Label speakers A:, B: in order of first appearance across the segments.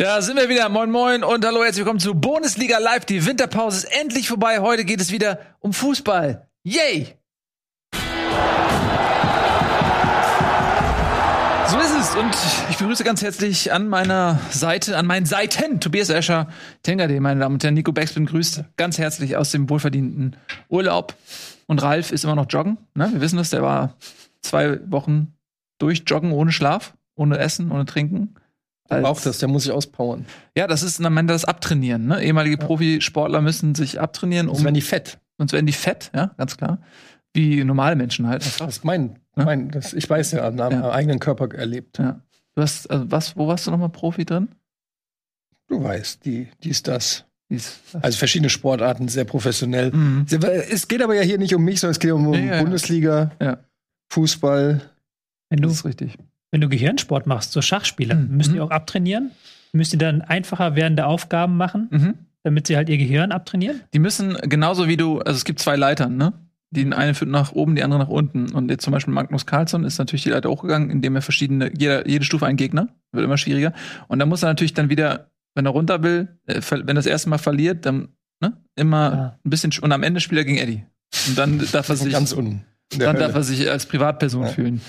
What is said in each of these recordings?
A: Da sind wir wieder. Moin, moin und hallo, herzlich willkommen zu Bundesliga Live. Die Winterpause ist endlich vorbei. Heute geht es wieder um Fußball. Yay! So ist es. Und ich begrüße ganz herzlich an meiner Seite, an meinen Seiten, Tobias Escher, Tengade, meine Damen und Herren. Nico Backspin grüßt ganz herzlich aus dem wohlverdienten Urlaub. Und Ralf ist immer noch joggen. Ne? Wir wissen das, der war zwei Wochen durchjoggen ohne Schlaf, ohne Essen, ohne Trinken.
B: Der braucht das, der muss sich auspowern.
A: Ja, das ist, man das Abtrainieren. Ne? Ehemalige ja. Profisportler müssen sich abtrainieren.
B: Um, sonst werden die fett.
A: Sonst werden die fett, ja, ganz klar. Wie normale Menschen halt.
B: Das ist mein, ja? mein das, ich weiß ja, am ja. eigenen Körper erlebt.
A: Ja. Du hast, also was, wo warst du nochmal Profi drin?
B: Du weißt, die, die ist das. Also verschiedene Sportarten, sehr professionell. Mhm. Es geht aber ja hier nicht um mich, sondern es geht um, ja, Bundesliga, Fußball.
C: Wenn du, das ist richtig. Wenn du Gehirnsport machst, so Schachspieler, mhm. müssen die mhm. auch abtrainieren? Müssen die dann einfacher werdende Aufgaben machen, mhm. damit sie halt ihr Gehirn abtrainieren?
A: Die müssen genauso wie du, also es gibt zwei Leitern, ne? Die eine führt nach oben, die andere nach unten. Und jetzt zum Beispiel Magnus Carlsson ist natürlich die Leiter hochgegangen, indem er verschiedene, jeder, jede Stufe ein Gegner, wird immer schwieriger. Und da muss er natürlich dann wieder, wenn er runter will, äh, wenn er das erste Mal verliert, dann ne, immer ja. ein bisschen, und am Ende spielt er gegen Eddie. Und dann darf er sich,
B: ganz unten.
A: Dann darf er sich als Privatperson ja. fühlen.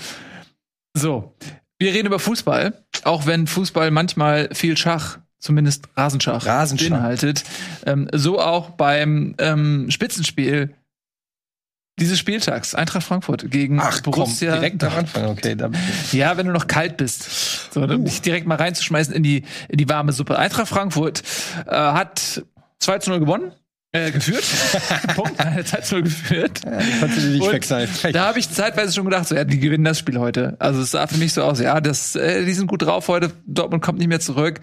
A: So, wir reden über Fußball, auch wenn Fußball manchmal viel Schach zumindest Rasenschach,
B: Rasenschach.
A: beinhaltet. Ähm, so auch beim ähm, Spitzenspiel dieses Spieltags, Eintracht Frankfurt gegen
B: Ach, Borussia. Komm, direkt am Anfang, okay.
A: ja, wenn du noch kalt bist, so, uh. dich direkt mal reinzuschmeißen in die, in die warme Suppe. Eintracht Frankfurt äh, hat 2 zu 0 gewonnen. Äh, geführt. Punkt. Zeit 0 geführt. Ja,
B: kannst du nicht weg sein.
A: Da habe ich zeitweise schon gedacht, so, ja, die gewinnen das Spiel heute. Also es sah für mich so aus, ja, das, äh, die sind gut drauf heute. Dortmund kommt nicht mehr zurück,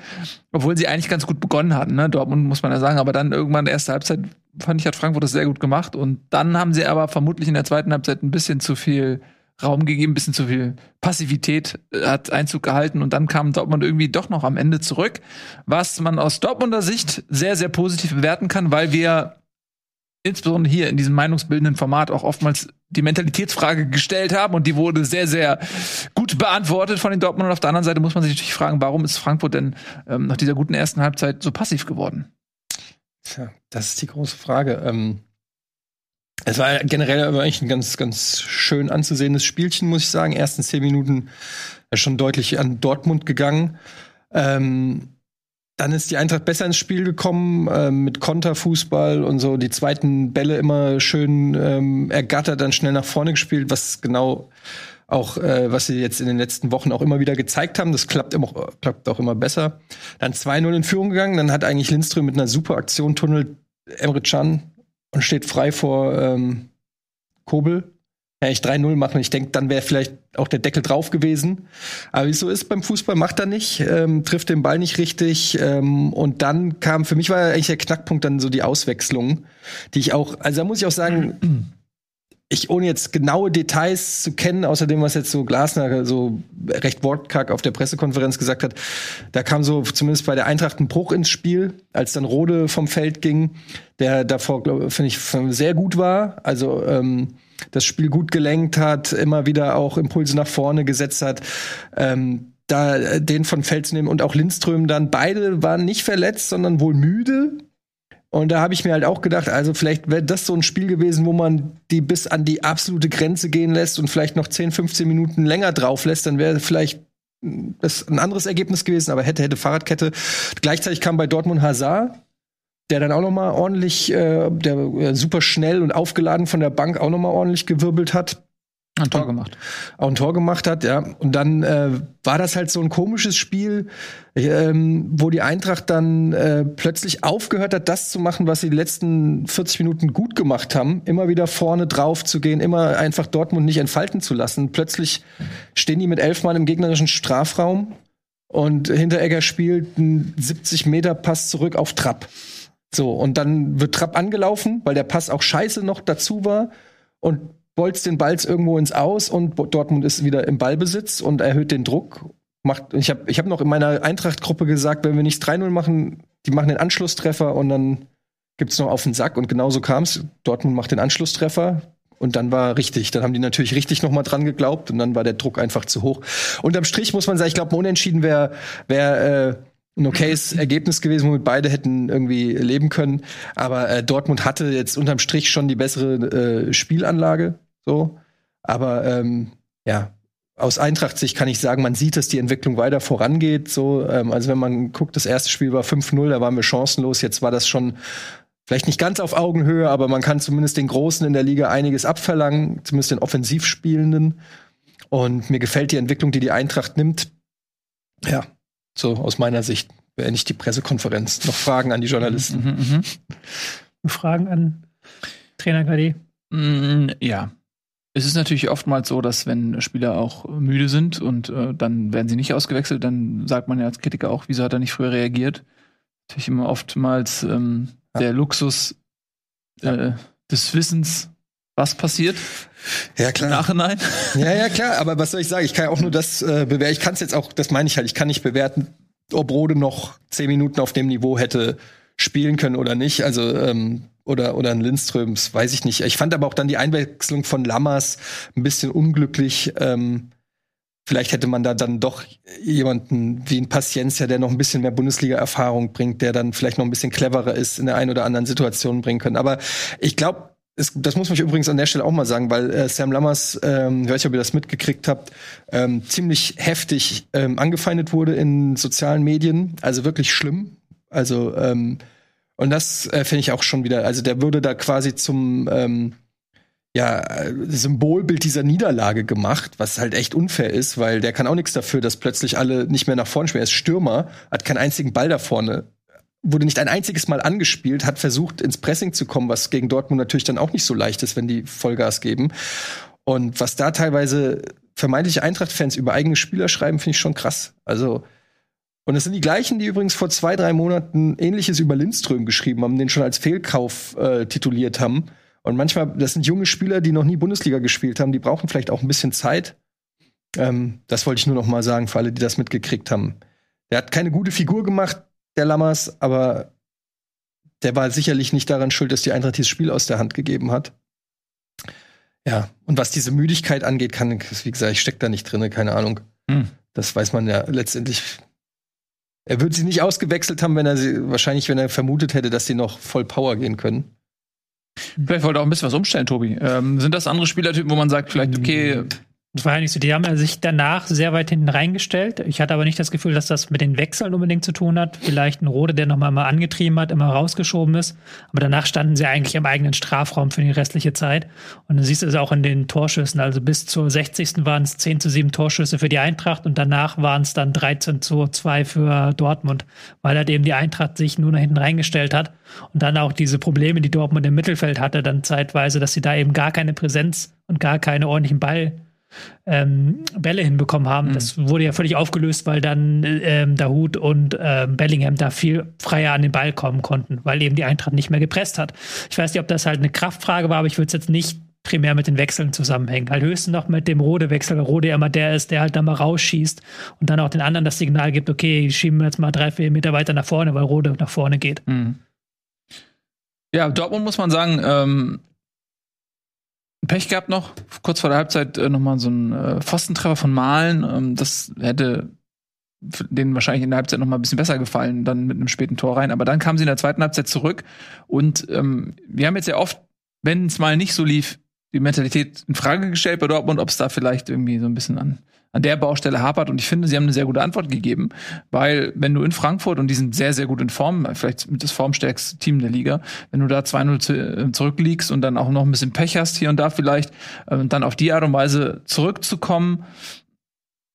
A: obwohl sie eigentlich ganz gut begonnen hatten. Ne? Dortmund muss man ja sagen, aber dann irgendwann der erste Halbzeit fand ich hat Frankfurt das sehr gut gemacht und dann haben sie aber vermutlich in der zweiten Halbzeit ein bisschen zu viel Raum gegeben, bisschen zu viel Passivität äh, hat Einzug gehalten und dann kam Dortmund irgendwie doch noch am Ende zurück, was man aus Dortmunder Sicht sehr, sehr positiv bewerten kann, weil wir insbesondere hier in diesem meinungsbildenden Format auch oftmals die Mentalitätsfrage gestellt haben und die wurde sehr, sehr gut beantwortet von den Dortmundern. Auf der anderen Seite muss man sich natürlich fragen, warum ist Frankfurt denn ähm, nach dieser guten ersten Halbzeit so passiv geworden?
B: Tja, das ist die große Frage. Ähm es war generell aber eigentlich ein ganz, ganz schön anzusehendes Spielchen, muss ich sagen. Ersten zehn Minuten schon deutlich an Dortmund gegangen. Ähm, dann ist die Eintracht besser ins Spiel gekommen äh, mit Konterfußball und so die zweiten Bälle immer schön ähm, ergattert, dann schnell nach vorne gespielt, was genau auch äh, was sie jetzt in den letzten Wochen auch immer wieder gezeigt haben. Das klappt immer klappt auch immer besser. Dann 2-0 in Führung gegangen, dann hat eigentlich Lindström mit einer super Aktion Tunnel Emre Can und steht frei vor ähm, Kobel. Ja, ich 3-0 machen. Ich denke, dann wäre vielleicht auch der Deckel drauf gewesen. Aber wie es so ist beim Fußball, macht er nicht, ähm, trifft den Ball nicht richtig. Ähm, und dann kam, für mich war eigentlich der Knackpunkt dann so die Auswechslung, die ich auch, also da muss ich auch sagen, ich ohne jetzt genaue Details zu kennen, außer dem, was jetzt so Glasner so recht wortkack auf der Pressekonferenz gesagt hat, da kam so zumindest bei der Eintracht ein Bruch ins Spiel, als dann Rode vom Feld ging, der davor, finde ich, sehr gut war. Also ähm, das Spiel gut gelenkt hat, immer wieder auch Impulse nach vorne gesetzt hat. Ähm, da den von Feld zu nehmen und auch Lindström dann, beide waren nicht verletzt, sondern wohl müde, und da habe ich mir halt auch gedacht, also vielleicht wäre das so ein Spiel gewesen, wo man die bis an die absolute Grenze gehen lässt und vielleicht noch 10, 15 Minuten länger drauf lässt, dann wäre vielleicht das ein anderes Ergebnis gewesen, aber hätte, hätte Fahrradkette. Gleichzeitig kam bei Dortmund Hazard, der dann auch noch mal ordentlich, äh, der äh, super schnell und aufgeladen von der Bank auch noch mal ordentlich gewirbelt hat.
A: Ein Tor gemacht.
B: Auch ein Tor gemacht hat, ja. Und dann äh, war das halt so ein komisches Spiel, ähm, wo die Eintracht dann äh, plötzlich aufgehört hat, das zu machen, was sie die letzten 40 Minuten gut gemacht haben. Immer wieder vorne drauf zu gehen, immer einfach Dortmund nicht entfalten zu lassen. Plötzlich stehen die mit elf Mann im gegnerischen Strafraum und Hinteregger spielt einen 70-Meter-Pass zurück auf Trapp. So, und dann wird Trapp angelaufen, weil der Pass auch scheiße noch dazu war. Und bolzt den Ball irgendwo ins Aus und Dortmund ist wieder im Ballbesitz und erhöht den Druck. Macht, ich habe ich hab noch in meiner Eintracht-Gruppe gesagt, wenn wir nicht 3-0 machen, die machen den Anschlusstreffer und dann gibt es noch auf den Sack. Und genauso kam es. Dortmund macht den Anschlusstreffer. Und dann war richtig. Dann haben die natürlich richtig noch mal dran geglaubt und dann war der Druck einfach zu hoch. Unterm Strich muss man sagen, ich glaube, Unentschieden wäre wär, äh, ein okayes Ergebnis gewesen, womit beide hätten irgendwie leben können. Aber äh, Dortmund hatte jetzt unterm Strich schon die bessere äh, Spielanlage. So. Aber ähm, ja, aus Eintracht-Sicht kann ich sagen, man sieht, dass die Entwicklung weiter vorangeht. So, ähm, also wenn man guckt, das erste Spiel war 5-0, da waren wir chancenlos. Jetzt war das schon vielleicht nicht ganz auf Augenhöhe, aber man kann zumindest den Großen in der Liga einiges abverlangen, zumindest den Offensivspielenden. Und mir gefällt die Entwicklung, die die Eintracht nimmt. Ja, so aus meiner Sicht beende ich die Pressekonferenz. Noch Fragen an die Journalisten? Mhm,
C: mh. Fragen an Trainer Gadi?
A: Mm, ja. Es ist natürlich oftmals so, dass wenn Spieler auch müde sind und äh, dann werden sie nicht ausgewechselt, dann sagt man ja als Kritiker auch, wieso hat er nicht früher reagiert? Natürlich immer oftmals ähm, ja. der Luxus äh, des Wissens, was passiert.
B: Ja, klar.
A: Im Nachhinein.
B: Ja, ja, klar. Aber was soll ich sagen? Ich kann auch nur das äh, bewerten. Ich kann es jetzt auch, das meine ich halt, ich kann nicht bewerten, ob Rode noch zehn Minuten auf dem Niveau hätte spielen können oder nicht. Also, ähm, oder, oder ein Lindströms, weiß ich nicht. Ich fand aber auch dann die Einwechslung von Lammers ein bisschen unglücklich. Ähm, vielleicht hätte man da dann doch jemanden wie ein Paciencia, der noch ein bisschen mehr Bundesliga-Erfahrung bringt, der dann vielleicht noch ein bisschen cleverer ist, in der einen oder anderen Situation bringen können. Aber ich glaube, es, das muss ich übrigens an der Stelle auch mal sagen, weil äh, Sam Lammers, ähm, ich weiß nicht, ob ihr das mitgekriegt habt, ähm, ziemlich heftig ähm, angefeindet wurde in sozialen Medien. Also wirklich schlimm. Also, ähm, und das äh, finde ich auch schon wieder, also der würde da quasi zum ähm, ja, Symbolbild dieser Niederlage gemacht, was halt echt unfair ist, weil der kann auch nichts dafür, dass plötzlich alle nicht mehr nach vorne spielen. Er ist Stürmer, hat keinen einzigen Ball da vorne wurde nicht ein einziges Mal angespielt, hat versucht, ins Pressing zu kommen, was gegen Dortmund natürlich dann auch nicht so leicht ist, wenn die Vollgas geben. Und was da teilweise vermeintliche Eintracht-Fans über eigene Spieler schreiben, finde ich schon krass. Also, und es sind die gleichen, die übrigens vor zwei, drei Monaten Ähnliches über Lindström geschrieben haben, den schon als Fehlkauf äh, tituliert haben. Und manchmal, das sind junge Spieler, die noch nie Bundesliga gespielt haben, die brauchen vielleicht auch ein bisschen Zeit. Ähm, das wollte ich nur noch mal sagen für alle, die das mitgekriegt haben. Der hat keine gute Figur gemacht, der Lammers, aber der war sicherlich nicht daran schuld, dass die Eintracht dieses Spiel aus der Hand gegeben hat. Ja, und was diese Müdigkeit angeht, kann, wie gesagt, ich stecke da nicht drin, keine Ahnung. Hm. Das weiß man ja letztendlich. Er würde sie nicht ausgewechselt haben, wenn er sie, wahrscheinlich, wenn er vermutet hätte, dass sie noch voll Power gehen können.
A: Vielleicht wollte auch ein bisschen was umstellen, Tobi. Ähm, sind das andere Spielertypen, wo man sagt, vielleicht, okay,
C: das war ja nicht so. Die haben sich danach sehr weit hinten reingestellt. Ich hatte aber nicht das Gefühl, dass das mit den Wechseln unbedingt zu tun hat. Vielleicht ein Rode, der nochmal mal angetrieben hat, immer rausgeschoben ist. Aber danach standen sie eigentlich im eigenen Strafraum für die restliche Zeit. Und dann siehst du es auch in den Torschüssen. Also bis zur 60. waren es 10 zu 7 Torschüsse für die Eintracht und danach waren es dann 13 zu 2 für Dortmund, weil halt eben die Eintracht sich nur nach hinten reingestellt hat. Und dann auch diese Probleme, die Dortmund im Mittelfeld hatte, dann zeitweise, dass sie da eben gar keine Präsenz und gar keine ordentlichen Ball ähm, Bälle hinbekommen haben. Mhm. Das wurde ja völlig aufgelöst, weil dann ähm, Dahut und ähm, Bellingham da viel freier an den Ball kommen konnten, weil eben die Eintracht nicht mehr gepresst hat. Ich weiß nicht, ob das halt eine Kraftfrage war, aber ich würde es jetzt nicht primär mit den Wechseln zusammenhängen. Halt höchstens noch mit dem Rode-Wechsel, weil Rode ja immer der ist, der halt dann mal rausschießt und dann auch den anderen das Signal gibt, okay, schieben wir jetzt mal drei, vier Meter weiter nach vorne, weil Rode nach vorne geht. Mhm.
A: Ja, Dortmund muss man sagen, ähm, Pech gehabt noch, kurz vor der Halbzeit äh, nochmal so ein äh, Pfostentreffer von Malen. Ähm, das hätte denen wahrscheinlich in der Halbzeit noch mal ein bisschen besser gefallen, dann mit einem späten Tor rein. Aber dann kamen sie in der zweiten Halbzeit zurück und ähm, wir haben jetzt ja oft, wenn es mal nicht so lief, die Mentalität in Frage gestellt bei Dortmund, ob es da vielleicht irgendwie so ein bisschen an an der Baustelle hapert. Und ich finde, sie haben eine sehr gute Antwort gegeben, weil wenn du in Frankfurt, und die sind sehr, sehr gut in Form, vielleicht das formstärkste Team der Liga, wenn du da 2-0 äh, zurückliegst und dann auch noch ein bisschen Pech hast hier und da vielleicht, äh, dann auf die Art und Weise zurückzukommen,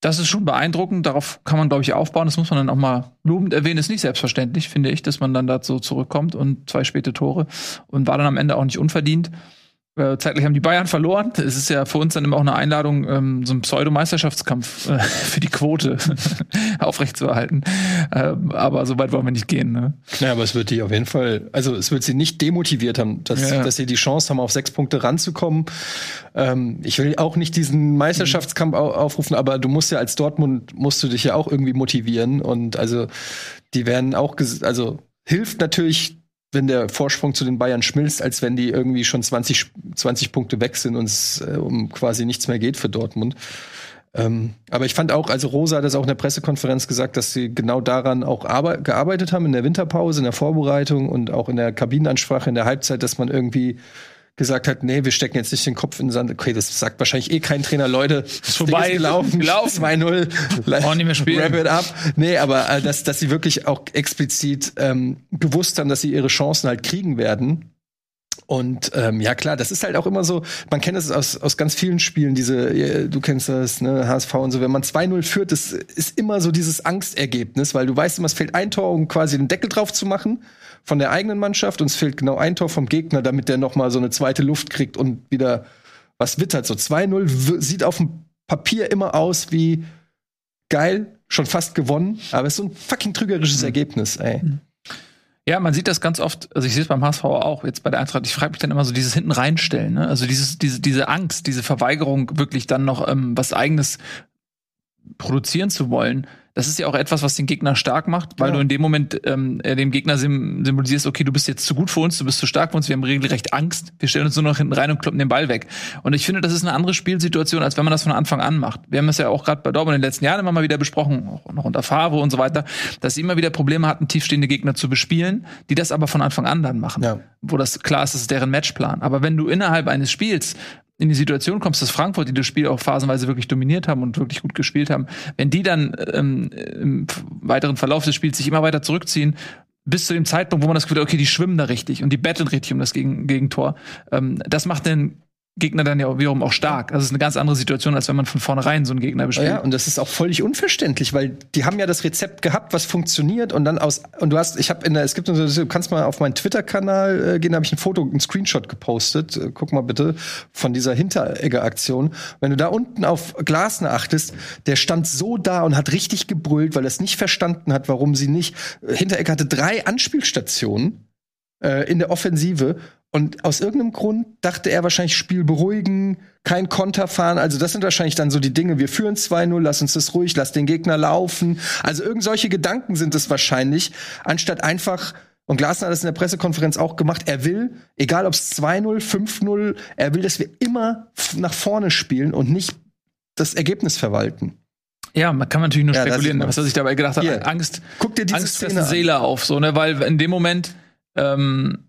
A: das ist schon beeindruckend. Darauf kann man, glaube ich, aufbauen. Das muss man dann auch mal lobend erwähnen. Ist nicht selbstverständlich, finde ich, dass man dann dazu zurückkommt und zwei späte Tore und war dann am Ende auch nicht unverdient. Äh, zeitlich haben die Bayern verloren. Es ist ja für uns dann immer auch eine Einladung, ähm, so einen Pseudo-Meisterschaftskampf äh, für die Quote aufrechtzuerhalten. Ähm, aber so weit wollen wir nicht gehen. Ne?
B: Ja, aber es wird die auf jeden Fall, also es wird sie nicht demotiviert haben, dass, ja. dass sie die Chance haben, auf sechs Punkte ranzukommen. Ähm, ich will auch nicht diesen Meisterschaftskampf au aufrufen, aber du musst ja als Dortmund, musst du dich ja auch irgendwie motivieren. Und also die werden auch, also hilft natürlich wenn der Vorsprung zu den Bayern schmilzt, als wenn die irgendwie schon 20, 20 Punkte weg sind und es äh, um quasi nichts mehr geht für Dortmund. Ähm, aber ich fand auch, also Rosa hat das auch in der Pressekonferenz gesagt, dass sie genau daran auch gearbeitet haben in der Winterpause, in der Vorbereitung und auch in der Kabinenansprache in der Halbzeit, dass man irgendwie gesagt hat, nee, wir stecken jetzt nicht den Kopf in den Sand. Okay, das sagt wahrscheinlich eh kein Trainer, Leute.
A: Ist vorbei,
B: gelaufen,
A: gelaufen.
B: 2-0.
A: Auch nicht mehr spielen.
B: Wrap it up. Nee, aber äh, dass, dass sie wirklich auch explizit ähm, gewusst haben, dass sie ihre Chancen halt kriegen werden. Und ähm, ja klar, das ist halt auch immer so, man kennt es aus, aus ganz vielen Spielen, diese, du kennst das, ne, HSV und so, wenn man 2-0 führt, das ist immer so dieses Angstergebnis, weil du weißt immer, es fehlt ein Tor, um quasi den Deckel drauf zu machen von der eigenen Mannschaft und es fehlt genau ein Tor vom Gegner, damit der noch mal so eine zweite Luft kriegt und wieder was wittert. So 2-0 sieht auf dem Papier immer aus wie geil, schon fast gewonnen, aber es ist so ein fucking trügerisches mhm. Ergebnis, ey. Mhm.
A: Ja, man sieht das ganz oft, also ich sehe es beim HSV auch, jetzt bei der Eintracht, ich frage mich dann immer so dieses hinten reinstellen, ne? Also dieses, diese, diese Angst, diese Verweigerung, wirklich dann noch ähm, was eigenes produzieren zu wollen das ist ja auch etwas, was den Gegner stark macht, weil ja. du in dem Moment ähm, dem Gegner sim symbolisierst, okay, du bist jetzt zu gut für uns, du bist zu stark für uns, wir haben regelrecht Angst, wir stellen uns nur noch hinten rein und kloppen den Ball weg. Und ich finde, das ist eine andere Spielsituation, als wenn man das von Anfang an macht. Wir haben es ja auch gerade bei Dortmund in den letzten Jahren immer mal wieder besprochen, auch noch unter Favre und so weiter, dass sie immer wieder Probleme hatten, tiefstehende Gegner zu bespielen, die das aber von Anfang an dann machen. Ja. Wo das klar ist, das ist deren Matchplan. Aber wenn du innerhalb eines Spiels in die Situation kommst, dass Frankfurt, die das Spiel auch phasenweise wirklich dominiert haben und wirklich gut gespielt haben, wenn die dann ähm, im weiteren Verlauf des Spiels sich immer weiter zurückziehen, bis zu dem Zeitpunkt, wo man das Gefühl hat, okay, die schwimmen da richtig und die betteln richtig um das Gegentor, ähm, das macht den Gegner dann ja wiederum auch stark. Also es ist eine ganz andere Situation, als wenn man von vornherein so einen Gegner bespielt. Ja,
B: und das ist auch völlig unverständlich, weil die haben ja das Rezept gehabt, was funktioniert und dann aus und du hast, ich habe in der, es gibt so, du kannst mal auf meinen Twitter-Kanal äh, gehen, da habe ich ein Foto, ein Screenshot gepostet. Äh, guck mal bitte von dieser Hinteregger-Aktion. Wenn du da unten auf Glasner achtest, der stand so da und hat richtig gebrüllt, weil er es nicht verstanden hat, warum sie nicht. Hinteregger hatte drei Anspielstationen äh, in der Offensive und aus irgendeinem Grund dachte er wahrscheinlich Spiel beruhigen, kein Konter fahren. Also das sind wahrscheinlich dann so die Dinge. Wir führen 2-0, lass uns das ruhig, lass den Gegner laufen. Also irgend solche Gedanken sind es wahrscheinlich, anstatt einfach und Glasner hat das in der Pressekonferenz auch gemacht. Er will, egal ob es 2-0, 5-0, er will, dass wir immer nach vorne spielen und nicht das Ergebnis verwalten.
A: Ja, man kann natürlich nur ja, spekulieren, was er sich dabei gedacht hat. Hier, Angst,
B: guck dir diese
A: Angst Szene Seele auf, so, ne, weil in dem Moment ähm,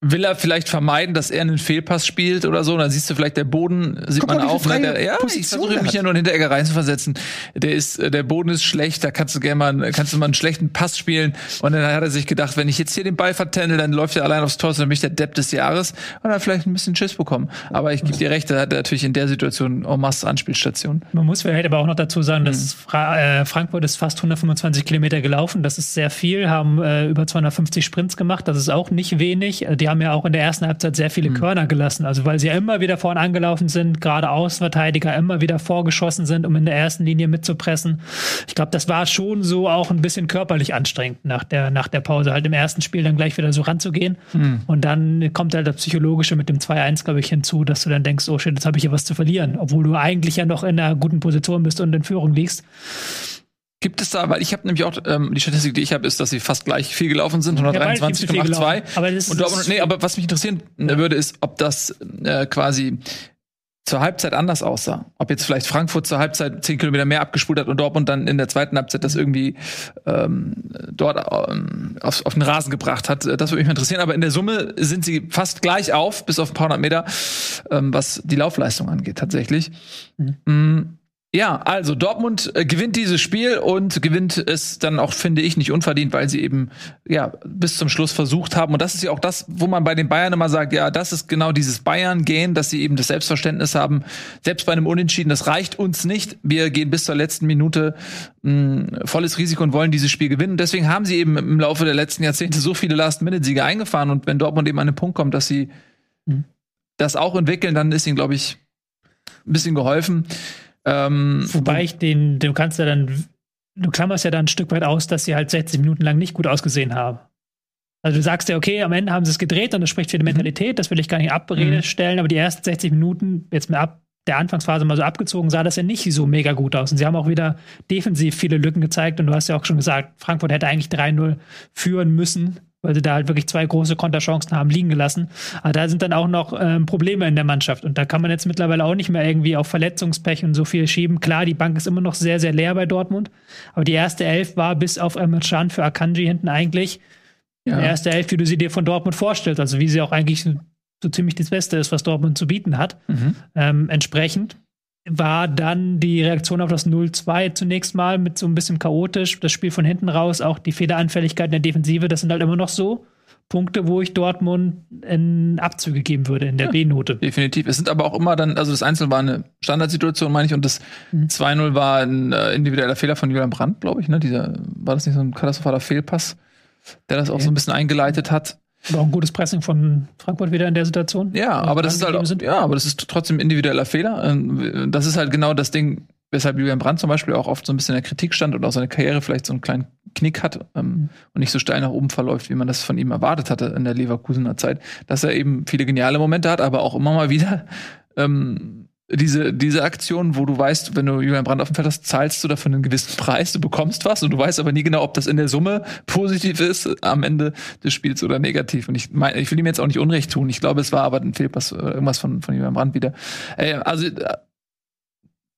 A: will er vielleicht vermeiden, dass er einen Fehlpass spielt oder so. Und dann siehst du vielleicht der Boden, sieht Guck man mal, auch. Ne, der, ja, ich versuche mich ja nur in Hinteregger reinzuversetzen. Der ist, äh, der Boden ist schlecht, da kannst du gerne mal, kannst du mal einen schlechten Pass spielen. Und dann hat er sich gedacht, wenn ich jetzt hier den Ball vertändel, dann läuft er allein aufs Tor, dann bin ich der Depp des Jahres. Und dann vielleicht ein bisschen Schiss bekommen. Aber ich gebe dir recht, er hat natürlich in der Situation en masse Anspielstation.
C: Man muss vielleicht aber auch noch dazu sagen, dass mhm. Fra äh, Frankfurt ist fast 125 Kilometer gelaufen. Das ist sehr viel, haben äh, über 250 Sprints gemacht. Das ist auch nicht wenig. Die die haben ja auch in der ersten Halbzeit sehr viele mhm. Körner gelassen. Also weil sie ja immer wieder vorn angelaufen sind, gerade Außenverteidiger immer wieder vorgeschossen sind, um in der ersten Linie mitzupressen. Ich glaube, das war schon so auch ein bisschen körperlich anstrengend nach der, nach der Pause, halt im ersten Spiel dann gleich wieder so ranzugehen. Mhm. Und dann kommt halt das Psychologische mit dem 2-1, glaube ich, hinzu, dass du dann denkst, oh shit, jetzt habe ich hier was zu verlieren, obwohl du eigentlich ja noch in einer guten Position bist und in Führung liegst.
A: Gibt es da, weil ich habe nämlich auch ähm, die Statistik, die ich habe, ist, dass sie fast gleich viel gelaufen sind, 123 ja, 2. Aber das und, nee, aber was mich interessieren ja. würde, ist, ob das äh, quasi zur Halbzeit anders aussah. Ob jetzt vielleicht Frankfurt zur Halbzeit 10 Kilometer mehr abgespult hat und Dortmund dann in der zweiten Halbzeit das irgendwie ähm, dort ähm, auf, auf den Rasen gebracht hat. Das würde mich interessieren. Aber in der Summe sind sie fast gleich auf, bis auf ein paar hundert Meter, ähm, was die Laufleistung angeht, tatsächlich. Mhm. Ja, also Dortmund äh, gewinnt dieses Spiel und gewinnt es dann auch, finde ich, nicht unverdient, weil sie eben ja bis zum Schluss versucht haben. Und das ist ja auch das, wo man bei den Bayern immer sagt, ja, das ist genau dieses Bayern-Gehen, dass sie eben das Selbstverständnis haben, selbst bei einem Unentschieden, das reicht uns nicht. Wir gehen bis zur letzten Minute mh, volles Risiko und wollen dieses Spiel gewinnen. Deswegen haben sie eben im Laufe der letzten Jahrzehnte so viele Last-Minute-Siege eingefahren. Und wenn Dortmund eben an den Punkt kommt, dass sie mhm. das auch entwickeln, dann ist ihnen, glaube ich, ein bisschen geholfen.
C: Ähm, Wobei ich den, du kannst ja dann, du klammerst ja dann ein Stück weit aus, dass sie halt 60 Minuten lang nicht gut ausgesehen haben. Also du sagst ja, okay, am Ende haben sie es gedreht und das spricht für die mhm. Mentalität, das will ich gar nicht abrede mhm. stellen, aber die ersten 60 Minuten, jetzt mal ab der Anfangsphase mal so abgezogen, sah das ja nicht so mega gut aus. Und sie haben auch wieder defensiv viele Lücken gezeigt und du hast ja auch schon gesagt, Frankfurt hätte eigentlich 3-0 führen müssen weil sie da halt wirklich zwei große Konterchancen haben liegen gelassen. Aber da sind dann auch noch ähm, Probleme in der Mannschaft. Und da kann man jetzt mittlerweile auch nicht mehr irgendwie auf Verletzungspech und so viel schieben. Klar, die Bank ist immer noch sehr, sehr leer bei Dortmund. Aber die erste Elf war bis auf Emre für Akanji hinten eigentlich ja. die erste Elf, wie du sie dir von Dortmund vorstellst. Also wie sie auch eigentlich so, so ziemlich das Beste ist, was Dortmund zu bieten hat. Mhm. Ähm, entsprechend war dann die Reaktion auf das 0-2 zunächst mal mit so ein bisschen chaotisch. Das Spiel von hinten raus, auch die Fehleranfälligkeit in der Defensive, das sind halt immer noch so Punkte, wo ich Dortmund in Abzüge geben würde in der ja, B-Note.
A: Definitiv. Es sind aber auch immer dann, also das Einzel war eine Standardsituation, meine ich, und das mhm. 2-0 war ein äh, individueller Fehler von Julian Brandt, glaube ich. Ne? Dieser, war das nicht so ein katastrophaler Fehlpass, der das okay. auch so ein bisschen eingeleitet hat?
C: Aber auch ein gutes Pressing von Frankfurt wieder in der Situation.
A: Ja, aber das ist halt sind. ja, aber das ist trotzdem individueller Fehler. Ähm, das ist halt genau das Ding, weshalb Julian Brandt zum Beispiel auch oft so ein bisschen in der Kritik stand und auch seine Karriere vielleicht so einen kleinen Knick hat ähm, mhm. und nicht so steil nach oben verläuft, wie man das von ihm erwartet hatte in der Leverkusener Zeit, dass er eben viele geniale Momente hat, aber auch immer mal wieder ähm, diese, diese Aktion, wo du weißt, wenn du Julian Brandt auf dem Feld hast, zahlst du dafür einen gewissen Preis, du bekommst was und du weißt aber nie genau, ob das in der Summe positiv ist am Ende des Spiels oder negativ. Und ich meine, ich will ihm jetzt auch nicht Unrecht tun. Ich glaube, es war aber ein Fehlpass, äh, irgendwas von, von Julian Brandt wieder. Äh, also, äh,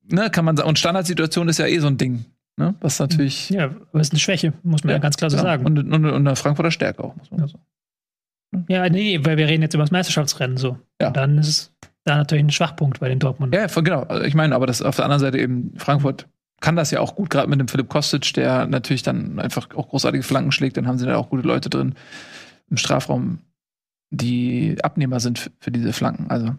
A: ne, kann man sagen. Und Standardsituation ist ja eh so ein Ding. Ne? Was natürlich.
C: Ja, aber ist eine Schwäche, muss man ja, ja ganz klar so ja. sagen.
A: Und, und, und eine Frankfurter Stärke auch, muss man ja. sagen.
C: Ja, nee, weil wir reden jetzt über das Meisterschaftsrennen so. Ja. Und dann ist es da natürlich ein Schwachpunkt bei den Dortmund.
A: Ja, genau. Ich meine, aber das auf der anderen Seite eben Frankfurt kann das ja auch gut, gerade mit dem Philipp Kostic, der natürlich dann einfach auch großartige Flanken schlägt. Dann haben sie da auch gute Leute drin im Strafraum, die Abnehmer sind für diese Flanken. Also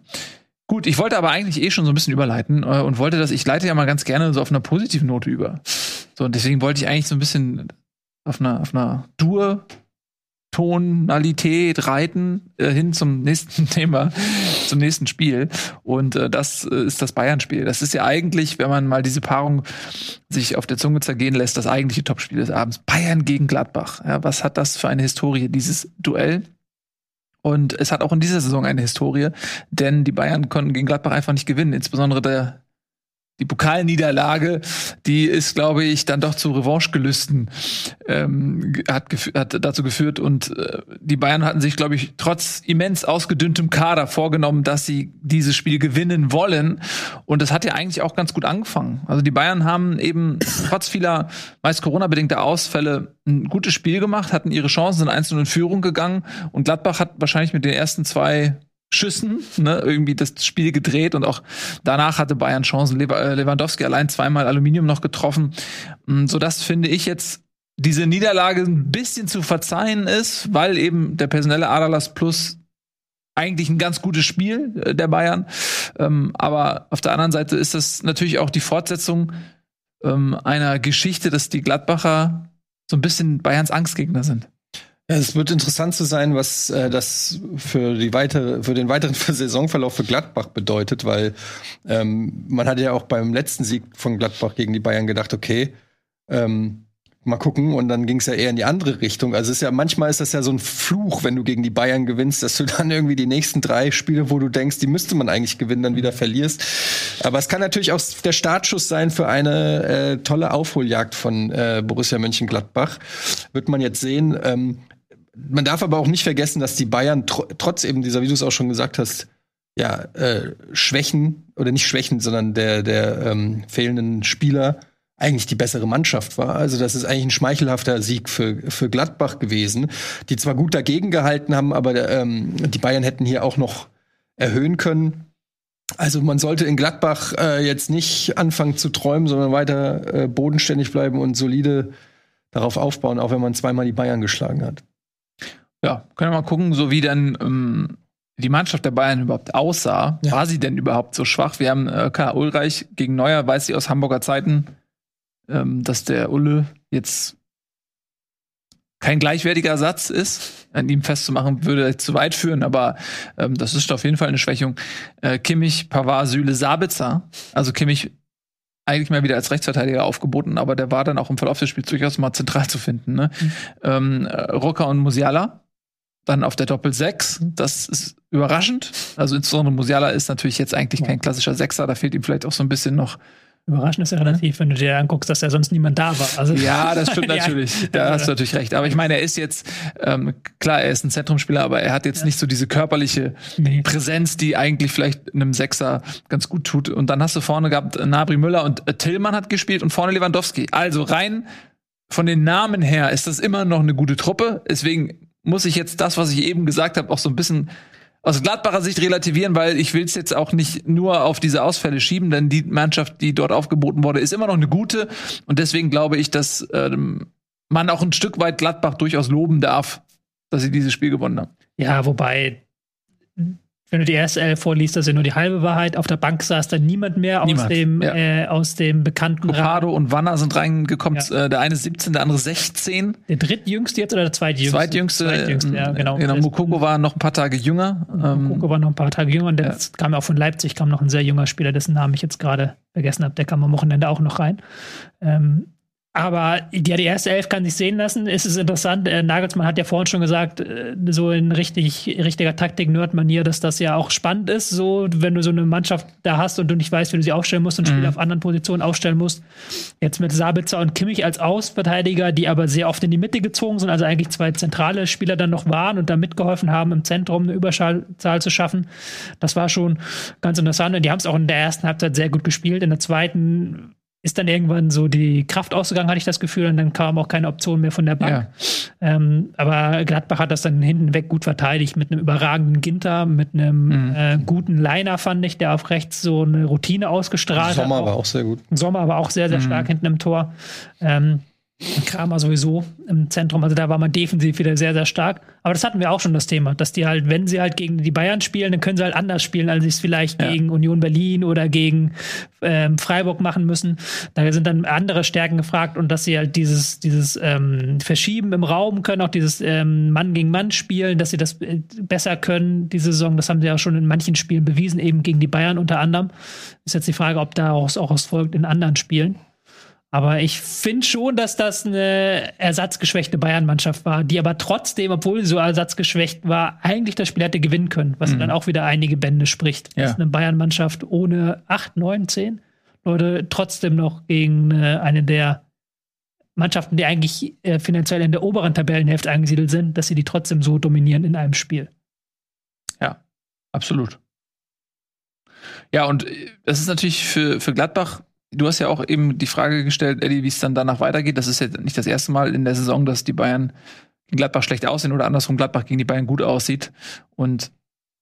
A: gut, ich wollte aber eigentlich eh schon so ein bisschen überleiten äh, und wollte das, ich leite ja mal ganz gerne so auf einer positiven Note über. So, und deswegen wollte ich eigentlich so ein bisschen auf einer, auf einer Dur Tonalität reiten äh, hin zum nächsten Thema, zum nächsten Spiel. Und äh, das äh, ist das Bayern-Spiel. Das ist ja eigentlich, wenn man mal diese Paarung sich auf der Zunge zergehen lässt, das eigentliche Topspiel des Abends. Bayern gegen Gladbach. Ja, was hat das für eine Historie, dieses Duell? Und es hat auch in dieser Saison eine Historie, denn die Bayern konnten gegen Gladbach einfach nicht gewinnen. Insbesondere der die Pokalniederlage, die ist, glaube ich, dann doch zu Revanchegelüsten ähm, hat, hat dazu geführt. Und äh, die Bayern hatten sich, glaube ich, trotz immens ausgedünntem Kader vorgenommen, dass sie dieses Spiel gewinnen wollen. Und das hat ja eigentlich auch ganz gut angefangen. Also die Bayern haben eben trotz vieler meist Corona-bedingter Ausfälle ein gutes Spiel gemacht, hatten ihre Chancen, in Führung gegangen. Und Gladbach hat wahrscheinlich mit den ersten zwei Schüssen, ne, irgendwie das Spiel gedreht und auch danach hatte Bayern Chancen. Äh, Lewandowski allein zweimal Aluminium noch getroffen, mm, so dass finde ich jetzt diese Niederlage ein bisschen zu verzeihen ist, weil eben der personelle Adalas Plus eigentlich ein ganz gutes Spiel äh, der Bayern. Ähm, aber auf der anderen Seite ist das natürlich auch die Fortsetzung ähm, einer Geschichte, dass die Gladbacher so ein bisschen Bayerns Angstgegner sind.
B: Es wird interessant zu sein, was äh, das für die weitere, für den weiteren Saisonverlauf für Gladbach bedeutet, weil ähm, man hatte ja auch beim letzten Sieg von Gladbach gegen die Bayern gedacht, okay, ähm, mal gucken, und dann ging es ja eher in die andere Richtung. Also es ist ja manchmal ist das ja so ein Fluch, wenn du gegen die Bayern gewinnst, dass du dann irgendwie die nächsten drei Spiele, wo du denkst, die müsste man eigentlich gewinnen, dann wieder verlierst. Aber es kann natürlich auch der Startschuss sein für eine äh, tolle Aufholjagd von äh, Borussia Mönchengladbach. Wird man jetzt sehen. Ähm, man darf aber auch nicht vergessen, dass die Bayern tr trotz eben dieser, wie du es auch schon gesagt hast, ja, äh, Schwächen oder nicht Schwächen, sondern der, der ähm, fehlenden Spieler eigentlich die bessere Mannschaft war. Also das ist eigentlich ein schmeichelhafter Sieg für, für Gladbach gewesen, die zwar gut dagegen gehalten haben, aber ähm, die Bayern hätten hier auch noch erhöhen können. Also man sollte in Gladbach äh, jetzt nicht anfangen zu träumen, sondern weiter äh, bodenständig bleiben und solide darauf aufbauen, auch wenn man zweimal die Bayern geschlagen hat.
A: Ja, können wir mal gucken, so wie denn ähm, die Mannschaft der Bayern überhaupt aussah. Ja. War sie denn überhaupt so schwach? Wir haben äh, Karl Ulreich gegen Neuer, weiß sie aus Hamburger Zeiten, ähm, dass der Ulle jetzt kein gleichwertiger Ersatz ist. An ihm festzumachen, würde zu weit führen, aber ähm, das ist auf jeden Fall eine Schwächung. Äh, Kimmich, Pavard, Süle, Sabitzer. Also Kimmich eigentlich mal wieder als Rechtsverteidiger aufgeboten, aber der war dann auch im Verlauf des Spiels durchaus mal zentral zu finden. Ne? Mhm. Ähm, äh, Rocker und Musiala dann auf der Doppel 6. Das ist überraschend. Also insbesondere Musiala ist natürlich jetzt eigentlich kein klassischer Sechser. Da fehlt ihm vielleicht auch so ein bisschen noch
C: Überraschend ist ja relativ, wenn du dir anguckst, dass ja sonst niemand da war. Also,
A: Ja, das stimmt
C: Ja.
A: natürlich. Da hast du natürlich recht. Aber ich meine, er ist jetzt, ähm, klar, er ist ein Zentrumspieler, aber er hat jetzt nicht so diese körperliche
C: Nee.
A: Präsenz, die eigentlich vielleicht einem Sechser ganz gut tut. Und dann hast du vorne gehabt äh, Nabri Müller und äh, Tillmann hat gespielt und vorne Lewandowski. Also rein von den Namen her ist das immer noch eine gute Truppe. Deswegen muss ich jetzt das, was ich eben gesagt habe, auch so ein bisschen aus Gladbacher Sicht relativieren, weil ich will es jetzt auch nicht nur auf diese Ausfälle schieben, denn die Mannschaft, die dort aufgeboten wurde, ist immer noch eine gute. Und deswegen glaube ich, dass ähm, man auch ein Stück weit Gladbach durchaus loben darf, dass sie dieses Spiel gewonnen haben.
C: Ja, wobei, wenn du die erste Elf vorliest, das ist ja nur die halbe Wahrheit. Auf der Bank saß dann niemand mehr aus
A: Niemand,
C: dem,
A: ja.
C: äh, aus dem bekannten.
A: Copado und Wanner sind reingekommen.
C: Ja.
A: Äh, der eine 17, der andere 16.
C: Der drittjüngste jetzt oder der zweitjüngste?
A: Zweitjüngste,
C: Zweitjüngste, ja,
A: äh,
C: genau.
A: genau. Mukoko war noch ein paar Tage jünger. Ähm,
C: Mukoko war noch ein paar Tage jünger und
A: ja.
C: jetzt kam ja auch von Leipzig, kam noch ein sehr junger Spieler, dessen Namen ich jetzt gerade vergessen habe. Der kam am Wochenende auch noch rein. Ähm, aber ja, die erste Elf kann sich sehen lassen. Es ist interessant. Äh, Nagelsmann hat ja vorhin schon gesagt, äh, so in richtig, richtiger Taktik-Nerd-Manier, dass das ja auch spannend ist, so wenn du so eine Mannschaft da hast und du nicht weißt, wie du sie aufstellen musst und Spieler auf anderen Positionen aufstellen musst. Jetzt mit Sabitzer und Kimmich als Außenverteidiger, die aber sehr oft in die Mitte gezogen sind, also eigentlich zwei zentrale Spieler dann noch waren und da mitgeholfen haben, im Zentrum eine Überzahl zu schaffen. Das war schon ganz interessant. Und die haben es auch in der ersten Halbzeit sehr gut gespielt. In der zweiten ist dann irgendwann so die Kraft ausgegangen, hatte ich das Gefühl, und dann kam auch keine Option mehr von der Bank.
A: Ja.
C: Ähm, aber Gladbach hat das dann hinten weg gut verteidigt mit einem überragenden Ginter, mit einem
A: Mhm.
C: äh, guten Liner, fand ich, der auf rechts so eine Routine ausgestrahlt
B: Sommer
C: hat.
B: war auch sehr gut.
C: Sommer war auch sehr,
A: Mhm.
C: sehr stark hinten im Tor. Ähm, Kramer sowieso im Zentrum, also da war man defensiv wieder sehr, sehr stark. Aber das hatten wir auch schon das Thema, dass die halt, wenn sie halt gegen die Bayern spielen, dann können sie halt anders spielen, als sie es vielleicht
A: Ja.
C: gegen Union Berlin oder gegen ähm, Freiburg machen müssen. Da sind dann andere Stärken gefragt und dass sie halt dieses, dieses ähm, Verschieben im Raum können, auch dieses ähm, Mann gegen Mann spielen, dass sie das äh, besser können, die Saison. Das haben sie ja schon in manchen Spielen bewiesen, eben gegen die Bayern unter anderem. Ist jetzt die Frage, ob daraus auch was folgt in anderen Spielen. Aber ich finde schon, dass das eine ersatzgeschwächte Bayern-Mannschaft war, die aber trotzdem, obwohl sie so ersatzgeschwächt war, eigentlich das Spiel hätte gewinnen können, was dann auch wieder einige Bände spricht.
A: Ja.
C: Dass eine Bayern-Mannschaft ohne 8, 9, 10 Leute trotzdem noch gegen äh, eine der Mannschaften, die eigentlich äh, finanziell in der oberen Tabellenhälfte angesiedelt sind, dass sie die trotzdem so dominieren in einem Spiel.
A: Absolut. Ja, und äh, das ist natürlich für, für Gladbach, du hast ja auch eben die Frage gestellt, Eddie, wie es dann danach weitergeht. Das ist ja nicht das erste Mal in der Saison, dass die Bayern Gladbach schlecht aussehen oder andersrum Gladbach gegen die Bayern gut aussieht. Und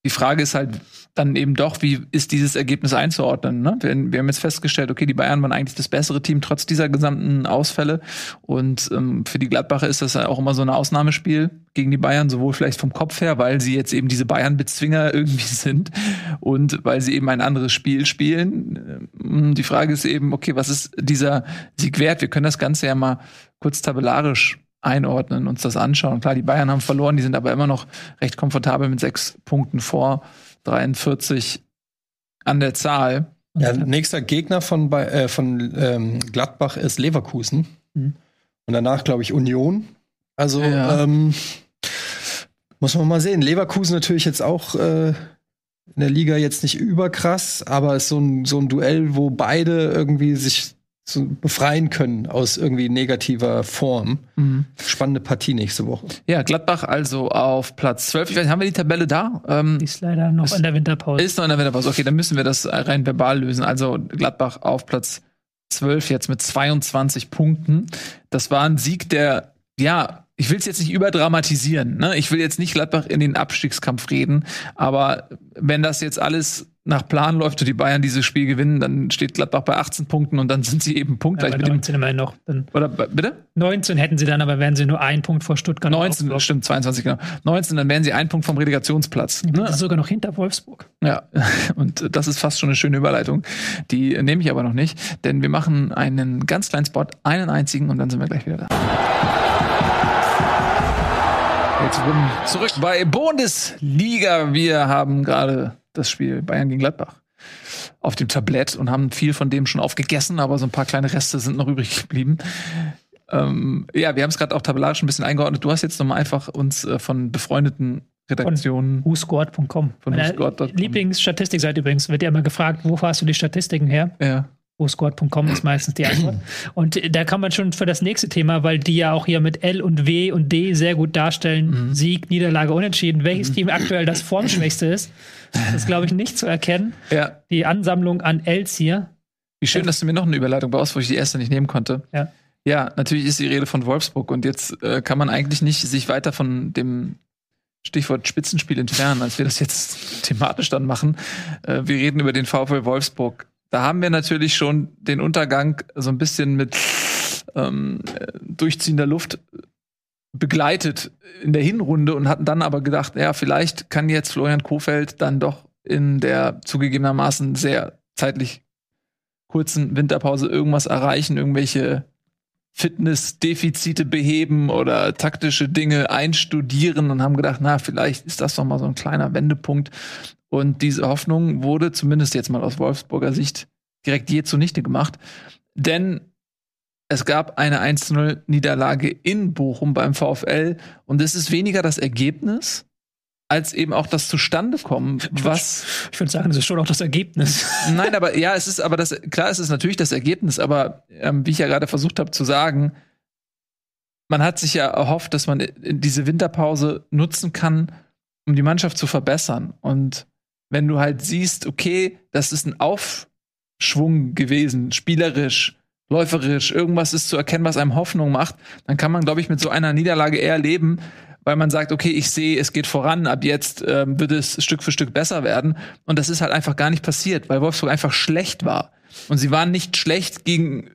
A: die Frage ist halt dann eben doch, wie ist dieses Ergebnis einzuordnen? Ne? Wir, wir haben jetzt festgestellt, okay, die Bayern waren eigentlich das bessere Team trotz dieser gesamten Ausfälle. Und ähm, für die Gladbacher ist das auch immer so ein Ausnahmespiel gegen die Bayern, sowohl vielleicht vom Kopf her, weil sie jetzt eben diese Bayern-Bezwinger irgendwie sind und weil sie eben ein anderes Spiel spielen. Ähm, Die Frage ist eben, okay, was ist dieser Sieg wert? Wir können das Ganze ja mal kurz tabellarisch einordnen, uns das anschauen. Klar, die Bayern haben verloren, die sind aber immer noch recht komfortabel mit sechs Punkten vor 43 an der Zahl.
B: Ja, nächster Gegner von, äh, von ähm, Gladbach ist Leverkusen.
C: Mhm.
B: Und danach, glaube ich, Union. Also
A: Ja.
B: ähm, muss man mal sehen. Leverkusen natürlich jetzt auch äh, in der Liga jetzt nicht überkrass, aber ist so ein, so ein Duell, wo beide irgendwie sich so befreien können aus irgendwie negativer Form. Spannende Partie nächste Woche.
A: Ja, Gladbach also auf Platz 12. Ich weiß, nicht, haben wir die Tabelle da? Ähm,
C: Die ist leider noch
A: Ist-
C: in der Winterpause.
A: Ist noch in der Winterpause. Okay, dann müssen wir das rein verbal lösen. Also Gladbach auf Platz 12 jetzt mit 22 Punkten. Das war ein Sieg, der, ja, ich will es jetzt nicht überdramatisieren. Ne? Ich will jetzt nicht Gladbach in den Abstiegskampf reden. Aber wenn das jetzt alles nach Plan läuft und die Bayern dieses Spiel gewinnen, dann steht Gladbach bei 18 Punkten und dann sind sie eben
C: ja,
A: punktgleich
C: bei
A: mit dem.
C: 19 immerhin noch. Dann
A: Oder bitte?
C: 19 hätten sie dann, aber wären sie nur einen Punkt vor Stuttgart.
A: 19,
C: Augsburg.
A: stimmt, 22, genau. 19, dann wären sie ein Punkt vom Relegationsplatz.
C: Das
A: Ne?
C: ist sogar noch hinter Wolfsburg.
A: Ja, und das ist fast schon eine schöne Überleitung. Die nehme ich aber noch nicht, denn wir machen einen ganz kleinen Spot, einen einzigen und dann sind wir gleich wieder da. Jetzt zurück bei Bundesliga. Wir haben gerade das Spiel Bayern gegen Gladbach auf dem Tablett und haben viel von dem schon aufgegessen, aber so ein paar kleine Reste sind noch übrig geblieben. Ähm, ja, wir haben es gerade auch tabellarisch ein bisschen eingeordnet. Du hast jetzt nochmal einfach uns äh, von befreundeten Redaktionen
C: whoscored.com.
A: Von whoscored.com.
C: Lieblingsstatistikseite übrigens wird ja immer gefragt, wo hast du die Statistiken her?
A: ja.
C: WoSquad.com ist meistens die Antwort. Und da kann man schon für das nächste Thema, weil die ja auch hier mit L und W und D sehr gut darstellen, mhm. Sieg, Niederlage, Unentschieden, welches mhm. Team aktuell das formschwächste ist. Das ist, glaube ich, nicht zu erkennen.
A: Ja.
C: Die Ansammlung an Ls hier.
A: Wie schön, dass du mir noch eine Überleitung baust, wo ich die erste nicht nehmen konnte.
C: Ja.
A: Ja, natürlich ist die Rede von Wolfsburg und jetzt äh, kann man eigentlich nicht sich weiter von dem Stichwort Spitzenspiel entfernen, als wir das jetzt thematisch dann machen. Äh, wir reden über den VfL Wolfsburg. Da haben wir natürlich schon den Untergang so ein bisschen mit ähm, durchziehender Luft begleitet in der Hinrunde und hatten dann aber gedacht, ja, vielleicht kann jetzt Florian Kofeld dann doch in der zugegebenermaßen sehr zeitlich kurzen Winterpause irgendwas erreichen, irgendwelche Fitnessdefizite beheben oder taktische Dinge einstudieren und haben gedacht, na, vielleicht ist das doch mal so ein kleiner Wendepunkt. Und diese Hoffnung wurde zumindest jetzt mal aus Wolfsburger Sicht direkt je zunichte gemacht. Denn es gab eine 1-0-Niederlage in Bochum beim VfL und es ist weniger das Ergebnis, als eben auch das Zustandekommen, was.
C: Ich würde sagen, das ist schon auch das Ergebnis.
A: Nein, aber ja, es ist aber das, klar, es ist natürlich das Ergebnis, aber ähm, wie ich ja gerade versucht habe zu sagen, man hat sich ja erhofft, dass man diese Winterpause nutzen kann, um die Mannschaft zu verbessern. Und wenn du halt siehst, okay, das ist ein Aufschwung gewesen, spielerisch, läuferisch, irgendwas ist zu erkennen, was einem Hoffnung macht, dann kann man, glaube ich, mit so einer Niederlage eher leben, weil man sagt, okay, ich sehe, es geht voran, ab jetzt ähm, wird es Stück für Stück besser werden. Und das ist halt einfach gar nicht passiert, weil Wolfsburg einfach schlecht war. Und sie waren nicht schlecht gegen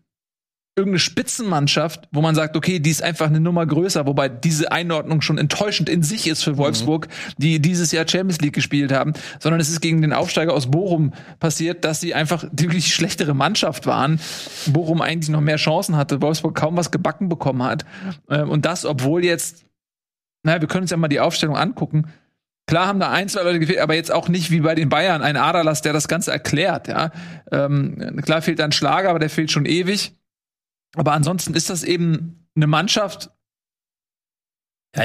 A: irgendeine Spitzenmannschaft, wo man sagt, okay, die ist einfach eine Nummer größer, wobei diese Einordnung schon enttäuschend in sich ist für Wolfsburg, mhm. die dieses Jahr Champions League gespielt haben, sondern es ist gegen den Aufsteiger aus Bochum passiert, dass sie einfach die wirklich schlechtere Mannschaft waren. Bochum eigentlich noch mehr Chancen hatte, Wolfsburg kaum was gebacken bekommen hat. Ähm, und das, obwohl jetzt naja, wir können uns ja mal die Aufstellung angucken. Klar haben da ein, zwei Leute gefehlt, aber jetzt auch nicht wie bei den Bayern ein Aderlass, der das Ganze erklärt. Ja, ähm, klar fehlt ein Schlager, aber der fehlt schon ewig. Aber ansonsten ist das eben eine Mannschaft,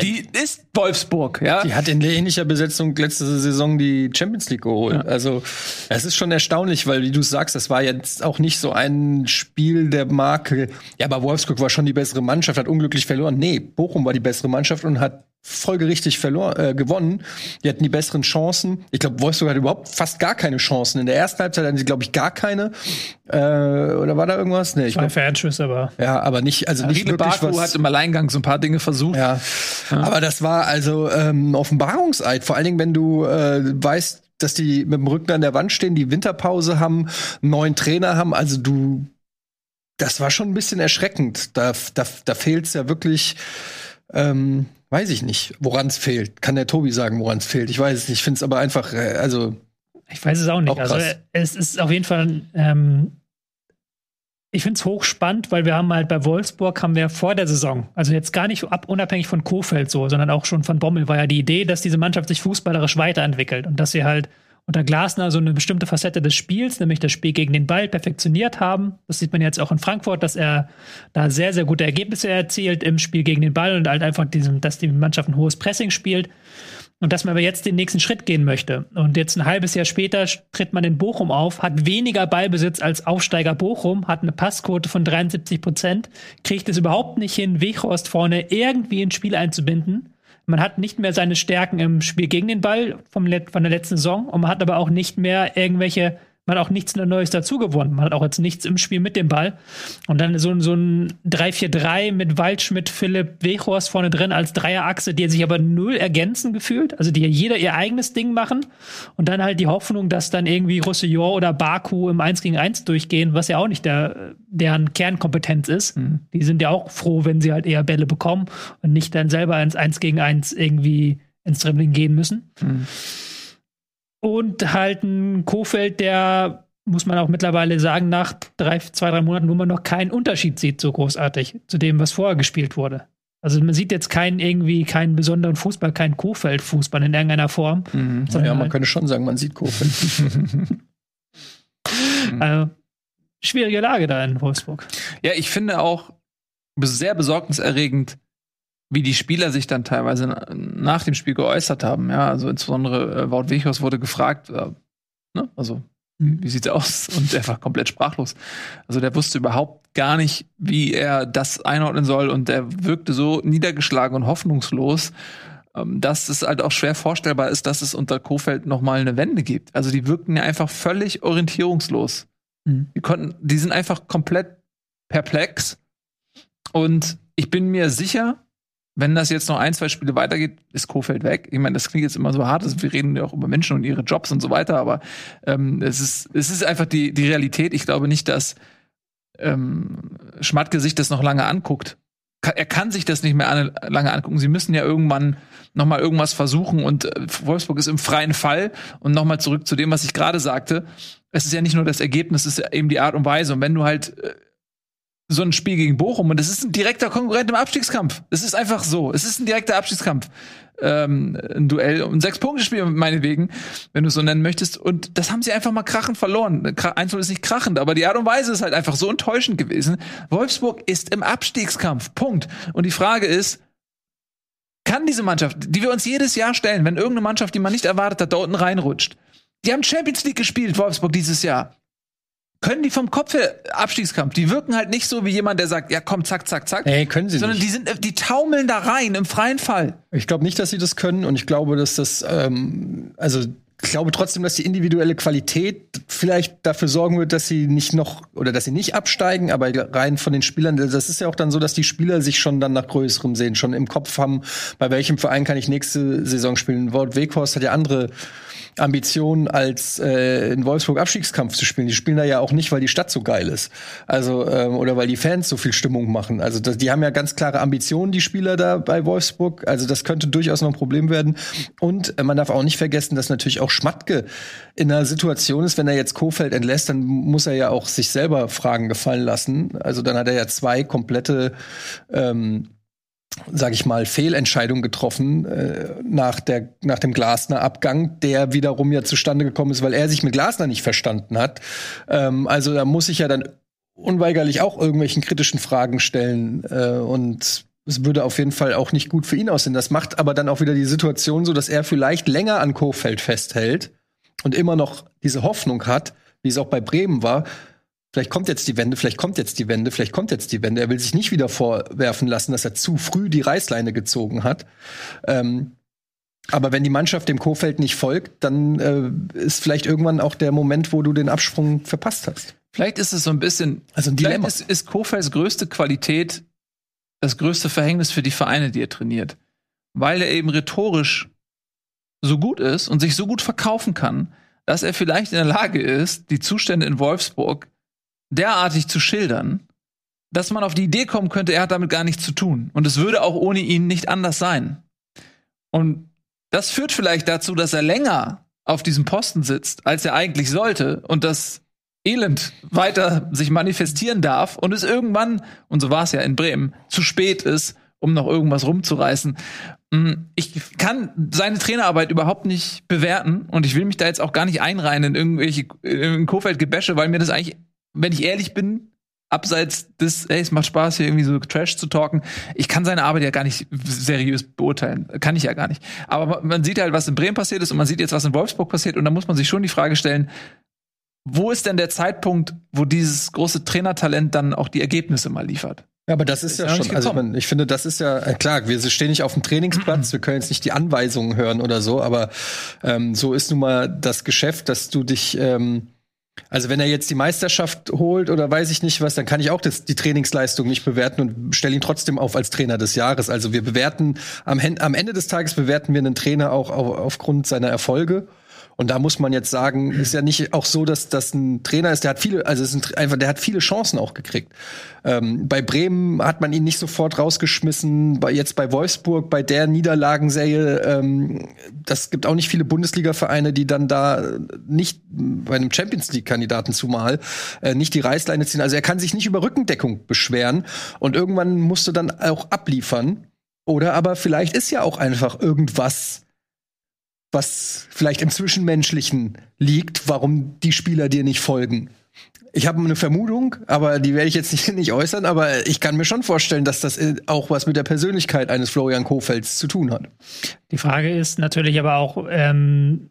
A: die ist Wolfsburg, ja.
B: Die hat in ähnlicher Besetzung letzte Saison die Champions League geholt. Ja. Also, es ist schon erstaunlich, weil, wie du sagst, das war jetzt auch nicht so ein Spiel der Marke. Ja, aber Wolfsburg war schon die bessere Mannschaft, hat unglücklich verloren. Nee, Bochum war die bessere Mannschaft und hat folgerichtig verloren, äh, gewonnen. Die hatten die besseren Chancen. Ich glaube, Wolfsburg hat überhaupt fast gar keine Chancen. In der ersten Halbzeit hatten sie, glaube ich, gar keine. Äh, oder war da irgendwas? Nee, ich
C: Zwei Fernschüsse, aber.
B: Ja, aber nicht, also nicht
A: Riedle wirklich Baku was. hat im Alleingang so ein paar Dinge versucht.
B: Ja. ja. Aber das war also ähm, Offenbarungseid. Vor allen Dingen, wenn du äh, weißt, dass die mit dem Rücken an der Wand stehen, die Winterpause haben, einen neuen Trainer haben. Also du, das war schon ein bisschen erschreckend. Da, da, da fehlt's ja wirklich. Ähm, Weiß ich nicht, woran es fehlt. Kann der Tobi sagen, woran es fehlt? Ich weiß es nicht. Ich finde es aber einfach, äh, also.
C: Ich weiß es auch nicht. Auch also es ist auf jeden Fall, ähm, ich finde es hochspannend, weil wir haben halt bei Wolfsburg haben wir vor der Saison, also jetzt gar nicht ab, unabhängig von Kofeld so, sondern auch schon von Bommel, war ja die Idee, dass diese Mannschaft sich fußballerisch weiterentwickelt und dass sie halt unter Glasner so eine bestimmte Facette des Spiels, nämlich das Spiel gegen den Ball, perfektioniert haben. Das sieht man jetzt auch in Frankfurt, dass er da sehr, sehr gute Ergebnisse erzielt im Spiel gegen den Ball und halt einfach diesem, dass die Mannschaft ein hohes Pressing spielt. Und dass man aber jetzt den nächsten Schritt gehen möchte. Und jetzt ein halbes Jahr später tritt man in Bochum auf, hat weniger Ballbesitz als Aufsteiger Bochum, hat eine Passquote von 73 Prozent, kriegt es überhaupt nicht hin, Weghorst vorne irgendwie ins Spiel einzubinden man hat nicht mehr seine Stärken im Spiel gegen den Ball vom von der letzten Saison und man hat aber auch nicht mehr irgendwelche man hat auch nichts Neues dazu gewonnen. Man hat auch jetzt nichts im Spiel mit dem Ball. Und dann so, so ein 3-4-3 mit Waldschmidt, Philipp, Wechhorst vorne drin als Dreierachse, die sich aber null ergänzen gefühlt. Also die jeder ihr eigenes Ding machen. Und dann halt die Hoffnung, dass dann irgendwie Roussillon oder Baku im 1 gegen 1 durchgehen, was ja auch nicht der, deren Kernkompetenz ist. Mhm. Die sind ja auch froh, wenn sie halt eher Bälle bekommen und nicht dann selber ins 1 gegen 1 irgendwie ins Dribbling gehen müssen. Mhm. Und halt ein Kofeld, der, muss man auch mittlerweile sagen, nach drei, zwei, drei Monaten, wo man noch keinen Unterschied sieht, so großartig zu dem, was vorher gespielt wurde. Also man sieht jetzt keinen irgendwie keinen besonderen Fußball, keinen Kofeld-Fußball in irgendeiner Form.
B: Mhm. Ja, man halt könnte schon sagen, man sieht Kofeld.
C: also, schwierige Lage da in Wolfsburg.
A: Ja, ich finde auch sehr besorgniserregend, wie die Spieler sich dann teilweise nach dem Spiel geäußert haben. Ja, also insbesondere äh, Wout Wechos wurde gefragt, äh, ne? also wie sieht's aus? Und er war komplett sprachlos. Also der wusste überhaupt gar nicht, wie er das einordnen soll und der wirkte so niedergeschlagen und hoffnungslos, ähm, dass es halt auch schwer vorstellbar ist, dass es unter Kofeld noch mal eine Wende gibt. Also die wirkten ja einfach völlig orientierungslos. Mhm. Die konnten, die sind einfach komplett perplex und ich bin mir sicher, wenn das jetzt noch ein, zwei Spiele weitergeht, ist Kofeld weg. Ich meine, das klingt jetzt immer so hart, also wir reden ja auch über Menschen und ihre Jobs und so weiter, aber ähm, es, ist, es ist einfach die, die Realität. Ich glaube nicht, dass ähm, Schmatke sich das noch lange anguckt. Er kann sich das nicht mehr an, lange angucken. Sie müssen ja irgendwann noch mal irgendwas versuchen und äh, Wolfsburg ist im freien Fall. Und noch mal zurück zu dem, was ich gerade sagte. Es ist ja nicht nur das Ergebnis, es ist eben die Art und Weise. Und wenn du halt äh, so ein Spiel gegen Bochum und es ist ein direkter Konkurrent im Abstiegskampf. Es ist einfach so. Es ist ein direkter Abstiegskampf. Ähm, ein Duell, ein Sechs-Punkte-Spiel meinetwegen, wenn du es so nennen möchtest. Und das haben sie einfach mal krachend verloren. Eins ist nicht krachend, aber die Art und Weise ist halt einfach so enttäuschend gewesen. Wolfsburg ist im Abstiegskampf. Punkt. Und die Frage ist, kann diese Mannschaft, die wir uns jedes Jahr stellen, wenn irgendeine Mannschaft, die man nicht erwartet hat, da unten reinrutscht, die haben Champions League gespielt, Wolfsburg dieses Jahr können die vom Kopf her Abstiegskampf. Die wirken halt nicht so wie jemand, der sagt, ja komm, zack, zack, zack.
B: Nee, können sie
A: sondern
B: nicht.
A: die sind, die taumeln da rein im freien Fall.
B: Ich glaube nicht, dass sie das können und ich glaube, dass das, ähm, also glaube trotzdem, dass die individuelle Qualität vielleicht dafür sorgen wird, dass sie nicht noch oder dass sie nicht absteigen, aber rein von den Spielern, das ist ja auch dann so, dass die Spieler sich schon dann nach größerem sehen, schon im Kopf haben, bei welchem Verein kann ich nächste Saison spielen. Wort Weghorst hat ja andere Ambitionen, als äh, in Wolfsburg Abstiegskampf zu spielen. Die spielen da ja auch nicht, weil die Stadt so geil ist. Also, ähm, oder weil die Fans so viel Stimmung machen. Also das, die haben ja ganz klare Ambitionen, die Spieler da bei Wolfsburg. Also das könnte durchaus noch ein Problem werden. Und äh, man darf auch nicht vergessen, dass natürlich auch Schmatke in einer Situation ist, wenn er jetzt Kofeld entlässt, dann muss er ja auch sich selber Fragen gefallen lassen. Also dann hat er ja zwei komplette ähm, sage ich mal, Fehlentscheidung getroffen äh, nach, der, nach dem Glasner-Abgang, der wiederum ja zustande gekommen ist, weil er sich mit Glasner nicht verstanden hat. Ähm, also da muss ich ja dann unweigerlich auch irgendwelchen kritischen Fragen stellen äh, und es würde auf jeden Fall auch nicht gut für ihn aussehen. Das macht aber dann auch wieder die Situation so, dass er vielleicht länger an Kofeld festhält und immer noch diese Hoffnung hat, wie es auch bei Bremen war, Vielleicht kommt jetzt die Wende, vielleicht kommt jetzt die Wende, vielleicht kommt jetzt die Wende. Er will sich nicht wieder vorwerfen lassen, dass er zu früh die Reißleine gezogen hat. Ähm, aber wenn die Mannschaft dem Kofeld nicht folgt, dann äh, ist vielleicht irgendwann auch der Moment, wo du den Absprung verpasst hast.
A: Vielleicht ist es so ein bisschen,
B: also ein
A: vielleicht ist, ist Kofelds größte Qualität das größte Verhängnis für die Vereine, die er trainiert. Weil er eben rhetorisch so gut ist und sich so gut verkaufen kann, dass er vielleicht in der Lage ist, die Zustände in Wolfsburg derartig zu schildern, dass man auf die Idee kommen könnte, er hat damit gar nichts zu tun. Und es würde auch ohne ihn nicht anders sein. Und das führt vielleicht dazu, dass er länger auf diesem Posten sitzt, als er eigentlich sollte und das Elend weiter sich manifestieren darf und es irgendwann, und so war es ja in Bremen, zu spät ist, um noch irgendwas rumzureißen. Mm, ich kann seine Trainerarbeit überhaupt nicht bewerten und ich will mich da jetzt auch gar nicht einreihen in irgendwelche in Kofeld-Gebäsche, weil mir das eigentlich wenn ich ehrlich bin, abseits des, ey, es macht Spaß, hier irgendwie so Trash zu talken. Ich kann seine Arbeit ja gar nicht seriös beurteilen. Kann ich ja gar nicht. Aber man sieht halt, was in Bremen passiert ist und man sieht jetzt, was in Wolfsburg passiert und da muss man sich schon die Frage stellen, wo ist denn der Zeitpunkt, wo dieses große Trainertalent dann auch die Ergebnisse mal liefert?
B: Ja, aber das ist, ist ja schon, also man, ich finde, das ist ja äh, klar, wir stehen nicht auf dem Trainingsplatz, wir können jetzt nicht die Anweisungen hören oder so, aber ähm, so ist nun mal das Geschäft, dass du dich ähm, also wenn er jetzt die Meisterschaft holt oder weiß ich nicht was, dann kann ich auch das, die Trainingsleistung nicht bewerten und stelle ihn trotzdem auf als Trainer des Jahres. Also wir bewerten am, am Ende des Tages bewerten wir einen Trainer auch auf, aufgrund seiner Erfolge. Und da muss man jetzt sagen, ist ja nicht auch so, dass das ein Trainer ist, der hat viele, also ist einfach, der hat viele Chancen auch gekriegt. Ähm, bei Bremen hat man ihn nicht sofort rausgeschmissen. Bei, jetzt bei Wolfsburg, bei der Niederlagenserie, ähm, das gibt auch nicht viele Bundesliga-Vereine, die dann da nicht bei einem Champions League-Kandidaten zumal äh, nicht die Reißleine ziehen. Also er kann sich nicht über Rückendeckung beschweren und irgendwann musst du dann auch abliefern. Oder aber vielleicht ist ja auch einfach irgendwas was vielleicht im Zwischenmenschlichen liegt, warum die Spieler dir nicht folgen. Ich habe eine Vermutung, aber die werde ich jetzt nicht, nicht, äußern, aber ich kann mir schon vorstellen, dass das auch was mit der Persönlichkeit eines Florian Kofelds zu tun hat.
C: Die Frage ist natürlich aber auch, ähm,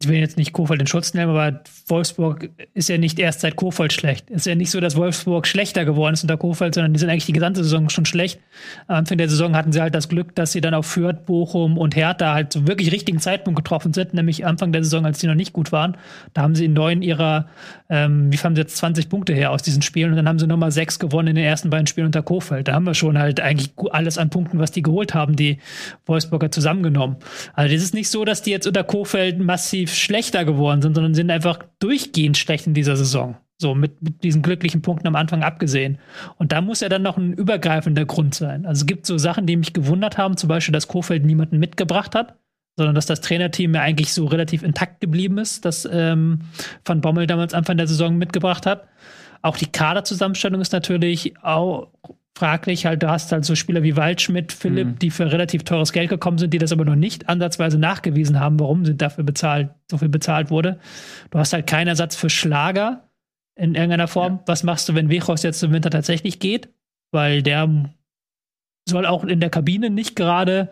C: ich will jetzt nicht Kofeld in Schutz nehmen, aber Wolfsburg ist ja nicht erst seit Kofeld schlecht. Es ist ja nicht so, dass Wolfsburg schlechter geworden ist unter Kofeld, sondern die sind eigentlich die gesamte Saison schon schlecht. Am Anfang der Saison hatten sie halt das Glück, dass sie dann auf Fürth, Bochum und Hertha halt zum wirklich richtigen Zeitpunkt getroffen sind, nämlich Anfang der Saison, als die noch nicht gut waren. Da haben sie in neun ihrer, ähm, wie haben sie jetzt 20 Punkte her aus diesen Spielen und dann haben sie nochmal sechs gewonnen in den ersten beiden Spielen unter Kofeld. Da haben wir schon halt eigentlich alles an Punkten, was die geholt haben, die Wolfsburger zusammengenommen. Also das ist nicht so, dass die jetzt unter Kofeld massiv schlechter geworden sind, sondern sind einfach durchgehend schlecht in dieser Saison. So, mit, mit, diesen glücklichen Punkten am Anfang abgesehen. Und da muss ja dann noch ein übergreifender Grund sein. Also es gibt so Sachen, die mich gewundert haben, zum Beispiel, dass Kofeld niemanden mitgebracht hat, sondern dass das Trainerteam ja eigentlich so relativ intakt geblieben ist, das ähm, Van Bommel damals Anfang der Saison mitgebracht hat. Auch die Kaderzusammenstellung ist natürlich auch fraglich. Halt, du hast halt so Spieler wie Waldschmidt, Philipp, mhm. die für relativ teures Geld gekommen sind, die das aber noch nicht ansatzweise nachgewiesen haben, warum sie dafür bezahlt, so viel bezahlt wurde. Du hast halt keinen Ersatz für Schlager in irgendeiner Form. Ja. Was machst du, wenn Wechos jetzt im Winter tatsächlich geht? Weil der soll auch in der Kabine nicht gerade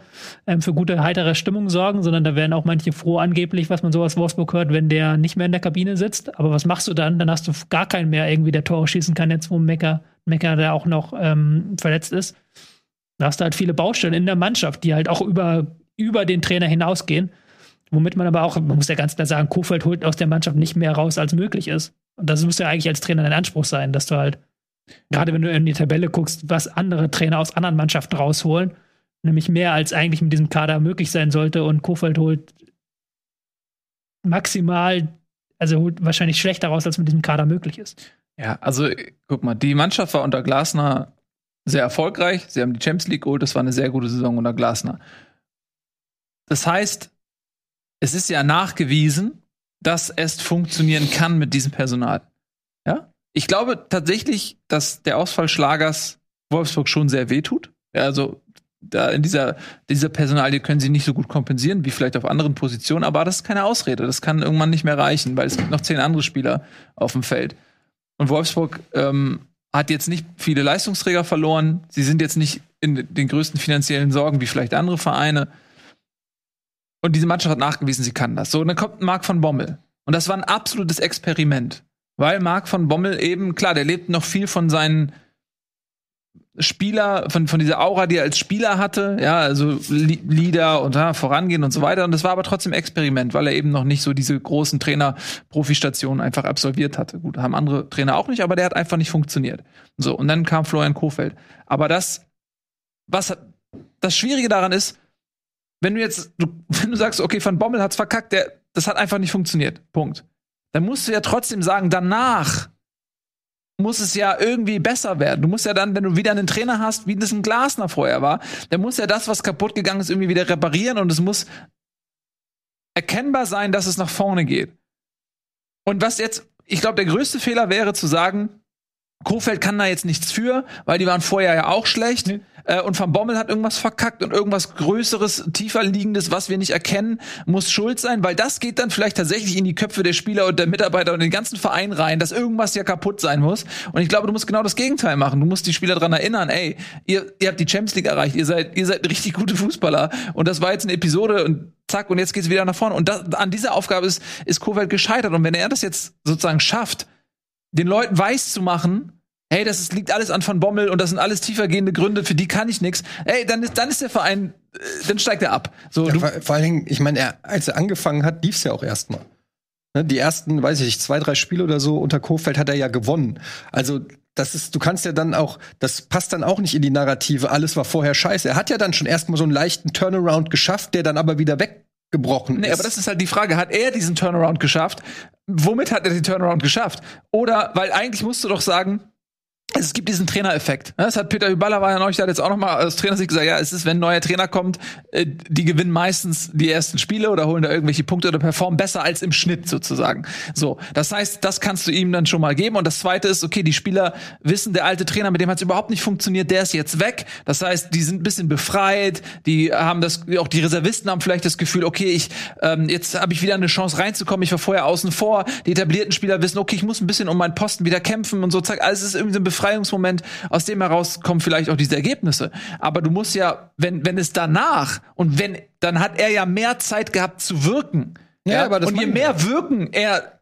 C: ähm, für gute, heitere Stimmung sorgen, sondern da werden auch manche froh angeblich, was man so aus Wolfsburg hört, wenn der nicht mehr in der Kabine sitzt. Aber was machst du dann? Dann hast du gar keinen mehr irgendwie, der Tore schießen kann, jetzt wo Mecker, Mecker der auch noch ähm, verletzt ist. Da hast du halt viele Baustellen in der Mannschaft, die halt auch über, über den Trainer hinausgehen. Womit man aber auch, man muss ja ganz klar sagen, Kofeld holt aus der Mannschaft nicht mehr raus, als möglich ist. Und das muss ja eigentlich als Trainer dein Anspruch sein, dass du halt Gerade wenn du in die Tabelle guckst, was andere Trainer aus anderen Mannschaften rausholen, nämlich mehr als eigentlich mit diesem Kader möglich sein sollte und Kofeld holt maximal, also holt wahrscheinlich schlechter raus, als mit diesem Kader möglich ist.
A: Ja, also guck mal, die Mannschaft war unter Glasner sehr erfolgreich. Sie haben die Champions League geholt, das war eine sehr gute Saison unter Glasner. Das heißt, es ist ja nachgewiesen, dass es funktionieren kann mit diesem Personal. Ich glaube tatsächlich, dass der Ausfall Schlagers Wolfsburg schon sehr wehtut. Also da in dieser, dieser Personalie können sie nicht so gut kompensieren wie vielleicht auf anderen Positionen, aber das ist keine Ausrede. Das kann irgendwann nicht mehr reichen, weil es gibt noch zehn andere Spieler auf dem Feld. Und Wolfsburg ähm, hat jetzt nicht viele Leistungsträger verloren. Sie sind jetzt nicht in den größten finanziellen Sorgen wie vielleicht andere Vereine. Und diese Mannschaft hat nachgewiesen, sie kann das. So, und dann kommt Marc von Bommel. Und das war ein absolutes Experiment. Weil Marc von Bommel eben, klar, der lebt noch viel von seinen Spieler, von, von dieser Aura, die er als Spieler hatte, ja, also Lieder und ja, vorangehen und so weiter. Und das war aber trotzdem Experiment, weil er eben noch nicht so diese großen Trainer-Profi-Stationen einfach absolviert hatte. Gut, haben andere Trainer auch nicht, aber der hat einfach nicht funktioniert. So, und dann kam Florian Kofeld. Aber das, was das Schwierige daran ist, wenn du jetzt, wenn du sagst, okay, Van Bommel hat's verkackt, der, das hat einfach nicht funktioniert. Punkt dann musst du ja trotzdem sagen, danach muss es ja irgendwie besser werden. Du musst ja dann, wenn du wieder einen Trainer hast, wie das ein Glasner vorher war, dann muss ja das, was kaputt gegangen ist, irgendwie wieder reparieren und es muss erkennbar sein, dass es nach vorne geht. Und was jetzt, ich glaube, der größte Fehler wäre zu sagen, Kofeld kann da jetzt nichts für, weil die waren vorher ja auch schlecht. Nee. Äh, und Van Bommel hat irgendwas verkackt und irgendwas Größeres, tiefer liegendes, was wir nicht erkennen, muss schuld sein, weil das geht dann vielleicht tatsächlich in die Köpfe der Spieler und der Mitarbeiter und den ganzen Verein rein, dass irgendwas ja kaputt sein muss. Und ich glaube, du musst genau das Gegenteil machen. Du musst die Spieler daran erinnern, ey, ihr, ihr habt die Champions League erreicht, ihr seid, ihr seid richtig gute Fußballer. Und das war jetzt eine Episode und zack, und jetzt geht's wieder nach vorne. Und das, an dieser Aufgabe ist, ist Kowald gescheitert. Und wenn er das jetzt sozusagen schafft, den Leuten weiß zu machen, hey, das ist, liegt alles an Van Bommel und das sind alles tiefergehende Gründe, für die kann ich nichts. Ey, dann ist, dann ist der Verein, äh, dann steigt er ab. So,
B: ja, vor, vor, allen Dingen, ich meine, er, als er angefangen hat, lief's ja auch erstmal. Ne, die ersten, weiß ich nicht, zwei, drei Spiele oder so unter Kofeld hat er ja gewonnen. Also das ist, du kannst ja dann auch, das passt dann auch nicht in die Narrative, alles war vorher scheiße. Er hat ja dann schon erstmal so einen leichten Turnaround geschafft, der dann aber wieder weggebrochen nee, ist.
A: aber das ist halt die Frage, hat er diesen Turnaround geschafft? Womit hat er den Turnaround geschafft? Oder, weil eigentlich musst du doch sagen, es gibt diesen Trainereffekt. Das hat Peter Hüballer war ja neulich, hat jetzt auch noch mal als Trainer sich gesagt, ja, es ist, wenn ein neuer Trainer kommt, äh, die gewinnen meistens die ersten Spiele oder holen da irgendwelche Punkte oder performen besser als im Schnitt sozusagen. So, das heißt, das kannst du ihm dann schon mal geben. Und das Zweite ist, okay, die Spieler wissen, der alte Trainer, mit dem hat es überhaupt nicht funktioniert, der ist jetzt weg. Das heißt, die sind ein bisschen befreit, die haben das, auch die Reservisten haben vielleicht das Gefühl, okay, ich ähm, jetzt habe ich wieder eine Chance reinzukommen. Ich war vorher außen vor. Die etablierten Spieler wissen, okay, ich muss ein bisschen um meinen Posten wieder kämpfen und so. Zack, alles ist irgendwie so ein Befreiungsmoment, aus dem heraus kommen vielleicht auch diese Ergebnisse. Aber du musst ja, wenn, wenn es danach und wenn, dann hat er ja mehr Zeit gehabt zu wirken.
B: Ja, aber das
A: und je mehr Wirken er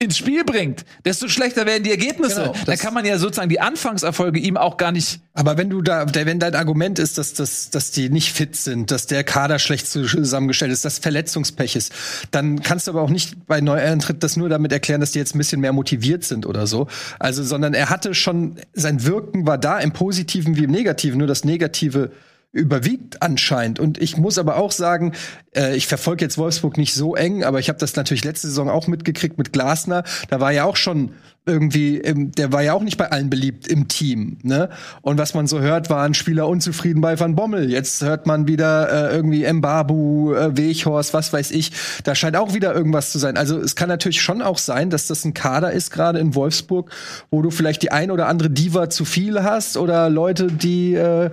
A: ins Spiel bringt, desto schlechter werden die Ergebnisse.
B: Genau,
A: da kann man ja sozusagen die Anfangserfolge ihm auch gar nicht.
B: Aber wenn du da, wenn dein Argument ist, dass, dass, dass die nicht fit sind, dass der Kader schlecht zusammengestellt ist, dass Verletzungspech ist, dann kannst du aber auch nicht bei Neueintritt das nur damit erklären, dass die jetzt ein bisschen mehr motiviert sind oder so. Also, sondern er hatte schon, sein Wirken war da im Positiven wie im Negativen, nur das Negative überwiegt anscheinend. Und ich muss aber auch sagen, äh, ich verfolge jetzt Wolfsburg nicht so eng, aber ich habe das natürlich letzte Saison auch mitgekriegt mit Glasner. Da war ja auch schon irgendwie, der war ja auch nicht bei allen beliebt im Team. Ne? Und was man so hört, waren Spieler unzufrieden bei Van Bommel. Jetzt hört man wieder äh, irgendwie Mbabu, äh, Weghorst, was weiß ich. Da scheint auch wieder irgendwas zu sein. Also es kann natürlich schon auch sein, dass das ein Kader ist, gerade in Wolfsburg, wo du vielleicht die ein oder andere Diva zu viel hast oder Leute, die äh,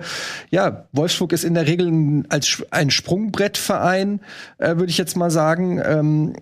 B: ja, Wolfsburg ist in der Regel ein, als ein Sprungbrettverein, äh, würde ich jetzt mal sagen. Ähm,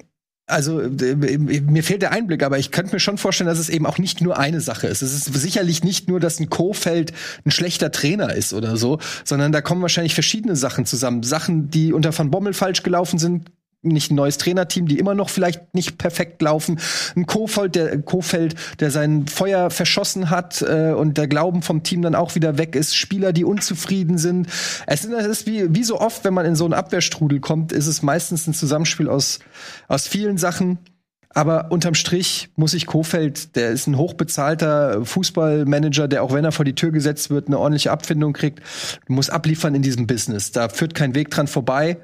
B: also äh, mir fehlt der Einblick, aber ich könnte mir schon vorstellen, dass es eben auch nicht nur eine Sache ist. Es ist sicherlich nicht nur, dass ein Kofeld ein schlechter Trainer ist oder so, sondern da kommen wahrscheinlich verschiedene Sachen zusammen. Sachen, die unter Van Bommel falsch gelaufen sind, nicht ein neues Trainerteam, die immer noch vielleicht nicht perfekt laufen. Ein Kofeld, der Kofeld, der sein Feuer verschossen hat äh, und der Glauben vom Team dann auch wieder weg ist. Spieler, die unzufrieden sind. Es ist, wie, wie so oft, wenn man in so einen Abwehrstrudel kommt, ist es meistens ein Zusammenspiel aus, aus vielen Sachen. Aber unterm Strich muss ich Kofeld, der ist ein hochbezahlter Fußballmanager, der auch wenn er vor die Tür gesetzt wird, eine ordentliche Abfindung kriegt, muss abliefern in diesem Business. Da führt kein Weg dran vorbei.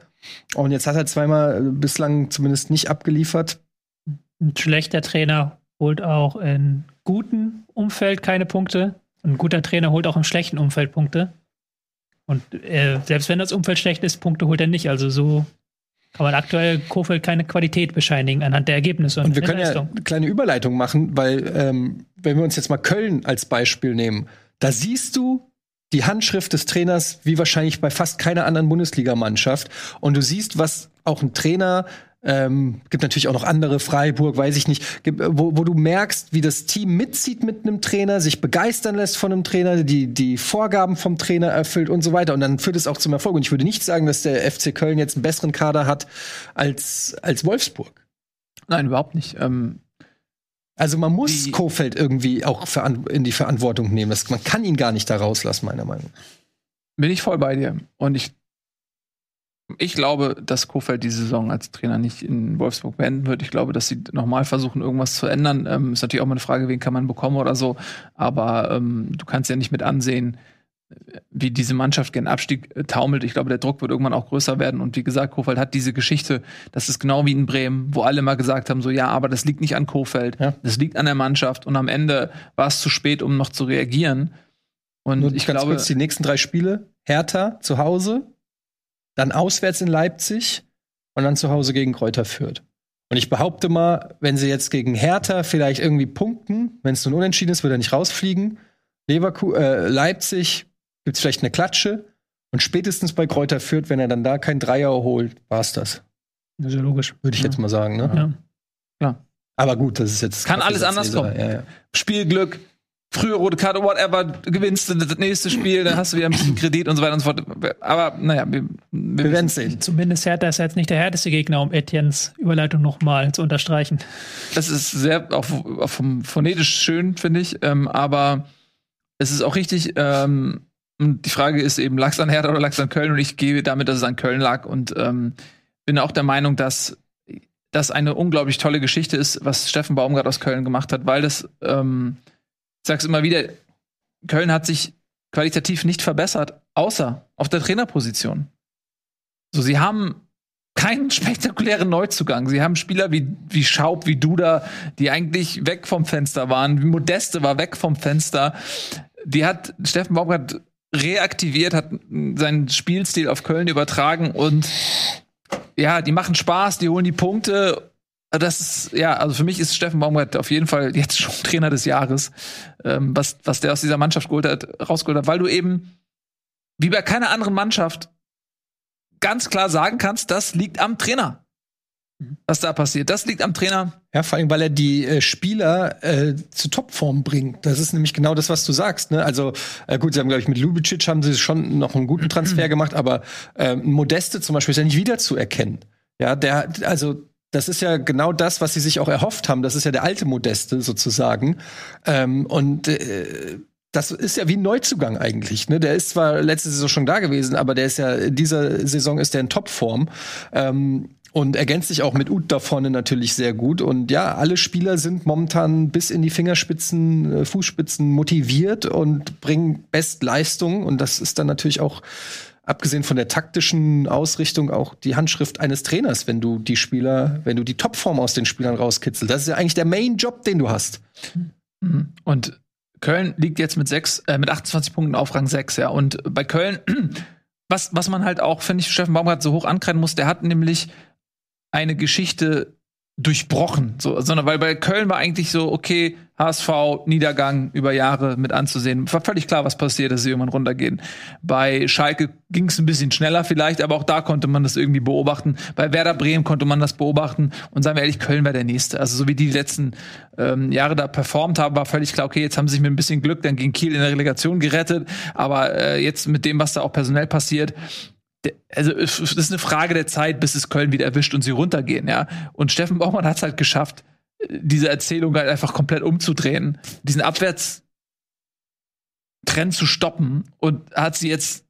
B: Und jetzt hat er zweimal äh, bislang zumindest nicht abgeliefert.
C: Ein schlechter Trainer holt auch in gutem Umfeld keine Punkte. Ein guter Trainer holt auch im schlechten Umfeld Punkte. Und äh, selbst wenn das Umfeld schlecht ist, Punkte holt er nicht. Also so kann man aktuell Kofeld keine Qualität bescheinigen anhand der Ergebnisse
B: Und wir
C: der
B: können ja eine kleine Überleitung machen, weil ähm, wenn wir uns jetzt mal Köln als Beispiel nehmen, da siehst du die Handschrift des Trainers wie wahrscheinlich bei fast keiner anderen Bundesligamannschaft. Und du siehst, was auch ein Trainer ähm, gibt natürlich auch noch andere, Freiburg, weiß ich nicht, äh, wo, wo du merkst, wie das Team mitzieht mit einem Trainer, sich begeistern lässt von einem Trainer, die, die Vorgaben vom Trainer erfüllt und so weiter. Und dann führt es auch zum Erfolg. Und ich würde nicht sagen, dass der FC Köln jetzt einen besseren Kader hat als, als Wolfsburg.
A: Nein, überhaupt nicht. Ähm,
B: Also man muss
A: Die-
B: Kofeld irgendwie auch in die Verantwortung nehmen. Das, man kann ihn gar nicht da rauslassen, meiner Meinung nach.
A: bin ich voll bei dir. Und ich, ich glaube, dass Kofeld die Saison als Trainer nicht in Wolfsburg beenden wird. Ich glaube, dass sie nochmal versuchen, irgendwas zu ändern. Ähm, ist natürlich auch mal eine Frage, wen kann man bekommen oder so. Aber ähm, du kannst ja nicht mit ansehen, wie diese Mannschaft gegen Abstieg äh, taumelt. Ich glaube, der Druck wird irgendwann auch größer werden. Und wie gesagt, Kofeld hat diese Geschichte, das ist genau wie in Bremen, wo alle mal gesagt haben, so ja, aber das liegt nicht an Kofeld,
B: Ja.
A: das liegt an der Mannschaft. Und am Ende war es zu spät, um noch zu reagieren. Und
B: Nur
A: ich
B: ganz
A: glaube,
B: kurz die nächsten drei Spiele. Hertha zu Hause, dann auswärts in Leipzig und dann zu Hause gegen Kräuter Fürth. Und ich behaupte mal, wenn sie jetzt gegen Hertha vielleicht irgendwie punkten, wenn es nun unentschieden ist, wird er nicht rausfliegen. Leverku äh, Leipzig gibt es vielleicht eine Klatsche. Und spätestens bei Kräuter Fürth, wenn er dann da kein Dreier holt, war's das.
C: Das ist ja logisch.
B: Würde ich
C: Ja.
B: jetzt mal sagen. Ne?
C: Ja.
B: Aber gut, das ist jetzt.
A: Kann alles anders kommen.
B: Ja, ja.
A: Spielglück, frühe rote Karte, whatever, gewinnst du das nächste Spiel, dann hast du wieder ein bisschen Kredit und so weiter und so fort. Aber naja, wir, wir,
B: Wir werden sehen.
C: Zumindest Hertha ist jetzt nicht der härteste Gegner, um Etiennes Überleitung nochmal zu unterstreichen.
A: Das ist sehr auch, auch vom phonetisch schön, finde ich. Ähm, aber es ist auch richtig. Ähm, und die Frage ist eben, lag es an Hertha oder lag es an Köln? Und ich gehe damit, dass es an Köln lag und ähm, bin auch der Meinung, dass das eine unglaublich tolle Geschichte ist, was Steffen Baumgart aus Köln gemacht hat, weil das, ähm, ich sag's immer wieder, Köln hat sich qualitativ nicht verbessert, außer auf der Trainerposition. So, sie haben keinen spektakulären Neuzugang. Sie haben Spieler wie, wie Schaub, wie Duda, die eigentlich weg vom Fenster waren. Modeste war weg vom Fenster. Die hat Steffen Baumgart reaktiviert, hat seinen Spielstil auf Köln übertragen und ja, die machen Spaß, die holen die Punkte. Das ist, ja, also für mich ist Steffen Baumgart auf jeden Fall jetzt schon Trainer des Jahres, ähm, was, was der aus dieser Mannschaft geholt hat, rausgeholt hat, weil du eben, wie bei keiner anderen Mannschaft, ganz klar sagen kannst, das liegt am Trainer. Was da passiert. Das liegt am Trainer.
B: Ja, vor allem, weil er die äh, Spieler äh, zu Topform bringt. Das ist nämlich genau das, was du sagst. Ne? Also äh, gut, sie haben, glaube ich, mit Lubicic haben sie schon noch einen guten Transfer gemacht, aber äh, Modeste zum Beispiel ist ja nicht wiederzuerkennen. Ja, der, also das ist ja genau das, was sie sich auch erhofft haben. Das ist ja der alte Modeste sozusagen. Ähm, und äh, das ist ja wie ein Neuzugang eigentlich. Ne? Der ist zwar letzte Saison schon da gewesen, aber der ist ja in dieser Saison ist der in Topform. Ähm, und ergänzt sich auch mit Ut da vorne natürlich sehr gut. Und ja, alle Spieler sind momentan bis in die Fingerspitzen, äh, Fußspitzen motiviert und bringen Bestleistung. Und das ist dann natürlich auch, abgesehen von der taktischen Ausrichtung, auch die Handschrift eines Trainers, wenn du die Spieler, wenn du die Topform aus den Spielern rauskitzelst. Das ist ja eigentlich der Main-Job, den du hast.
A: Und Köln liegt jetzt mit sechs, äh, mit 28 Punkten auf Rang 6, ja. Und bei Köln, was, was man halt auch, finde ich, Steffen Baumgart so hoch ankreiden muss, der hat nämlich eine Geschichte durchbrochen, so, sondern weil bei Köln war eigentlich so, okay, HSV, Niedergang über Jahre mit anzusehen. War völlig klar, was passiert, dass sie irgendwann runtergehen. Bei Schalke ging es ein bisschen schneller vielleicht, aber auch da konnte man das irgendwie beobachten. Bei Werder Bremen konnte man das beobachten. Und sagen wir ehrlich, Köln war der Nächste. Also so wie die, die letzten ähm, Jahre da performt haben, war völlig klar, okay, jetzt haben sie sich mit ein bisschen Glück dann gegen Kiel in der Relegation gerettet. Aber äh, jetzt mit dem, was da auch personell passiert, also es ist eine Frage der Zeit, bis es Köln wieder erwischt und sie runtergehen, ja. Und Steffen Baumann hat es halt geschafft, diese Erzählung halt einfach komplett umzudrehen, diesen Abwärtstrend zu stoppen und hat sie jetzt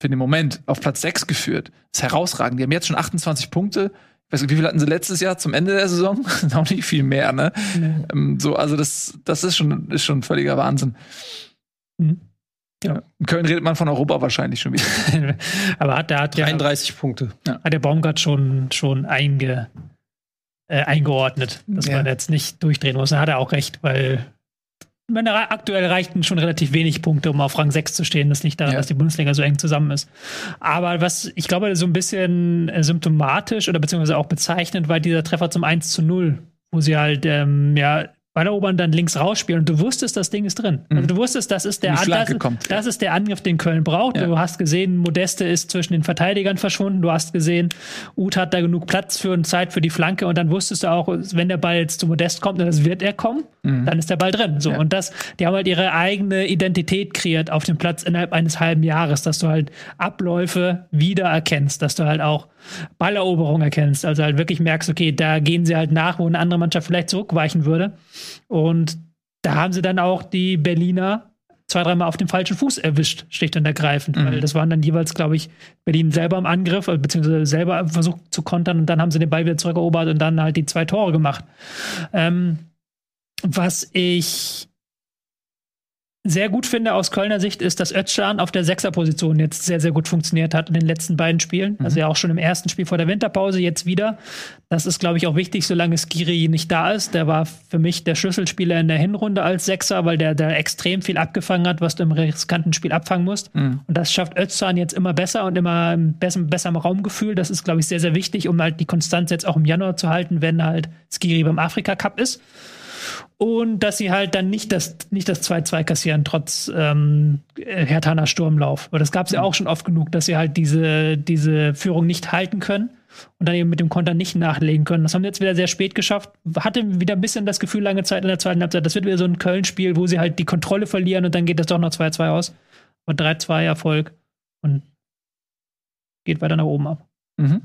A: für den Moment auf Platz 6 geführt. Das ist herausragend. Die haben jetzt schon 28 Punkte. Ich weiß nicht, wie viel hatten sie letztes Jahr zum Ende der Saison? Auch nicht viel mehr, ne? Nee. So, also das, das ist schon, ist schon völliger Wahnsinn. Mhm. Ja. In Köln redet man von Europa wahrscheinlich schon wieder.
C: Aber hat der hat
B: 33 ja, Punkte.
C: Hat der Baumgart schon, schon einge, äh, eingeordnet, dass ja. man jetzt nicht durchdrehen muss. Da hat er auch recht, weil meine, aktuell reichten schon relativ wenig Punkte, um auf Rang 6 zu stehen. Das liegt daran, ja. dass die Bundesliga so eng zusammen ist. Aber was ich glaube, so ein bisschen äh, symptomatisch oder beziehungsweise auch bezeichnend war dieser Treffer zum 1 zu 0, wo sie halt ähm, ja Ballerobern dann links rausspielen und du wusstest, das Ding ist drin. Also mhm. du wusstest, das ist der,
A: das,
C: das, ist der Angriff, den Köln braucht. Ja. Du hast gesehen, Modeste ist zwischen den Verteidigern verschwunden. Du hast gesehen, Uth hat da genug Platz für und Zeit für die Flanke und dann wusstest du auch, wenn der Ball jetzt zu Modest kommt, und das wird er kommen, mhm. dann ist der Ball drin. So ja. und das, die haben halt ihre eigene Identität kreiert auf dem Platz innerhalb eines halben Jahres, dass du halt Abläufe wiedererkennst, dass du halt auch Balleroberung erkennst. Also halt wirklich merkst, okay, da gehen sie halt nach, wo eine andere Mannschaft vielleicht zurückweichen würde. Und da haben sie dann auch die Berliner zwei, dreimal auf dem falschen Fuß erwischt, schlicht und ergreifend. Mhm. Weil das waren dann jeweils, glaube ich, Berlin selber im Angriff, beziehungsweise selber versucht zu kontern und dann haben sie den Ball wieder zurückerobert und dann halt die zwei Tore gemacht. Ähm, was ich sehr gut finde aus Kölner Sicht ist, dass Özcan auf der Sechserposition jetzt sehr, sehr gut funktioniert hat in den letzten beiden Spielen. Mhm. Also ja auch schon im ersten Spiel vor der Winterpause, jetzt wieder. Das ist, glaube ich, auch wichtig, solange Skiri nicht da ist. Der war für mich der Schlüsselspieler in der Hinrunde als Sechser, weil der da extrem viel abgefangen hat, was du im riskanten Spiel abfangen musst. Mhm. Und das schafft Özcan jetzt immer besser und immer besser, besser im Raumgefühl. Das ist, glaube ich, sehr, sehr wichtig, um halt die Konstanz jetzt auch im Januar zu halten, wenn halt Skiri beim Afrika Cup ist und dass sie halt dann nicht das nicht das 2-2 kassieren, trotz ähm, Hertaner Sturmlauf. Aber das gab es ja auch schon oft genug, dass sie halt diese, diese Führung nicht halten können und dann eben mit dem Konter nicht nachlegen können. Das haben sie jetzt wieder sehr spät geschafft. Hatte wieder ein bisschen das Gefühl lange Zeit in der zweiten Halbzeit, das wird wieder so ein Köln-Spiel, wo sie halt die Kontrolle verlieren und dann geht das doch noch 2-2 aus. Und 3-2 Erfolg und geht weiter nach oben ab.
A: Mhm.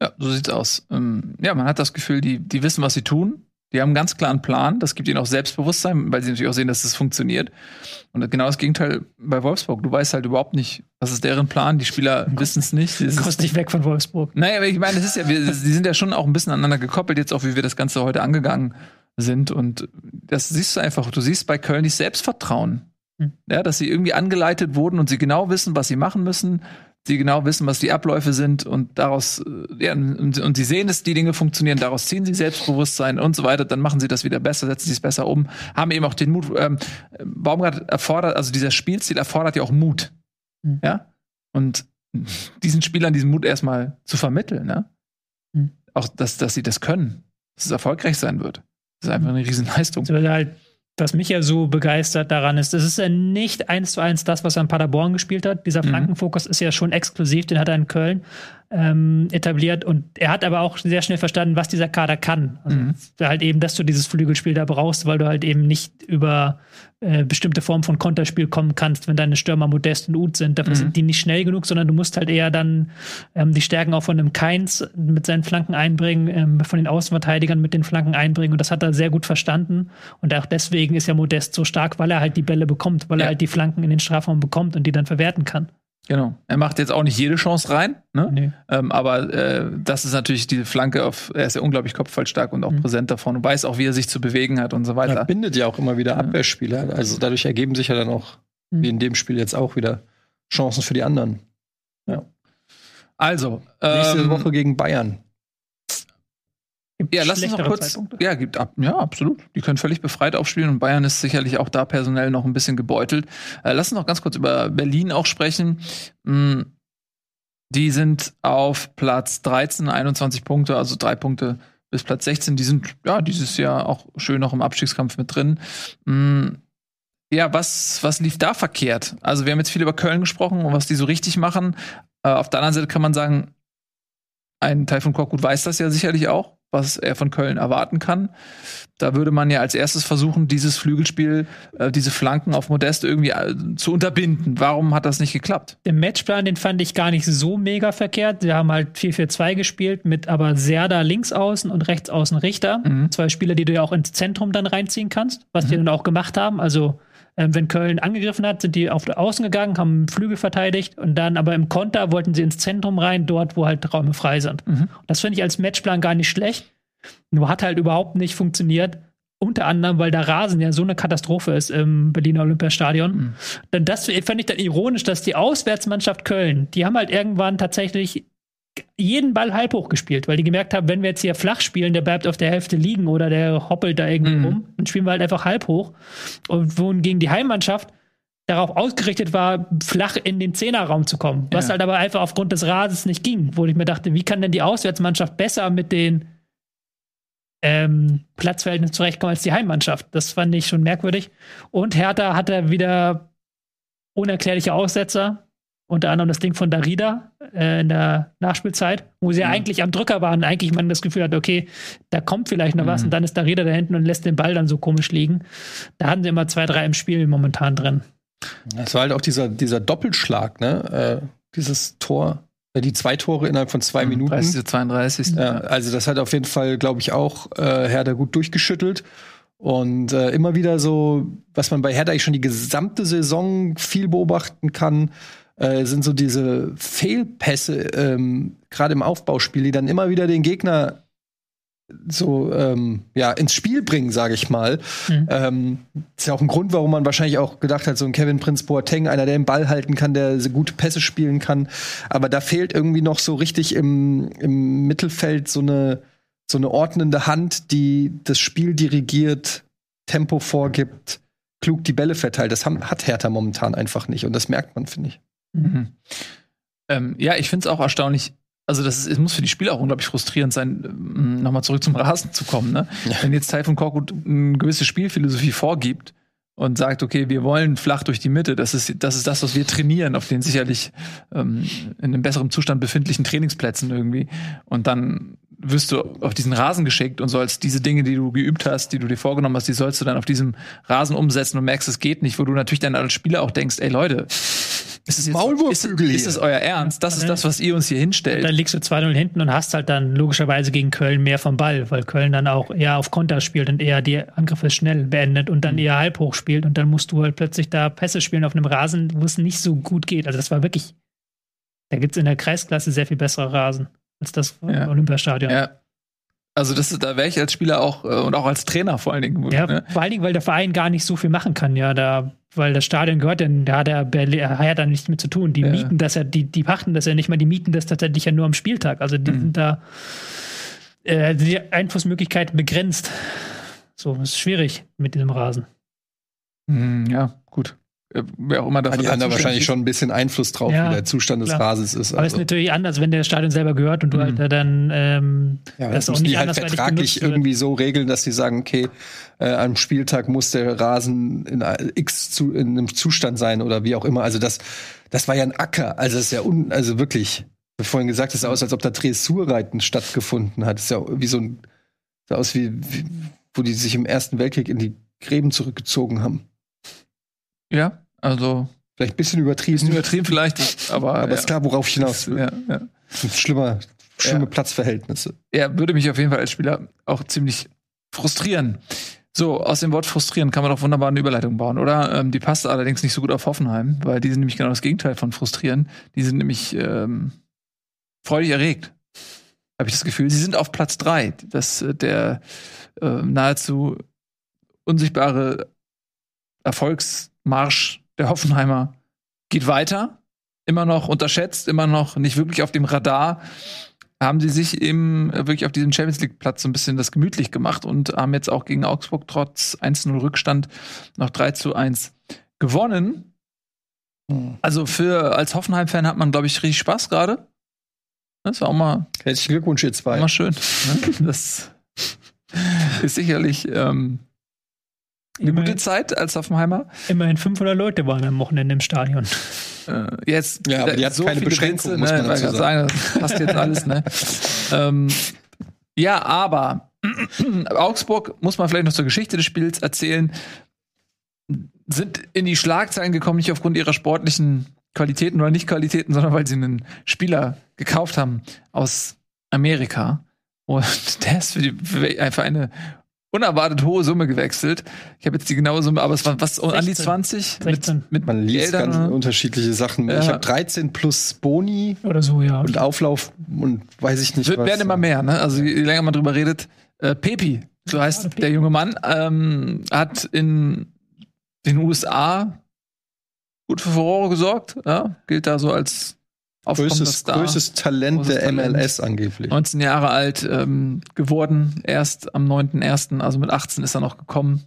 A: Ja, so sieht's aus. Ähm, ja, man hat das Gefühl, die, die wissen, was sie tun. Die haben einen ganz klaren Plan. Das gibt ihnen auch Selbstbewusstsein, weil sie natürlich auch sehen, dass das funktioniert. Und genau das Gegenteil bei Wolfsburg. Du weißt halt überhaupt nicht, was ist deren Plan. Die Spieler wissen es nicht.
C: Du kommst nicht weg von Wolfsburg.
A: Naja, aber ich meine, das ist ja, wir, die sind ja schon auch ein bisschen aneinander gekoppelt, jetzt auch, wie wir das Ganze heute angegangen sind. Und das siehst du einfach. Du siehst bei Köln nicht Selbstvertrauen. Hm. Ja, dass sie irgendwie angeleitet wurden und sie genau wissen, was sie machen müssen sie genau wissen, was die Abläufe sind und daraus, äh, ja, und, und, sie sehen, dass die Dinge funktionieren, daraus ziehen sie Selbstbewusstsein und so weiter, dann machen sie das wieder besser, setzen sie es besser um, haben eben auch den Mut, ähm, Baumgart erfordert, also dieser Spielstil erfordert ja auch Mut. Mhm. Ja? Und diesen Spielern diesen Mut erstmal zu vermitteln, ne? Mhm. Auch, dass, dass sie das können, dass es erfolgreich sein wird. Das ist einfach eine Riesenleistung.
C: Das halt was mich ja so begeistert daran ist, es ist ja nicht eins zu eins das, was er in Paderborn gespielt hat. Dieser mhm. Flankenfokus ist ja schon exklusiv, den hat er in Köln. Ähm, etabliert und er hat aber auch sehr schnell verstanden, was dieser Kader kann. Also
A: Mhm.
C: halt eben, dass du dieses Flügelspiel da brauchst, weil du halt eben nicht über äh, bestimmte Formen von Konterspiel kommen kannst, wenn deine Stürmer Modest und Uth sind. Dafür
A: Mhm.
C: sind die nicht schnell genug, sondern du musst halt eher dann ähm, die Stärken auch von einem Keins mit seinen Flanken einbringen, ähm, von den Außenverteidigern mit den Flanken einbringen und das hat er sehr gut verstanden und auch deswegen ist ja Modest so stark, weil er halt die Bälle bekommt, weil
A: Ja.
C: er halt die Flanken in den Strafraum bekommt und die dann verwerten kann.
A: Genau. Er macht jetzt auch nicht jede Chance rein, ne?
C: Nee.
A: Ähm, aber äh, das ist natürlich die Flanke auf, er ist ja unglaublich kopfballstark und auch
C: Mhm.
A: präsent davon und weiß auch, wie er sich zu bewegen hat und so
B: Er
A: weiter.
B: bindet ja auch immer wieder Abwehrspieler. Also dadurch ergeben sich ja dann auch,
C: Mhm.
B: wie in dem Spiel jetzt auch wieder, Chancen für die anderen.
A: Also,
B: Nächste
A: ähm,
B: Woche gegen Bayern.
C: Gibt
A: Ja, lass uns noch kurz.
C: Zeitpunkte.
A: Ja, gibt ab. Ja, absolut. Die können völlig befreit aufspielen und Bayern ist sicherlich auch da personell noch ein bisschen gebeutelt. Äh, lass uns noch ganz kurz über Berlin auch sprechen. Mm, Die sind auf Platz 13, 21 Punkte, also drei Punkte bis Platz 16. Die sind ja dieses Jahr auch schön noch im Abstiegskampf mit drin. Mm, Ja, was, was lief da verkehrt? Also, wir haben jetzt viel über Köln gesprochen und was die so richtig machen. Äh, auf der anderen Seite kann man sagen, ein Teil von Korkut weiß das ja sicherlich auch, was er von Köln erwarten kann. Da würde man ja als erstes versuchen, dieses Flügelspiel, äh, diese Flanken auf Modest irgendwie äh, zu unterbinden. Warum hat das nicht geklappt?
C: Den Matchplan, den fand ich gar nicht so mega verkehrt. Wir haben halt 4-4-2 gespielt mit aber Serda links außen und rechts außen Richter.
A: Mhm.
C: Zwei Spieler, die du ja auch ins Zentrum dann reinziehen kannst, was die dann auch gemacht haben. Also, ähm, wenn Köln angegriffen hat, sind die auf der Außen gegangen, haben Flügel verteidigt und dann aber im Konter wollten sie ins Zentrum rein, dort, wo halt Räume frei sind.
A: Mhm.
C: Das finde ich als Matchplan gar nicht schlecht. Nur hat halt überhaupt nicht funktioniert. Unter anderem, weil der Rasen ja so eine Katastrophe ist im Berliner Olympiastadion.
A: Mhm.
C: Denn das fand ich dann ironisch, dass die Auswärtsmannschaft Köln, die haben halt irgendwann tatsächlich jeden Ball halb hoch gespielt, weil die gemerkt haben, wenn wir jetzt hier flach spielen, der bleibt auf der Hälfte liegen oder der hoppelt da irgendwie
A: Mhm.
C: rum, dann spielen wir halt einfach halb hoch. Und wohingegen die Heimmannschaft darauf ausgerichtet war, flach in den Zehnerraum zu kommen, was
A: Ja.
C: halt aber einfach aufgrund des Rasens nicht ging, wo ich mir dachte, wie kann denn die Auswärtsmannschaft besser mit den ähm, Platzverhältnissen zurechtkommen als die Heimmannschaft? Das fand ich schon merkwürdig. Und Hertha hatte wieder unerklärliche Aussetzer, unter anderem das Ding von Darida äh, in der Nachspielzeit, wo sie ja
A: Mhm.
C: eigentlich am Drücker waren, eigentlich man das Gefühl hat, okay, da kommt vielleicht noch was
A: Mhm.
C: und dann ist Darida da hinten und lässt den Ball dann so komisch liegen. Da hatten sie immer zwei, drei im Spiel momentan drin.
B: Es war halt auch dieser, dieser Doppelschlag, ne? Äh, dieses Tor, äh, die zwei Tore innerhalb von zwei Minuten.
A: 30. 32.
B: Ja, also das hat auf jeden Fall, glaube ich, auch äh, Hertha gut durchgeschüttelt. Und äh, immer wieder so, was man bei Hertha eigentlich schon die gesamte Saison viel beobachten kann, äh, sind so diese Fehlpässe, ähm, gerade im Aufbauspiel, die dann immer wieder den Gegner so ähm, ja ins Spiel bringen, sage ich mal.
C: Mhm.
B: Ähm, ist ja auch ein Grund, warum man wahrscheinlich auch gedacht hat, so ein Kevin Prince Boateng, einer, der den Ball halten kann, der so gute Pässe spielen kann. Aber da fehlt irgendwie noch so richtig im, im Mittelfeld so eine, so eine ordnende Hand, die das Spiel dirigiert, Tempo vorgibt, klug die Bälle verteilt. Das haben, hat Hertha momentan einfach nicht. Und das merkt man, finde ich.
A: Mhm. Ähm, ja, ich finde es auch erstaunlich. Also, das ist, es muss für die Spieler auch unglaublich frustrierend sein, ähm, nochmal zurück zum Rasen zu kommen. Ne?
B: Ja.
A: Wenn jetzt von Korkut eine gewisse Spielphilosophie vorgibt und sagt, okay, wir wollen flach durch die Mitte, das ist das, ist das was wir trainieren auf den sicherlich ähm, in einem besseren Zustand befindlichen Trainingsplätzen irgendwie. Und dann wirst du auf diesen Rasen geschickt und sollst diese Dinge, die du geübt hast, die du dir vorgenommen hast, die sollst du dann auf diesem Rasen umsetzen und merkst, es geht nicht, wo du natürlich dann als Spieler auch denkst, ey Leute, ist es jetzt, ist, ist es euer Ernst? Das ist das, was ihr uns hier hinstellt.
C: Dann liegst du 2-0 hinten und hast halt dann logischerweise gegen Köln mehr vom Ball, weil Köln dann auch eher auf Konter spielt und eher die Angriffe schnell beendet und dann eher halb hoch spielt und dann musst du halt plötzlich da Pässe spielen auf einem Rasen, wo es nicht so gut geht. Also das war wirklich, da gibt es in der Kreisklasse sehr viel bessere Rasen als das
A: Ja.
C: Olympiastadion.
A: Ja. Also das ist, da wäre ich als Spieler auch äh, und auch als Trainer vor allen Dingen.
C: Ja,
A: ne?
C: vor allen Dingen, weil der Verein gar nicht so viel machen kann, ja, da, weil das Stadion gehört, denn da hat er Berlin, er hat da nichts mit zu tun. Die
A: Ja.
C: mieten das ja, die, die pachten das ja nicht mal, die mieten das tatsächlich ja nur am Spieltag. Also die
A: Mhm.
C: sind da äh, die Einflussmöglichkeiten begrenzt. So, es ist schwierig mit diesem Rasen.
A: Hm, ja, Wer auch immer dafür
B: die haben da wahrscheinlich schon ein bisschen Einfluss drauf,
C: Ja,
B: wie der Zustand des
C: klar.
B: Rasens ist.
C: Aber es ist
B: Also,
C: natürlich anders, wenn der Stadion selber gehört und du
A: Mhm.
C: halt da dann ähm,
B: ja,
C: das
B: das
C: auch
B: müssen
C: nicht
B: die halt vertraglich
C: wird.
B: irgendwie so regeln, dass sie sagen, okay, äh, am Spieltag muss der Rasen in äh, X zu, in einem Zustand sein oder wie auch immer. Also das, das war ja ein Acker. Also das ist ja un, also wirklich. Du vorhin gesagt, es sah aus, als ob da Dressurreiten stattgefunden hat. Es ist ja wie so ein, sah aus wie, wie, wo die sich im Ersten Weltkrieg in die Gräben zurückgezogen haben.
A: Ja, also.
B: Vielleicht ein bisschen übertrieben.
A: Bisschen übertrieben vielleicht, aber.
B: aber ja. ist klar, worauf ich hinaus will.
A: Ja, ja.
B: Schlimmer, schlimme Platzverhältnisse.
A: Er würde mich auf jeden Fall als Spieler auch ziemlich frustrieren. So, aus dem Wort frustrieren kann man doch wunderbar eine Überleitung bauen, oder? Ähm, die passt allerdings nicht so gut auf Hoffenheim, weil die sind nämlich genau das Gegenteil von frustrieren. Die sind nämlich ähm, freudig erregt, habe ich das Gefühl. Sie sind auf Platz drei. Das, äh, der äh, nahezu unsichtbare Erfolgsmarsch der Hoffenheimer geht weiter. Immer noch unterschätzt, immer noch nicht wirklich auf dem Radar. Haben sie sich eben wirklich auf diesen Champions League Platz so ein bisschen das gemütlich gemacht und haben jetzt auch gegen Augsburg trotz 1-0 Rückstand noch 3 zu 1 gewonnen.
B: Hm.
A: Also für als Hoffenheim-Fan hat man, glaube ich, richtig Spaß gerade. Das war auch mal,
B: Herzlichen Glückwunsch, ihr zwei.
A: mal schön. Ne? Das ist sicherlich ähm, eine
C: Immerhin.
A: gute Zeit als Hoffenheimer.
C: Immerhin 500 Leute waren am Wochenende im Stadion.
A: Äh, jetzt
B: Ja, aber die hat keine
A: viele
B: Beschränkung,
A: Grenze,
B: muss
A: ne,
B: man
A: weil
B: dazu
A: sagen. Das passt jetzt alles, ne? ähm, ja, aber Augsburg muss man vielleicht noch zur Geschichte des Spiels erzählen. Sind in die Schlagzeilen gekommen, nicht aufgrund ihrer sportlichen Qualitäten oder Nicht-Qualitäten, sondern weil sie einen Spieler gekauft haben aus Amerika. Und der ist für, die, für einfach eine unerwartet hohe Summe gewechselt. Ich habe jetzt die genaue Summe, aber es waren was an die
C: 16.
A: 20
C: 16.
A: mit, mit
B: Man liest
A: Geldern,
B: ganz unterschiedliche Sachen.
A: Ja.
B: Ich habe 13 plus Boni
C: Oder so, ja.
B: und Auflauf und weiß ich nicht
A: wird,
B: was.
A: werden immer mehr, ne? Also je länger man drüber redet. Äh, Pepi, so heißt
C: Pepi.
A: der junge Mann, ähm, hat in den USA gut für Furore gesorgt. Ja? Gilt da so als
B: größtes,
A: Star.
B: größtes Talent der
A: Talent.
B: MLS angeblich.
A: 19 Jahre alt ähm, geworden, erst am 9.1., also mit 18 ist er noch gekommen.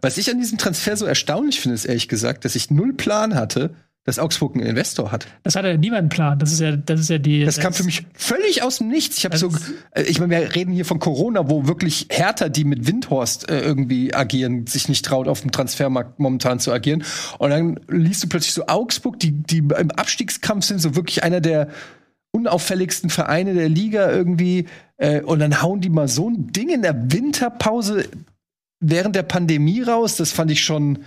B: Was ich an diesem Transfer so erstaunlich finde, ist ehrlich gesagt, dass ich null Plan hatte, dass Augsburg einen Investor hat.
C: Das hatte niemand einen Plan. Das ist ja, das ist ja die.
B: Das kam für mich völlig aus dem Nichts. Ich habe
C: Das
B: so, äh, ich meine, wir reden hier von Corona, wo wirklich Hertha, die mit Windhorst äh, irgendwie agieren, sich nicht traut, auf dem Transfermarkt momentan zu agieren. Und dann liest du plötzlich so Augsburg, die, die im Abstiegskampf sind, so wirklich einer der unauffälligsten Vereine der Liga irgendwie. Äh, und dann hauen die mal so ein Ding in der Winterpause während der Pandemie raus. Das fand ich schon.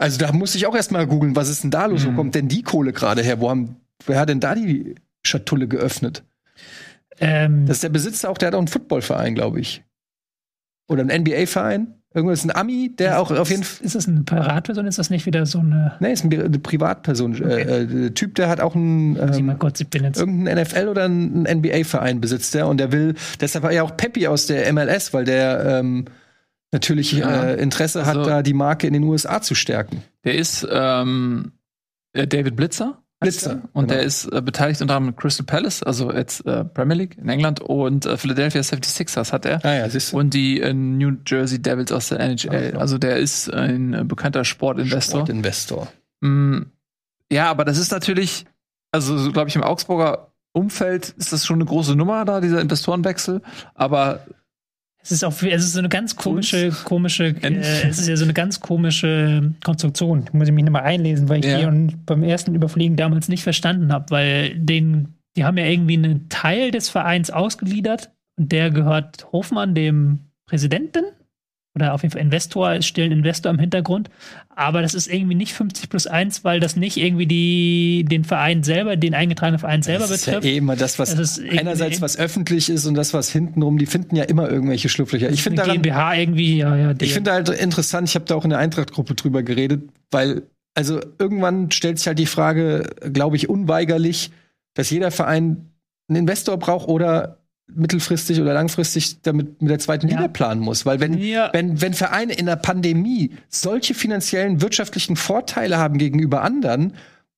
B: Also da musste ich auch erst mal googeln, was ist denn da los? Wo
A: Mhm.
B: kommt denn die Kohle gerade her? Wo haben, wer hat denn da die Schatulle geöffnet?
C: ähm,
B: Das ist der Besitzer auch, der hat auch einen Footballverein, glaube ich. Oder einen NBA-Verein. Irgendwas ein Ami, der auch auf jeden Fall.
C: Ist das eine Privatperson? Ist das nicht wieder so eine.
B: Nee, ist ein, eine Privatperson. Äh, äh, der Typ, der hat auch einen. Ähm,
C: jetzt.
B: irgendeinen NFL oder einen NBA-Verein besitzt der und der will, deshalb war ja auch Peppy aus der MLS, weil der ähm, natürlich
A: Ja.
B: äh, Interesse
A: Also-
B: hat, da die Marke in den USA zu stärken.
A: Der ist ähm, äh, David Blitzer.
B: Blitzer,
A: er. Und
B: genau.
A: der ist äh, beteiligt unter anderem mit Crystal Palace, also jetzt äh, Premier League in England und äh, Philadelphia 76ers hat er.
B: Ah ja, siehst du.
A: Und die äh, New Jersey Devils aus der NHL.
B: Ah, ja.
A: Also der ist ein äh, bekannter Sportinvestor.
B: Sportinvestor.
A: Mm, ja, aber das ist natürlich, also so, glaube ich, im Augsburger Umfeld ist das schon eine große Nummer da, dieser Investorenwechsel. Aber
C: Es ist auch, es ist so eine ganz komische, komische, äh, es ist ja so eine ganz komische Konstruktion. Da muss ich mich nochmal einlesen, weil ich
A: Ja.
C: die und beim ersten Überfliegen damals nicht verstanden habe, weil den, die haben ja irgendwie einen Teil des Vereins ausgegliedert und der gehört Hofmann, dem Präsidenten. Oder auf jeden Fall Investor, ist still ein Investor im Hintergrund. Aber das ist irgendwie nicht 50 plus 1, weil das nicht irgendwie die, den Verein selber, den eingetragenen Verein selber
B: das ist ja
C: betrifft.
B: eh immer das, was
C: Das
B: einerseits was öffentlich ist und das, was hintenrum, die finden ja immer irgendwelche Schlupflöcher. Ich finde
C: GmbH irgendwie, ja, ja.
B: Ich finde halt interessant, ich habe da auch in der Eintracht-Gruppe drüber geredet, weil, also irgendwann stellt sich halt die Frage, glaube ich, unweigerlich, dass jeder Verein einen Investor braucht oder mittelfristig oder langfristig damit mit der zweiten
C: Ja.
B: Liga planen muss. Weil wenn,
C: Ja.
B: wenn, wenn Vereine in der Pandemie solche finanziellen, wirtschaftlichen Vorteile haben gegenüber anderen,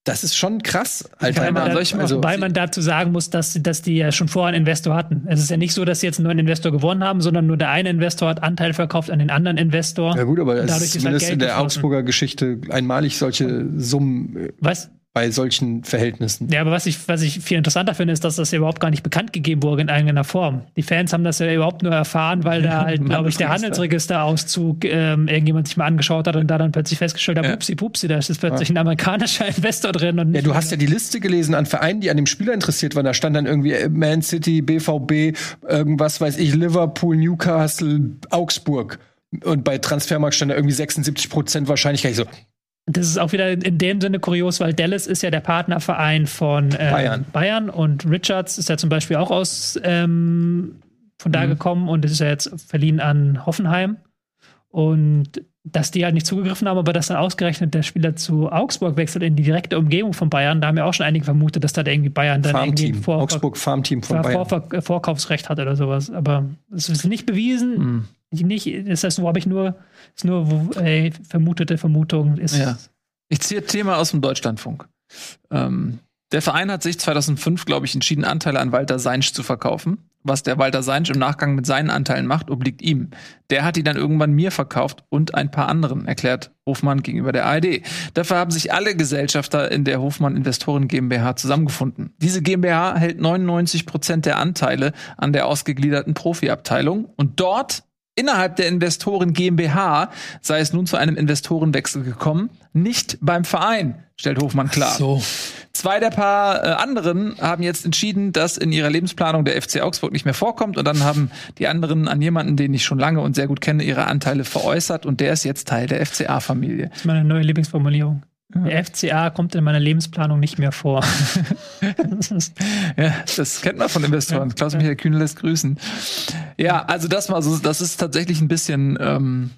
B: das ist schon krass. Alter.
A: Weil man
C: da,
B: also,
C: weil man dazu sagen muss, dass, dass die ja schon vorher einen Investor hatten. Es ist ja nicht so, dass sie jetzt einen neuen Investor gewonnen haben, sondern nur der eine Investor hat Anteil verkauft an den anderen Investor.
B: ja gut, aber
C: Dadurch
B: ist
C: ist halt
B: zumindest
C: Geld
B: in der. Augsburger Geschichte einmalig solche Summen. äh,
C: Was?
B: Bei solchen Verhältnissen.
C: Ja, aber was ich, was ich viel interessanter finde, ist, dass das ja überhaupt gar nicht bekannt gegeben wurde in irgendeiner Form. Die Fans haben das ja überhaupt nur erfahren, weil da halt, glaube ich, der Handelsregisterauszug ähm, irgendjemand sich mal angeschaut hat und da dann plötzlich festgestellt hat,
B: Ja.
C: pupsi, pupsi, da ist jetzt plötzlich ein amerikanischer Investor drin. Und
B: Ja, du hast ja die Liste gelesen an Vereinen, die an dem Spieler interessiert waren. Da stand dann irgendwie äh, Man City, BVB, irgendwas weiß ich, Liverpool, Newcastle, Augsburg. Und bei Transfermarkt stand da irgendwie 76 Prozent Wahrscheinlichkeit. Ich so,
C: Das ist auch wieder in dem Sinne kurios, weil Dallas ist ja der Partnerverein von ähm,
B: Bayern.
C: Bayern und Richards ist ja zum Beispiel auch aus ähm, von
B: Mhm.
C: da gekommen und ist ja jetzt verliehen an Hoffenheim. Und dass die halt nicht zugegriffen haben, aber dass dann ausgerechnet der Spieler zu Augsburg wechselt in die direkte Umgebung von Bayern, da haben ja auch schon einige vermutet, dass da irgendwie Bayern dann irgendwie ein
B: Farmteam.
C: Vor
B: Augsburg Farmteam von Bayern.
C: Vor Vorkaufsrecht hat oder sowas. Aber es ist nicht bewiesen.
A: Hm.
C: Nicht, das heißt, wo habe ich nur, ist nur wo, äh, vermutete Vermutung. Ist,
A: Ja. Ich ziehe Thema aus dem Deutschlandfunk. Ähm, der Verein hat sich 2005, glaube ich, entschieden, Anteile an Walter Seinsch zu verkaufen. Was der Walter Seinsch im Nachgang mit seinen Anteilen macht, obliegt ihm. Der hat die dann irgendwann mir verkauft und ein paar anderen, erklärt Hofmann gegenüber der ARD. Dafür haben sich alle Gesellschafter in der Hofmann Investoren GmbH zusammengefunden. Diese GmbH hält 99 Prozent der Anteile an der ausgegliederten Profiabteilung und dort Innerhalb der Investoren GmbH sei es nun zu einem Investorenwechsel gekommen, nicht beim Verein, stellt Hofmann klar.
B: So.
A: Zwei der paar äh, anderen haben jetzt entschieden, dass in ihrer Lebensplanung der FC Augsburg nicht mehr vorkommt und dann haben die anderen an jemanden, den ich schon lange und sehr gut kenne, ihre Anteile veräußert und der ist jetzt Teil der FCA-Familie.
C: Das ist meine neue Lieblingsformulierung. Der FCA kommt in meiner Lebensplanung nicht mehr vor. das ist,
A: Ja, das kennt man von Investoren. Klaus-Michael Kühne lässt grüßen. Ja, also das mal so, das ist tatsächlich ein bisschen ähm,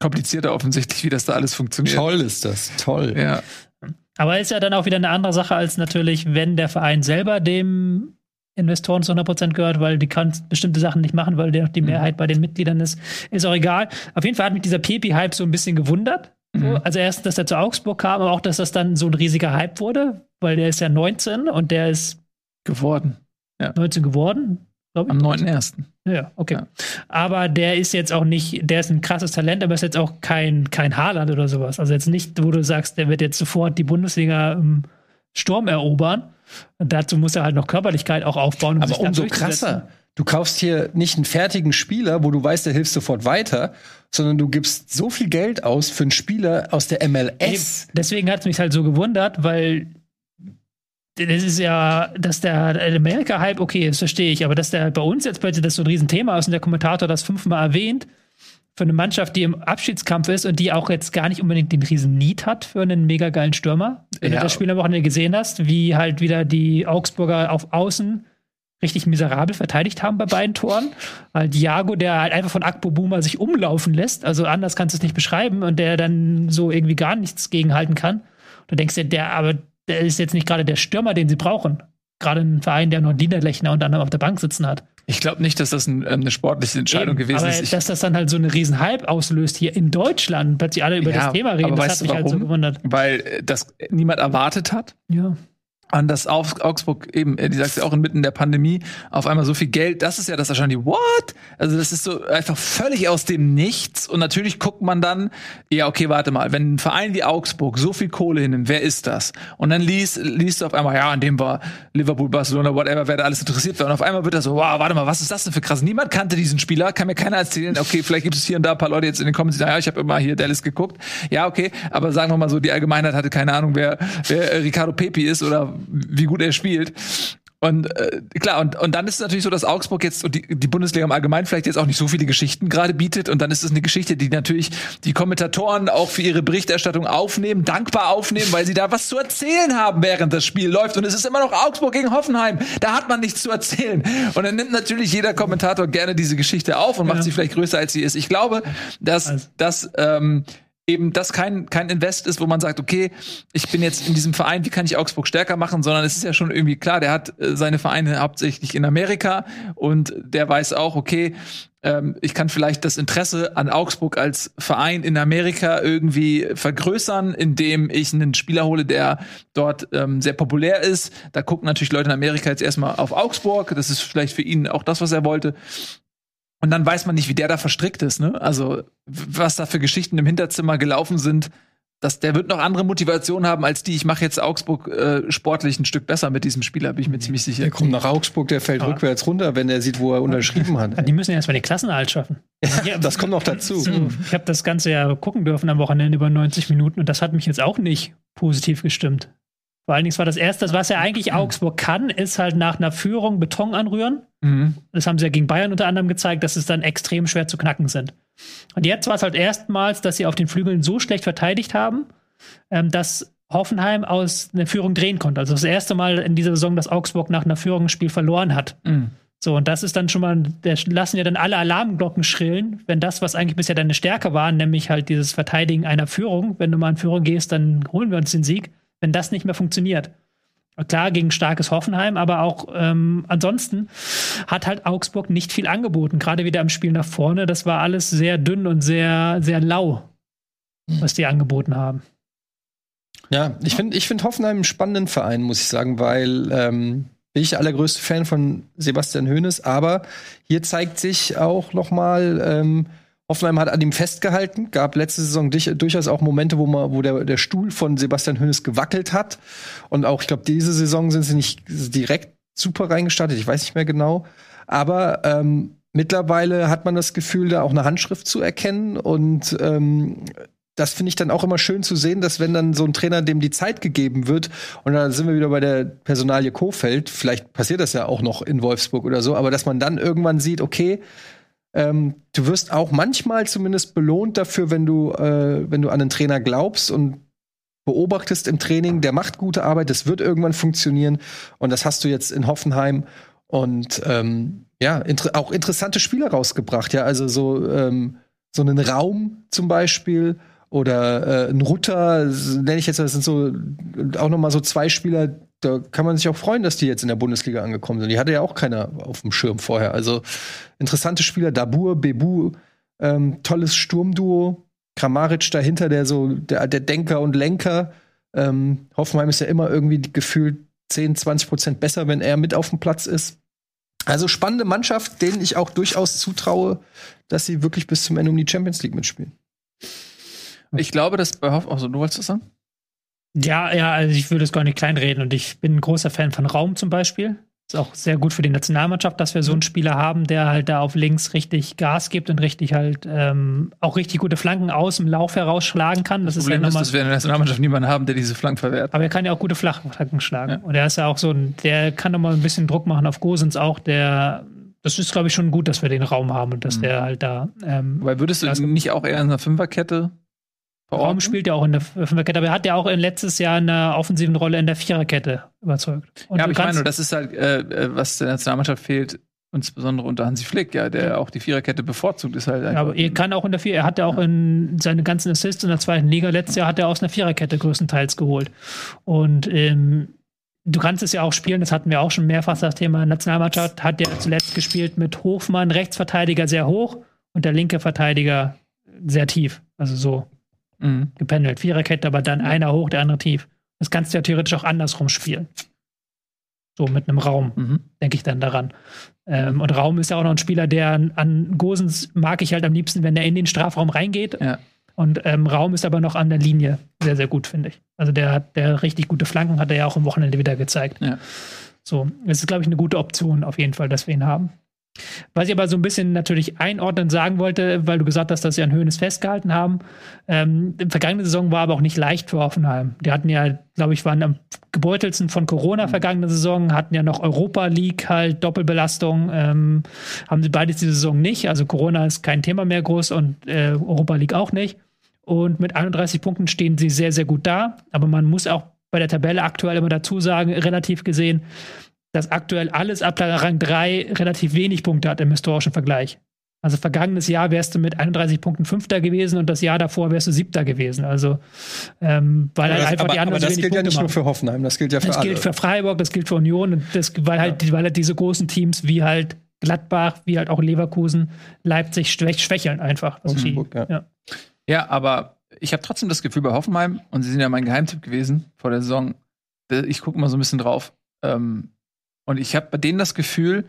A: komplizierter offensichtlich, wie das da alles funktioniert.
B: Toll ist das. Toll.
A: Ja.
C: aber ist ja dann auch wieder eine andere Sache als natürlich, wenn der Verein selber dem Investoren zu 100% gehört, weil die kann bestimmte Sachen nicht machen, weil der, die Mehrheit bei den Mitgliedern ist. Ist auch egal. Auf jeden Fall hat mich dieser Pepi-Hype so ein bisschen gewundert. So, also erst, dass er zu Augsburg kam, aber auch, dass das dann so ein riesiger Hype wurde, weil der ist ja 19 und der ist
A: Geworden.
C: 19 geworden, glaube ich.
A: Am 9.1.
C: Ja, okay.
A: Ja.
C: Aber der ist jetzt auch nicht, der ist ein krasses Talent, aber ist jetzt auch kein, kein Haaland oder sowas. Also jetzt nicht, wo du sagst, der wird jetzt sofort die Bundesliga im Sturm erobern. Und dazu muss er halt noch Körperlichkeit auch aufbauen. Um
B: Aber umso krasser. Du kaufst hier nicht einen fertigen Spieler, wo du weißt, der hilft sofort weiter, sondern du gibst so viel Geld aus für einen Spieler aus der MLS.
C: Deswegen hat es mich halt so gewundert, weil das ist ja, dass der Amerika-Hype, okay, das verstehe ich, aber dass der bei uns jetzt plötzlich das so ein Riesenthema ist und der Kommentator das fünfmal erwähnt, für eine Mannschaft, die im Abschiedskampf ist und die auch jetzt gar nicht unbedingt den riesen Need hat für einen mega geilen Stürmer. Wenn
A: Ja.
C: du das Spiel am Wochenende gesehen hast, wie halt wieder die Augsburger auf Außen richtig miserabel verteidigt haben bei beiden Toren. Weil Diago, der halt einfach von Akpo Boomer sich umlaufen lässt, also anders kannst du es nicht beschreiben, und der dann so irgendwie gar nichts gegenhalten kann. Du denkst dir, der, aber der ist jetzt nicht gerade der Stürmer, den sie brauchen. Gerade ein Verein, der noch einen Niederlechner und anderem auf der Bank sitzen hat.
A: Ich glaube nicht, dass das ein, ähm, eine sportliche Entscheidung
C: Eben,
A: gewesen
C: aber
A: ist. Ich,
C: dass das dann halt so eine riesen Hype auslöst hier in Deutschland, plötzlich alle über
A: Ja,
C: das Thema reden, das hat
A: du
C: mich halt so
A: warum?
C: gewundert.
A: weil äh, das niemand erwartet hat.
C: Ja.
A: An das Auf Augsburg eben, äh, die sagst ja auch inmitten der Pandemie, auf einmal so viel Geld, das ist ja das wahrscheinlich, what? Also das ist so einfach völlig aus dem Nichts und natürlich guckt man dann, ja okay, warte mal, wenn ein Verein wie Augsburg so viel Kohle hinnimmt, wer ist das? Und dann liest, liest du auf einmal, ja, an dem war Liverpool, Barcelona, whatever, wer da alles interessiert war und auf einmal wird das so, wow, warte mal, was ist das denn für krass? Niemand kannte diesen Spieler, kann mir keiner erzählen, okay, vielleicht gibt es hier und da ein paar Leute jetzt in den Comments, die sagen, ja, ich habe immer hier Dallas geguckt. Ja, okay, aber sagen wir mal so, die Allgemeinheit hatte keine Ahnung, wer, wer äh, Ricardo Pepi ist oder wie gut er spielt. Und äh, klar, und, und dann ist es natürlich so, dass Augsburg jetzt und die, die Bundesliga im Allgemeinen vielleicht jetzt auch nicht so viele Geschichten gerade bietet. Und dann ist es eine Geschichte, die natürlich die Kommentatoren auch für ihre Berichterstattung aufnehmen, dankbar aufnehmen, weil sie da was zu erzählen haben, während das Spiel läuft. Und es ist immer noch Augsburg gegen Hoffenheim. Da hat man nichts zu erzählen. Und dann nimmt natürlich jeder Kommentator gerne diese Geschichte auf und macht
C: Ja.
A: sie vielleicht größer, als sie ist. Ich glaube, dass,
C: Also-
A: dass ähm, eben das kein, kein Invest ist, wo man sagt, okay, ich bin jetzt in diesem Verein, wie kann ich Augsburg stärker machen, sondern es ist ja schon irgendwie klar, der hat äh, seine Vereine hauptsächlich in Amerika und der weiß auch, okay, ähm, ich kann vielleicht das Interesse an Augsburg als Verein in Amerika irgendwie vergrößern, indem ich einen Spieler hole, der dort ähm, sehr populär ist. Da gucken natürlich Leute in Amerika jetzt erstmal auf Augsburg. Das ist vielleicht für ihn auch das, was er wollte. Und dann weiß man nicht, wie der da verstrickt ist, ne? Also, was da für Geschichten im Hinterzimmer gelaufen sind, dass der wird noch andere Motivationen haben als die, ich mache jetzt Augsburg äh, sportlich ein Stück besser mit diesem Spieler, bin ich mir ziemlich sicher.
B: Der kommt nach Augsburg, der fällt
C: Aber-
B: rückwärts runter, wenn er sieht, wo er unterschrieben hat.
C: Die müssen ja erstmal den Klassenerhalt schaffen.
B: Ja, das kommt noch dazu.
C: Ich habe das Ganze ja gucken dürfen am Wochenende über 90 Minuten und das hat mich jetzt auch nicht positiv gestimmt. Vor allen Dingen, war das Erste, was ja eigentlich Augsburg kann, ist halt nach einer Führung Beton anrühren.
A: Mhm.
C: Das haben sie ja gegen Bayern unter anderem gezeigt, dass es dann extrem schwer zu knacken sind. Und jetzt war es halt erstmals, dass sie auf den Flügeln so schlecht verteidigt haben, ähm, dass Hoffenheim aus einer Führung drehen konnte. Also das erste Mal in dieser Saison, dass Augsburg nach einer Führung ein Spiel verloren hat.
A: Mhm.
C: So, und das ist dann schon mal, da lassen ja dann alle Alarmglocken schrillen, wenn das, was eigentlich bisher deine Stärke war, nämlich halt dieses Verteidigen einer Führung, wenn du mal in Führung gehst, dann holen wir uns den Sieg, wenn das nicht mehr funktioniert. Klar, gegen starkes Hoffenheim, aber auch ähm, ansonsten hat halt Augsburg nicht viel angeboten. Gerade wieder im Spiel nach vorne, das war alles sehr dünn und sehr, sehr lau, was die angeboten haben.
B: Ja, ich finde ich find Hoffenheim einen spannenden Verein, muss ich sagen, weil ähm, bin ich der allergrößte Fan von Sebastian Hoeneß, aber hier zeigt sich auch noch mal, ähm, Hoffenheim hat an ihm festgehalten, gab letzte Saison durchaus auch Momente, wo, man, wo der, der Stuhl von Sebastian Hoeneß gewackelt hat. Und auch, ich glaube, diese Saison sind sie nicht direkt super reingestartet, ich weiß nicht mehr genau, aber ähm, mittlerweile hat man das Gefühl, da auch eine Handschrift zu erkennen. Und ähm, das finde ich dann auch immer schön zu sehen, dass wenn dann so ein Trainer dem die Zeit gegeben wird, und da sind wir wieder bei der Personalie Kofeld, vielleicht passiert das ja auch noch in Wolfsburg oder so, aber dass man dann irgendwann sieht, okay, ähm, du wirst auch manchmal zumindest belohnt dafür, wenn du, äh, wenn du an einen Trainer glaubst und beobachtest im Training, der macht gute Arbeit, das wird irgendwann funktionieren. Und das hast du jetzt in Hoffenheim und ähm, ja, inter auch interessante Spieler rausgebracht, ja, also so, ähm, so einen Raum zum Beispiel oder äh, ein Rutter, nenne ich jetzt, das sind so auch noch mal so zwei Spieler, da kann man sich auch freuen, dass die jetzt in der Bundesliga angekommen sind. Die hatte ja auch keiner auf dem Schirm vorher. Also interessante Spieler, Dabur, Bebu, ähm, tolles Sturmduo, Kramaric dahinter, der so der, der Denker und Lenker. Ähm, Hoffenheim ist ja immer irgendwie gefühlt 10, 20 Prozent besser, wenn er mit auf dem Platz ist. Also spannende Mannschaft, denen ich auch durchaus zutraue, dass sie wirklich bis zum Ende um die Champions League mitspielen.
A: Ich glaube, dass bei Hoff, also du wolltest das sagen?
C: Ja, ja, also ich würde es gar nicht kleinreden und ich bin ein großer Fan von Raum zum Beispiel. Ist auch sehr gut für die Nationalmannschaft, dass wir so einen Spieler haben, der halt da auf links richtig Gas gibt und richtig halt ähm, auch richtig gute Flanken aus dem Lauf herausschlagen kann. Das,
A: Das
C: ist ja
A: Problem ist, dass wir in der Nationalmannschaft niemanden haben, der diese Flanken verwehrt.
C: Aber er kann ja auch gute Flachflanken schlagen.
A: Ja.
C: Und er ist ja auch so ein, der kann nochmal ein bisschen Druck machen auf Gosens auch, der. Das ist, glaube ich, schon gut, dass wir den Raum haben und dass
A: Mhm.
C: der halt da. Ähm,
A: Weil würdest du
C: Das-
A: nicht auch eher in einer Fünferkette Verorten?
C: spielt ja auch in der Fünferkette, aber er hat ja auch in letztes Jahr in einer offensiven Rolle in der Viererkette überzeugt. Und
A: Ja, aber ich meine, das ist halt, äh, äh, was der Nationalmannschaft fehlt, insbesondere unter Hansi Flick, ja, der auch die Viererkette bevorzugt, ist halt
C: Ja, aber er kann auch in der Vier, er hat ja auch in seine ganzen Assists in der zweiten Liga letztes Jahr hat er aus einer Viererkette größtenteils geholt. Und ähm, du kannst es ja auch spielen, das hatten wir auch schon mehrfach das Thema. Nationalmannschaft hat ja zuletzt gespielt mit Hofmann, Rechtsverteidiger sehr hoch und der linke Verteidiger sehr tief. Also so
A: Mhm.
C: gependelt. Viererkette, aber dann einer hoch, der andere tief. Das kannst du ja theoretisch auch andersrum spielen. So mit einem Raum
A: Mhm.
C: denke ich dann daran. Ähm, und Raum ist ja auch noch ein Spieler, der an, Gosens mag ich halt am liebsten, wenn er in den Strafraum reingeht.
A: Ja.
C: Und ähm, Raum ist aber noch an der Linie sehr, sehr gut, finde ich. Also der hat der richtig gute Flanken, hat er ja auch am Wochenende wieder gezeigt.
A: Ja.
C: So, es ist, glaube ich, eine gute Option auf jeden Fall, dass wir ihn haben. Was ich aber so ein bisschen natürlich einordnend sagen wollte, weil du gesagt hast, dass sie an Höhnes festgehalten haben. Ähm, die vergangene Saison war aber auch nicht leicht für Hoffenheim. Die hatten ja, glaube ich, waren am gebeutelsten von Corona vergangene Saison, hatten ja noch Europa League halt Doppelbelastung. Ähm, haben sie beides diese Saison nicht. Also Corona ist kein Thema mehr groß und äh, Europa League auch nicht. Und mit 31 Punkten stehen sie sehr, sehr gut da. Aber man muss auch bei der Tabelle aktuell immer dazu sagen, relativ gesehen, dass aktuell alles ab Rang 3 relativ wenig Punkte hat im historischen Vergleich. Also vergangenes Jahr wärst du mit 31 Punkten Fünfter gewesen und das Jahr davor wärst du Siebter gewesen. Also ähm, weil halt
B: das,
C: einfach
B: aber,
C: die
B: aber
C: anderen so
B: das gilt ja
C: Punkte
B: nicht nur
C: machen.
B: für Hoffenheim, das gilt ja für
C: Das
B: alle.
C: gilt für Freiburg, das gilt für Union, und das, weil, halt, weil halt diese großen Teams wie halt Gladbach, wie halt auch Leverkusen, Leipzig schwäch, schwächeln einfach. irgendwie.
B: Augsburg, ja.
C: ja.
A: Ja, aber ich habe trotzdem das Gefühl bei Hoffenheim, und sie sind ja mein Geheimtipp gewesen vor der Saison, äh, ich gucke mal so ein bisschen drauf, ähm, und ich habe bei denen das Gefühl,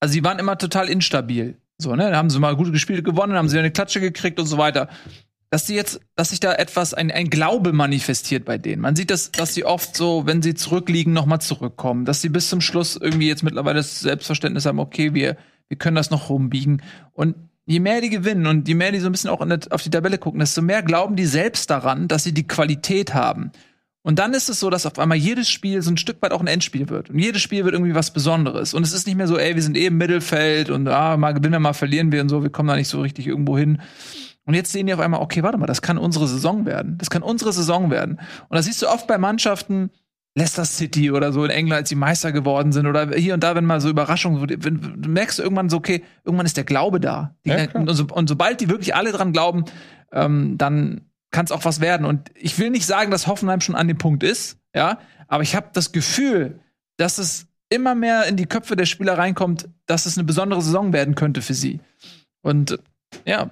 A: also sie waren immer total instabil. So, ne? Dann haben sie mal gute Spiele gewonnen, haben sie eine Klatsche gekriegt und so weiter. dass sie jetzt, dass sich da etwas, ein, ein Glaube manifestiert bei denen. Man sieht das, dass sie oft so, wenn sie zurückliegen, nochmal zurückkommen, dass sie bis zum Schluss irgendwie jetzt mittlerweile das Selbstverständnis haben, okay, wir, wir können das noch rumbiegen. Und je mehr die gewinnen und je mehr die so ein bisschen auch der, auf die Tabelle gucken, desto mehr glauben die selbst daran, dass sie die Qualität haben. Und dann ist es so, dass auf einmal jedes Spiel so ein Stück weit auch ein Endspiel wird. Und jedes Spiel wird irgendwie was Besonderes. Und es ist nicht mehr so, ey, wir sind eh im Mittelfeld und ah, mal gewinnen wir, mal verlieren wir und so, wir kommen da nicht so richtig irgendwo hin. Und jetzt sehen die auf einmal, okay, warte mal, das kann unsere Saison werden. Das kann unsere Saison werden. Und das siehst du oft bei Mannschaften, Leicester City oder so in England, als sie Meister geworden sind oder hier und da, wenn mal so Überraschungen, du merkst irgendwann so, okay, irgendwann ist der Glaube da. Die, ja, und, so, und, sobald die wirklich alle dran glauben, ähm, dann kann es auch was werden. Und ich will nicht sagen, dass Hoffenheim schon an dem Punkt ist, ja, aber ich habe das Gefühl, dass es immer mehr in die Köpfe der Spieler reinkommt, dass es eine besondere Saison werden könnte für sie. Und ja,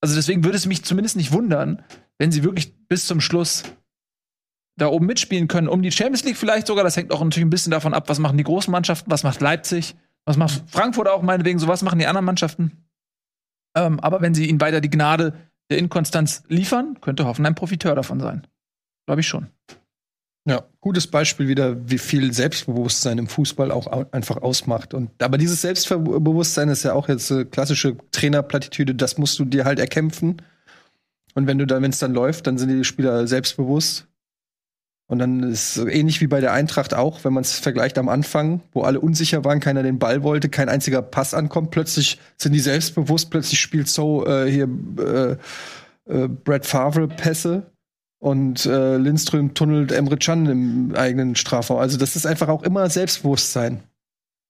A: also deswegen würde es mich zumindest nicht wundern, wenn sie wirklich bis zum Schluss da oben mitspielen können, um die Champions League vielleicht sogar. Das hängt auch natürlich ein bisschen davon ab, was machen die großen Mannschaften, was macht Leipzig, was macht Frankfurt auch meinetwegen, so was machen die anderen Mannschaften. Ähm, aber wenn sie ihnen weiter die Gnade der Inkonstanz liefern, könnte Hoffenheim Profiteur davon sein. Glaube ich schon.
B: Ja, gutes Beispiel wieder, wie viel Selbstbewusstsein im Fußball auch einfach ausmacht. Und aber dieses Selbstbewusstsein ist ja auch jetzt eine klassische Trainerplattitüde, das musst du dir halt erkämpfen. Und wenn du dann, wenn es dann läuft, dann sind die Spieler selbstbewusst. Und dann ist es ähnlich wie bei der Eintracht auch, wenn man es vergleicht am Anfang, wo alle unsicher waren, keiner den Ball wollte, kein einziger Pass ankommt, plötzlich sind die selbstbewusst, plötzlich spielt so äh, hier äh, äh, Brad Favre Pässe und äh, Lindström tunnelt Emre Can im eigenen Strafraum. Also das ist einfach auch immer Selbstbewusstsein.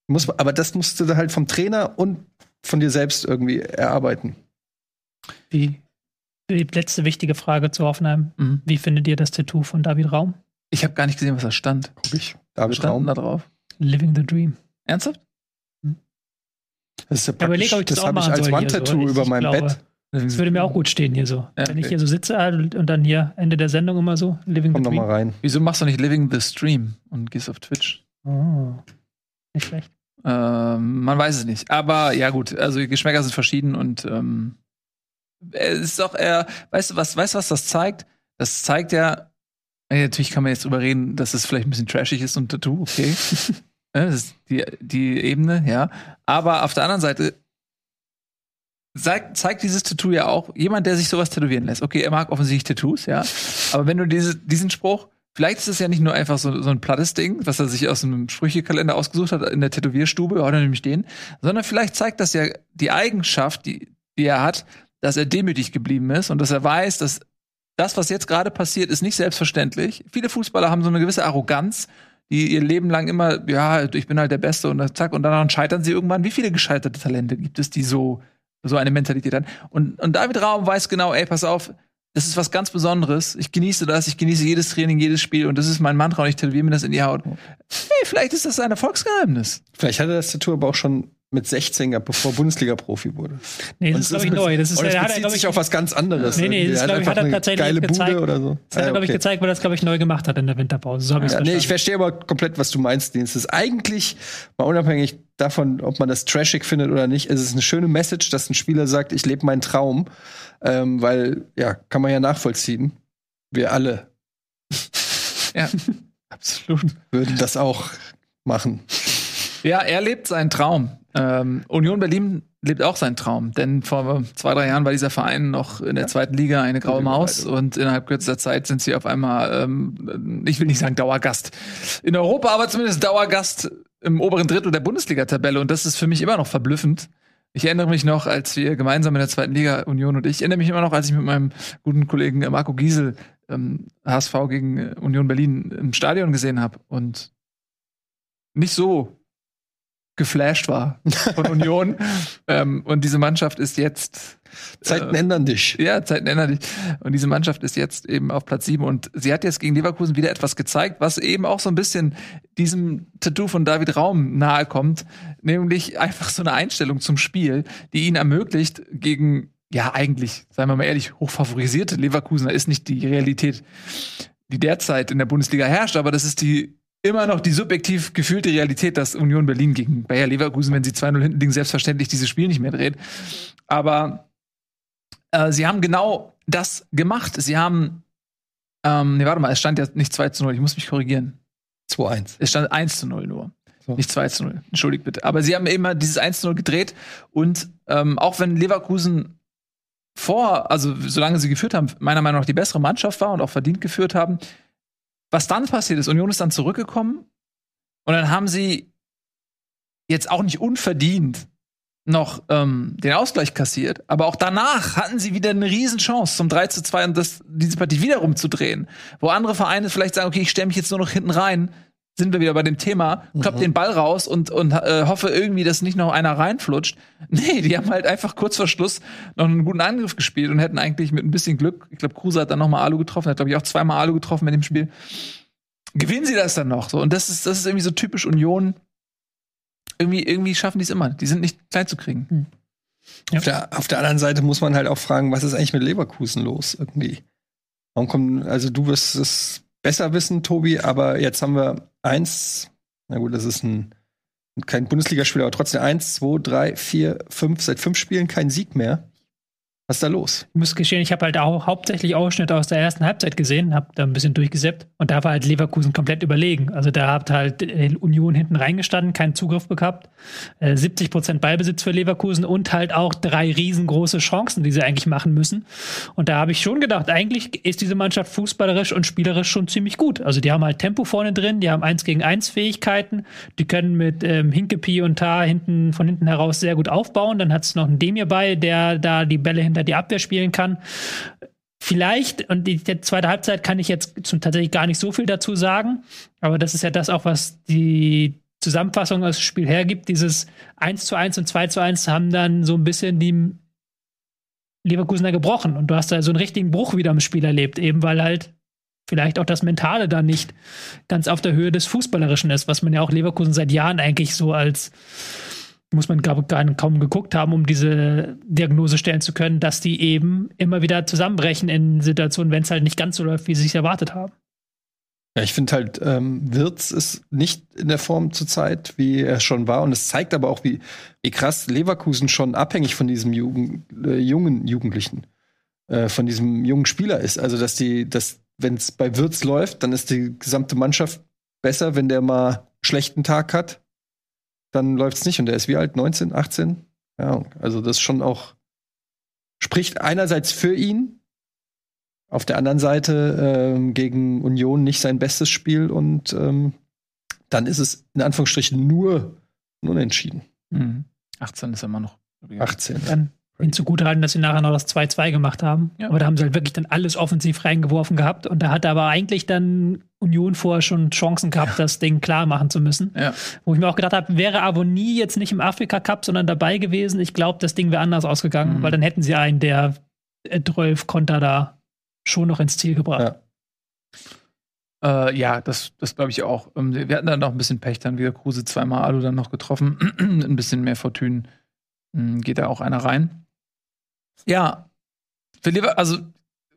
B: Muss, aber das musst du halt vom Trainer und von dir selbst irgendwie erarbeiten.
C: Wie die letzte wichtige Frage zu Hoffenheim. Mhm. Wie findet ihr das Tattoo von David Raum?
A: Ich habe gar nicht gesehen, was da stand.
B: Guck ich.
A: David stand Raum da drauf.
C: Living the Dream.
A: Ernsthaft?
B: Hm. Das ist ja praktisch, ja, das habe ich als Wandtattoo so. über meinem glaube, Bett.
C: Das würde mir auch gut stehen hier so. Ja, Wenn okay. ich hier so sitze halt, und dann hier Ende der Sendung immer so,
B: Living Komm the Dream. Komm mal rein.
A: Wieso machst du nicht Living the Stream und gehst auf Twitch?
C: Oh, nicht schlecht.
A: Ähm, man weiß es nicht. Aber ja gut, also die Geschmäcker sind verschieden und ähm, es ist doch eher, weißt du was, weißt du was das zeigt? Das zeigt ja, natürlich kann man jetzt drüber reden, dass es vielleicht ein bisschen trashig ist und Tattoo, okay. das ist die, die Ebene, ja. Aber auf der anderen Seite zeigt, zeigt dieses Tattoo ja auch jemand, der sich sowas tätowieren lässt. Okay, er mag offensichtlich Tattoos, ja. Aber wenn du diese, diesen Spruch, vielleicht ist es ja nicht nur einfach so, so ein plattes Ding, was er sich aus einem Sprüchekalender ausgesucht hat in der Tätowierstube, oder nämlich den, sondern vielleicht zeigt das ja die Eigenschaft, die, die er hat, dass er demütig geblieben ist und dass er weiß, dass das, was jetzt gerade passiert, ist nicht selbstverständlich. Viele Fußballer haben so eine gewisse Arroganz, die ihr Leben lang immer, ja, ich bin halt der Beste und dann zack, und dann scheitern sie irgendwann. Wie viele gescheiterte Talente gibt es, die so, so eine Mentalität haben? Und, und David Raum weiß genau, ey, pass auf, das ist was ganz Besonderes. Ich genieße das, ich genieße jedes Training, jedes Spiel und das ist mein Mantra und ich tätowiere mir das in die Haut. Hey, vielleicht ist das ein Erfolgsgeheimnis.
B: Vielleicht hat er das Tattoo aber auch schon mit 16 bevor Bundesliga-Profi wurde.
C: Nee, das ist, glaube ich, neu. Das ist,
B: das hat bezieht er, sich auf was ganz anderes.
C: Nee, nee, das, glaube ich, hat er tatsächlich
B: geile gezeigt. Bude oder so.
C: Das hat er, glaube ich, gezeigt, weil er das, glaube ich, neu gemacht hat in der Winterpause. So habe
B: ich ja, Nee, ich verstehe aber komplett, was du meinst, Dienst. Es ist eigentlich, mal unabhängig davon, ob man das trashig findet oder nicht, ist es eine schöne Message, dass ein Spieler sagt, ich lebe meinen Traum. Ähm, weil, ja, kann man ja nachvollziehen. Wir alle.
A: ja, absolut.
B: Würden das auch machen.
A: Ja, er lebt seinen Traum. Ähm, Union Berlin lebt auch seinen Traum, denn vor zwei, drei Jahren war dieser Verein noch in der zweiten Liga eine graue Maus. Und innerhalb kürzester Zeit sind sie auf einmal, ähm, ich will nicht sagen Dauergast in Europa, aber zumindest Dauergast im oberen Drittel der Bundesliga-Tabelle. Und das ist für mich immer noch verblüffend. Ich erinnere mich noch, als wir gemeinsam in der zweiten Liga Union und ich, erinnere mich immer noch, als ich mit meinem guten Kollegen Marco Giesel ähm, HSV gegen Union Berlin im Stadion gesehen habe. Und nicht so geflasht war von Union. ähm, und diese Mannschaft ist jetzt.
B: Zeiten äh, ändern dich.
A: Ja, Zeiten ändern dich. Und diese Mannschaft ist jetzt eben auf Platz sieben und sie hat jetzt gegen Leverkusen wieder etwas gezeigt, was eben auch so ein bisschen diesem Tattoo von David Raum nahe kommt, nämlich einfach so eine Einstellung zum Spiel, die ihn ermöglicht, gegen ja, eigentlich, seien wir mal ehrlich, hochfavorisierte Leverkusen, da ist nicht die Realität, die derzeit in der Bundesliga herrscht, aber das ist die immer noch die subjektiv gefühlte Realität, dass Union Berlin gegen Bayer Leverkusen, wenn sie 2-0 hinten liegen, selbstverständlich dieses Spiel nicht mehr dreht. Aber äh, sie haben genau das gemacht. Sie haben, ähm, nee, warte mal, es stand ja nicht 2 zu 0, ich muss mich korrigieren.
B: 2-1.
A: Es stand 1 zu 0 nur.
B: So.
A: Nicht 2 zu 0. Entschuldigt bitte. Aber sie haben immer dieses 1 zu 0 gedreht und ähm, auch wenn Leverkusen vor, also solange sie geführt haben, meiner Meinung nach die bessere Mannschaft war und auch verdient geführt haben, was dann passiert ist, Union ist dann zurückgekommen und dann haben sie jetzt auch nicht unverdient noch ähm, den Ausgleich kassiert, aber auch danach hatten sie wieder eine Riesenchance zum 3 zu 2 und das, diese Partie wieder rumzudrehen. Wo andere Vereine vielleicht sagen, okay, ich stelle mich jetzt nur noch hinten rein, sind wir wieder bei dem Thema, klopp
B: Mhm.
A: den Ball raus und, und äh, hoffe irgendwie, dass nicht noch einer reinflutscht. Nee, die haben halt einfach kurz vor Schluss noch einen guten Angriff gespielt und hätten eigentlich mit ein bisschen Glück, ich glaube, Kruse hat dann noch mal Alu getroffen, hat glaube ich auch zweimal Alu getroffen mit dem Spiel. Gewinnen sie das dann noch so und das ist das ist irgendwie so typisch Union. Irgendwie irgendwie schaffen die es immer. Die sind nicht klein zu kriegen.
C: Ja.
B: Auf, der, auf der anderen Seite muss man halt auch fragen, was ist eigentlich mit Leverkusen los irgendwie? Warum kommen, also du wirst es besser wissen, Tobi, aber jetzt haben wir eins, na gut, das ist ein kein Bundesligaspiel, aber trotzdem eins, zwei, drei, vier, fünf, seit fünf Spielen kein Sieg mehr. Was ist da los?
C: Ich muss gestehen, ich habe halt auch hauptsächlich Ausschnitte aus der ersten Halbzeit gesehen, habe da ein bisschen durchgeseppt und da war halt Leverkusen komplett überlegen. Also da hat halt äh, Union hinten reingestanden, keinen Zugriff gehabt, äh, 70 Prozent Ballbesitz für Leverkusen und halt auch drei riesengroße Chancen, die sie eigentlich machen müssen. Und da habe ich schon gedacht, eigentlich ist diese Mannschaft fußballerisch und spielerisch schon ziemlich gut. Also die haben halt Tempo vorne drin, die haben eins gegen eins Fähigkeiten, die können mit ähm, Hinkepi und Tar hinten von hinten heraus sehr gut aufbauen. Dann hat es noch einen Demir bei, der da die Bälle hinter die Abwehr spielen kann. Vielleicht, und die, die zweite Halbzeit kann ich jetzt zum, tatsächlich gar nicht so viel dazu sagen, aber das ist ja das auch, was die Zusammenfassung aus dem Spiel hergibt. Dieses 1 zu 1 und 2 zu 1 haben dann so ein bisschen die Leverkusener gebrochen und du hast da so einen richtigen Bruch wieder im Spiel erlebt, eben weil halt vielleicht auch das Mentale da nicht ganz auf der Höhe des Fußballerischen ist, was man ja auch Leverkusen seit Jahren eigentlich so als muss man glaube ich kaum geguckt haben, um diese Diagnose stellen zu können, dass die eben immer wieder zusammenbrechen in Situationen, wenn es halt nicht ganz so läuft, wie sie sich erwartet haben.
B: Ja, ich finde halt, ähm, Wirtz ist nicht in der Form zurzeit, wie er schon war. Und es zeigt aber auch, wie, wie krass Leverkusen schon abhängig von diesem Jugend, äh, jungen Jugendlichen, äh, von diesem jungen Spieler ist. Also, dass die, dass, wenn es bei Wirtz läuft, dann ist die gesamte Mannschaft besser. Wenn der mal einen schlechten Tag hat, dann läuft es nicht. Und der ist wie alt? 19, 18? Ja, also das schon auch spricht einerseits für ihn, auf der anderen Seite ähm, gegen Union nicht sein bestes Spiel und ähm, dann ist es in Anführungsstrichen nur ein Unentschieden.
A: Mhm. 18 ist immer noch.
B: 18.
C: Dann ihnen zugutehalten, dass sie nachher noch das 2-2 gemacht haben.
A: Ja.
C: Aber da haben sie halt wirklich dann alles offensiv reingeworfen gehabt. Und da hat aber eigentlich dann Union vorher schon Chancen gehabt, das Ding klar machen zu müssen.
A: Ja.
C: Wo ich mir auch gedacht habe, wäre Avonie jetzt nicht im Afrika Cup, sondern dabei gewesen, ich glaube, das Ding wäre anders ausgegangen,
A: Mhm.
C: weil dann hätten sie einen der äh, 12 Konter da schon noch ins Ziel gebracht.
B: Ja.
A: Äh, ja, das, das glaube ich auch. Ähm, wir hatten dann noch ein bisschen Pech, dann wieder Kruse zweimal Alu dann noch getroffen. ein bisschen mehr Fortune mh, geht da auch einer rein. Ja, für Lever also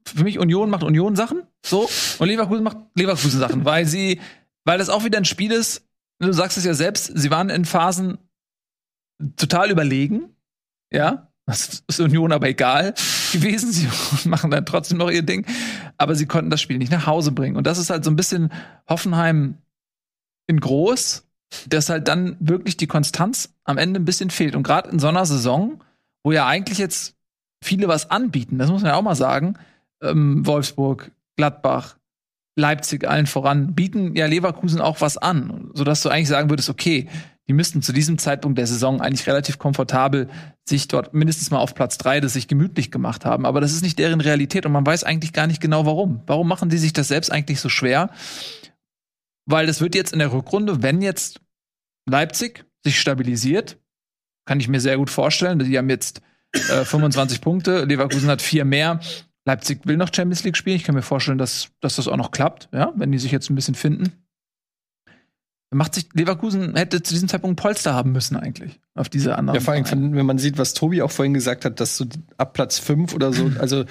A: für mich Union macht Union Sachen, so und Leverkusen macht Leverkusen Sachen, weil sie, weil das auch wieder ein Spiel ist. Du sagst es ja selbst, sie waren in Phasen total überlegen, ja. Das ist Union aber egal gewesen. Sie machen dann trotzdem noch ihr Ding. Aber sie konnten das Spiel nicht nach Hause bringen. Und das ist halt so ein bisschen Hoffenheim in groß, dass halt dann wirklich die Konstanz am Ende ein bisschen fehlt. Und gerade in so einer Saison, wo ja eigentlich jetzt viele was anbieten, das muss man ja auch mal sagen, ähm, Wolfsburg, Gladbach, Leipzig allen voran, bieten ja Leverkusen auch was an, sodass du eigentlich sagen würdest, okay, die müssten zu diesem Zeitpunkt der Saison eigentlich relativ komfortabel sich dort mindestens mal auf Platz drei das sich gemütlich gemacht haben. Aber das ist nicht deren Realität und man weiß eigentlich gar nicht genau warum. Warum machen die sich das selbst eigentlich so schwer? Weil das wird jetzt in der Rückrunde, wenn jetzt Leipzig sich stabilisiert, kann ich mir sehr gut vorstellen. Die haben jetzt äh, 25 Punkte, Leverkusen hat vier mehr. Leipzig will noch Champions League spielen. Ich kann mir vorstellen, dass, dass das auch noch klappt, ja, wenn die sich jetzt ein bisschen finden. Macht sich Leverkusen hätte zu diesem Zeitpunkt Polster haben müssen eigentlich auf diese anderen.
B: Ja, vor allem,
A: Vereine.
B: wenn, wenn man sieht, was Tobi auch vorhin gesagt hat, dass so ab Platz 5 oder so, also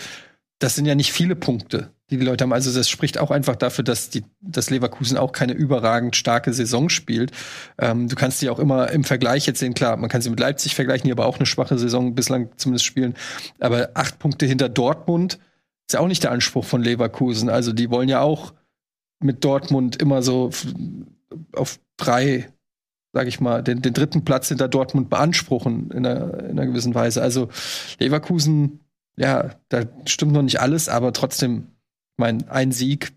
B: das sind ja nicht viele Punkte, die die Leute haben. Also das spricht auch einfach dafür, dass die, dass Leverkusen auch keine überragend starke Saison spielt. Ähm, du kannst die auch immer im Vergleich jetzt sehen, klar, man kann sie mit Leipzig vergleichen, die aber auch eine schwache Saison bislang zumindest spielen. Aber acht Punkte hinter Dortmund, ist ja auch nicht der Anspruch von Leverkusen. Also die wollen ja auch mit Dortmund immer so auf drei, sag ich mal, den, den dritten Platz hinter Dortmund beanspruchen in einer, in einer gewissen Weise. Also Leverkusen, ja, da stimmt noch nicht alles, aber trotzdem, ich meine, ein Sieg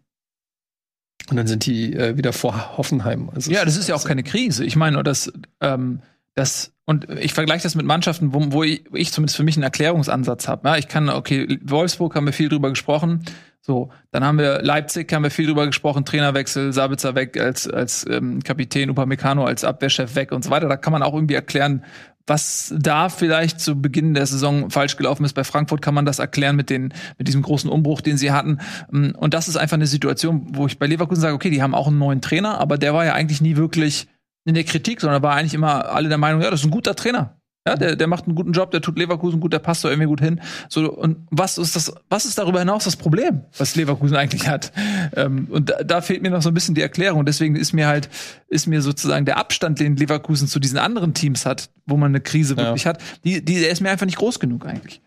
B: und dann sind die äh, wieder vor Hoffenheim.
A: Also ja, das ist ja auch keine Krise. Ich meine, das, ähm, das und ich vergleiche das mit Mannschaften, wo, wo ich, ich, zumindest für mich einen Erklärungsansatz habe. Ja, ich kann, okay, Wolfsburg haben wir viel drüber gesprochen. So, dann haben wir Leipzig, haben wir viel drüber gesprochen, Trainerwechsel, Sabitzer weg als, als ähm, Kapitän, Upamecano als Abwehrchef weg und so weiter. Da kann man auch irgendwie erklären, was da vielleicht zu Beginn der Saison falsch gelaufen ist. Bei Frankfurt kann man das erklären mit, den, mit diesem großen Umbruch, den sie hatten. Mm, und das ist einfach eine Situation, wo ich bei Leverkusen sage, okay, die haben auch einen neuen Trainer, aber der war ja eigentlich nie wirklich in der Kritik, sondern war eigentlich immer alle der Meinung, ja, das ist ein guter Trainer. Ja, der, der macht einen guten Job, der tut Leverkusen gut, der passt da irgendwie gut hin. So, und was ist das, was ist darüber hinaus das Problem, was Leverkusen eigentlich hat? Ähm, und da, da fehlt mir noch so ein bisschen die Erklärung. Und deswegen ist mir halt, ist mir sozusagen der Abstand, den Leverkusen zu diesen anderen Teams hat, wo man eine Krise ja. wirklich hat, die, die, der ist mir einfach nicht groß genug eigentlich.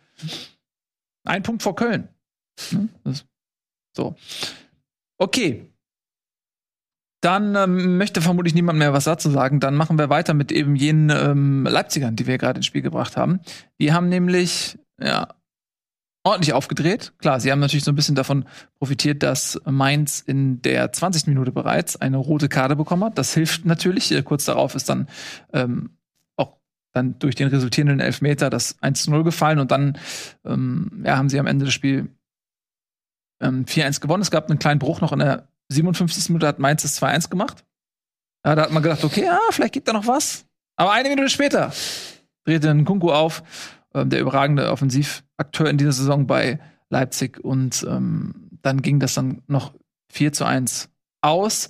A: Ein Punkt vor Köln. Hm? So. Okay, dann ähm, möchte vermutlich niemand mehr was dazu sagen. Dann machen wir weiter mit eben jenen ähm, Leipzigern, die wir gerade ins Spiel gebracht haben. Die haben nämlich ja ordentlich aufgedreht. Klar, sie haben natürlich so ein bisschen davon profitiert, dass Mainz in der 20. Minute bereits eine rote Karte bekommen hat. Das hilft natürlich. Äh, kurz darauf ist dann ähm, auch dann durch den resultierenden Elfmeter das 1 zu 0 gefallen und dann ähm, ja, haben sie am Ende des Spiels ähm, 4-1 gewonnen. Es gab einen kleinen Bruch noch in der 57. Minute hat Mainz das 2-1 gemacht. Ja, da hat man gedacht, okay, ja, vielleicht gibt da noch was. Aber eine Minute später drehte ein Kunku auf, äh, der überragende Offensivakteur in dieser Saison bei Leipzig. Und ähm, dann ging das dann noch 4 zu 1 aus.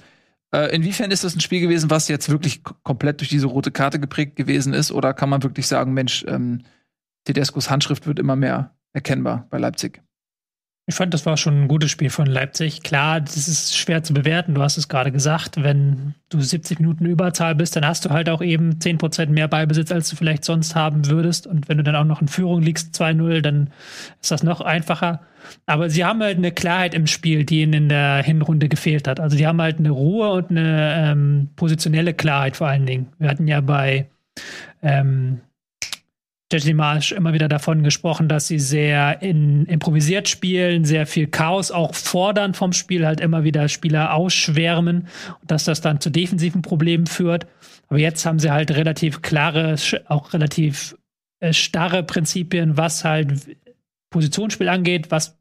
A: Äh, inwiefern ist das ein Spiel gewesen, was jetzt wirklich komplett durch diese rote Karte geprägt gewesen ist? Oder kann man wirklich sagen, Mensch, ähm, Tedescos Handschrift wird immer mehr erkennbar bei Leipzig?
C: Ich fand, das war schon ein gutes Spiel von Leipzig. Klar, das ist schwer zu bewerten. Du hast es gerade gesagt. Wenn du 70 Minuten Überzahl bist, dann hast du halt auch eben 10% mehr Ballbesitz, als du vielleicht sonst haben würdest. Und wenn du dann auch noch in Führung liegst, 2-0, dann ist das noch einfacher. Aber sie haben halt eine Klarheit im Spiel, die ihnen in der Hinrunde gefehlt hat. Also die haben halt eine Ruhe und eine ähm, positionelle Klarheit vor allen Dingen. Wir hatten ja bei ähm, Jesse Marsch immer wieder davon gesprochen, dass sie sehr in, improvisiert spielen, sehr viel Chaos auch fordern vom Spiel, halt immer wieder Spieler ausschwärmen und dass das dann zu defensiven Problemen führt. Aber jetzt haben sie halt relativ klare, auch relativ äh, starre Prinzipien, was halt Positionsspiel angeht, was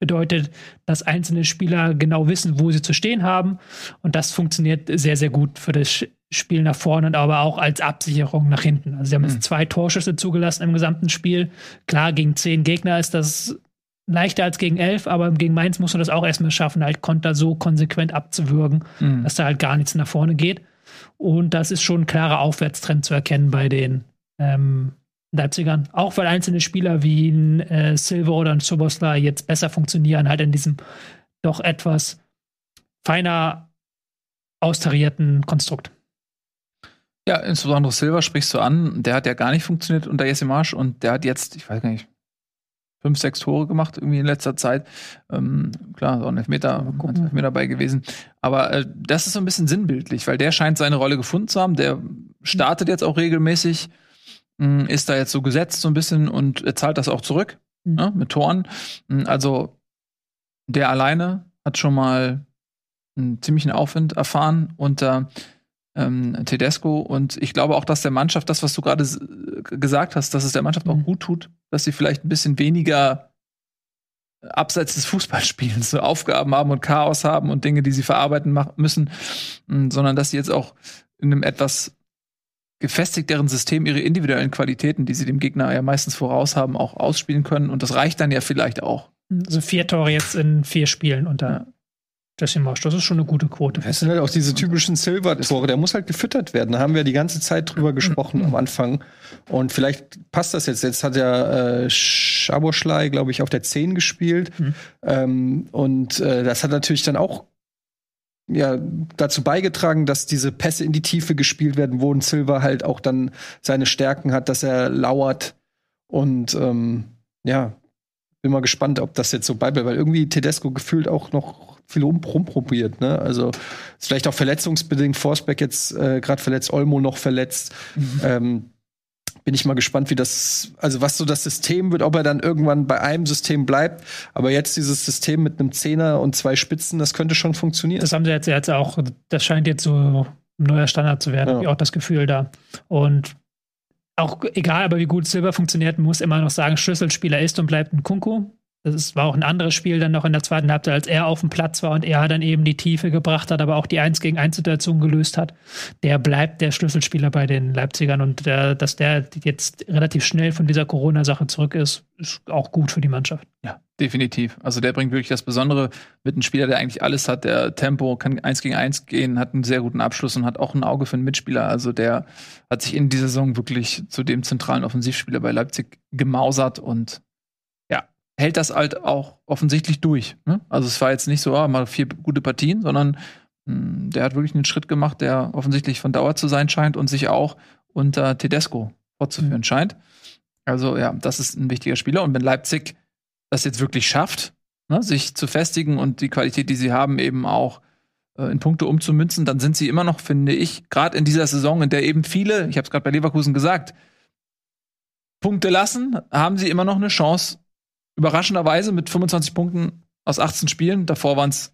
C: bedeutet, dass einzelne Spieler genau wissen, wo sie zu stehen haben. Und das funktioniert sehr, sehr gut für das Spiel nach vorne und aber auch als Absicherung nach hinten. Also sie haben mhm. jetzt zwei Torschüsse zugelassen im gesamten Spiel. Klar, gegen zehn Gegner ist das leichter als gegen elf, aber gegen Mainz musst du das auch erstmal schaffen, halt Konter so konsequent abzuwürgen, mhm. dass da halt gar nichts nach vorne geht. Und das ist schon ein klarer Aufwärtstrend zu erkennen bei den ähm, Leipzigern. Auch weil einzelne Spieler wie ein äh, Silver oder ein Sobosla jetzt besser funktionieren, halt in diesem doch etwas feiner austarierten Konstrukt.
A: Ja, insbesondere Silver sprichst du an. Der hat ja gar nicht funktioniert unter Jesse Marsch und der hat jetzt, ich weiß gar nicht, fünf, sechs Tore gemacht irgendwie in letzter Zeit. Ähm, klar, so ein Elfmeter, ein Elfmeter dabei gewesen. Aber äh, das ist so ein bisschen sinnbildlich, weil der scheint seine Rolle gefunden zu haben. Der startet jetzt auch regelmäßig, mh, mm, ist da jetzt so gesetzt so ein bisschen und er zahlt das auch zurück mhm. ne, mit Toren. Mm, also der alleine hat schon mal einen ziemlichen Aufwind erfahren unter äh, ähm, Tedesco. Und ich glaube auch, dass der Mannschaft, das, was du gerade gesagt hast, dass es der Mannschaft mhm. auch gut tut, dass sie vielleicht ein bisschen weniger abseits des Fußballspiels so Aufgaben haben und Chaos haben und Dinge, die sie verarbeiten müssen, mm, sondern dass sie jetzt auch in einem etwas gefestigteren System ihre individuellen Qualitäten, die sie dem Gegner ja meistens voraus haben, auch ausspielen können. Und das reicht dann ja vielleicht auch.
C: Also vier Tore jetzt in vier Spielen unter ja. Jesse Marsch, das ist schon eine gute Quote.
B: Das sind halt auch diese typischen Silver-Tore. Der muss halt gefüttert werden. Da haben wir die ganze Zeit drüber gesprochen am Anfang. Und vielleicht passt das jetzt. Jetzt hat ja äh, Schaboschlei, glaube ich, auf der 10 gespielt. Mhm. Ähm, und äh, das hat natürlich dann auch ja, dazu beigetragen, dass diese Pässe in die Tiefe gespielt werden, wo ein Silver halt auch dann seine Stärken hat, dass er lauert. Und ähm, ja, bin mal gespannt, ob das jetzt so beibleibt, weil irgendwie Tedesco gefühlt auch noch viel rum, rumprobiert. Ne? Also ist vielleicht auch verletzungsbedingt. Forsberg jetzt äh, gerade verletzt, Olmo noch verletzt. Mhm. Ähm, bin ich mal gespannt, wie das, also was so das System wird, ob er dann irgendwann bei einem System bleibt. Aber jetzt dieses System mit einem Zehner und zwei Spitzen, das könnte schon funktionieren.
C: Das haben sie jetzt, jetzt auch, das scheint jetzt so ein neuer Standard zu werden, ja. habe ich auch das Gefühl da. Und auch egal, aber wie gut Silber funktioniert, muss immer noch sagen, Schlüsselspieler ist und bleibt ein Kunku. Das war auch ein anderes Spiel dann noch in der zweiten Halbzeit, als er auf dem Platz war und er dann eben die Tiefe gebracht hat, aber auch die 1 gegen 1 Situation gelöst hat. Der bleibt der Schlüsselspieler bei den Leipzigern und der, dass der jetzt relativ schnell von dieser Corona-Sache zurück ist, ist auch gut für die Mannschaft.
A: Ja, definitiv. Also der bringt wirklich das Besondere mit einem Spieler, der eigentlich alles hat, der Tempo, kann 1 gegen 1 gehen, hat einen sehr guten Abschluss und hat auch ein Auge für einen Mitspieler. Also der hat sich in dieser Saison wirklich zu dem zentralen Offensivspieler bei Leipzig gemausert und hält das halt auch offensichtlich durch. Ne? Also es war jetzt nicht so, ah, mal vier gute Partien, sondern mh, hm, der hat wirklich einen Schritt gemacht, der offensichtlich von Dauer zu sein scheint und sich auch unter Tedesco fortzuführen mhm. scheint. Also ja, das ist ein wichtiger Spieler. Und wenn Leipzig das jetzt wirklich schafft, ne, sich zu festigen und die Qualität, die sie haben, eben auch äh, in Punkte umzumünzen, dann sind sie immer noch, finde ich, gerade in dieser Saison, in der eben viele, ich habe es gerade bei Leverkusen gesagt, Punkte lassen, haben sie immer noch eine Chance, überraschenderweise mit 25 Punkten aus 18 Spielen. Davor waren es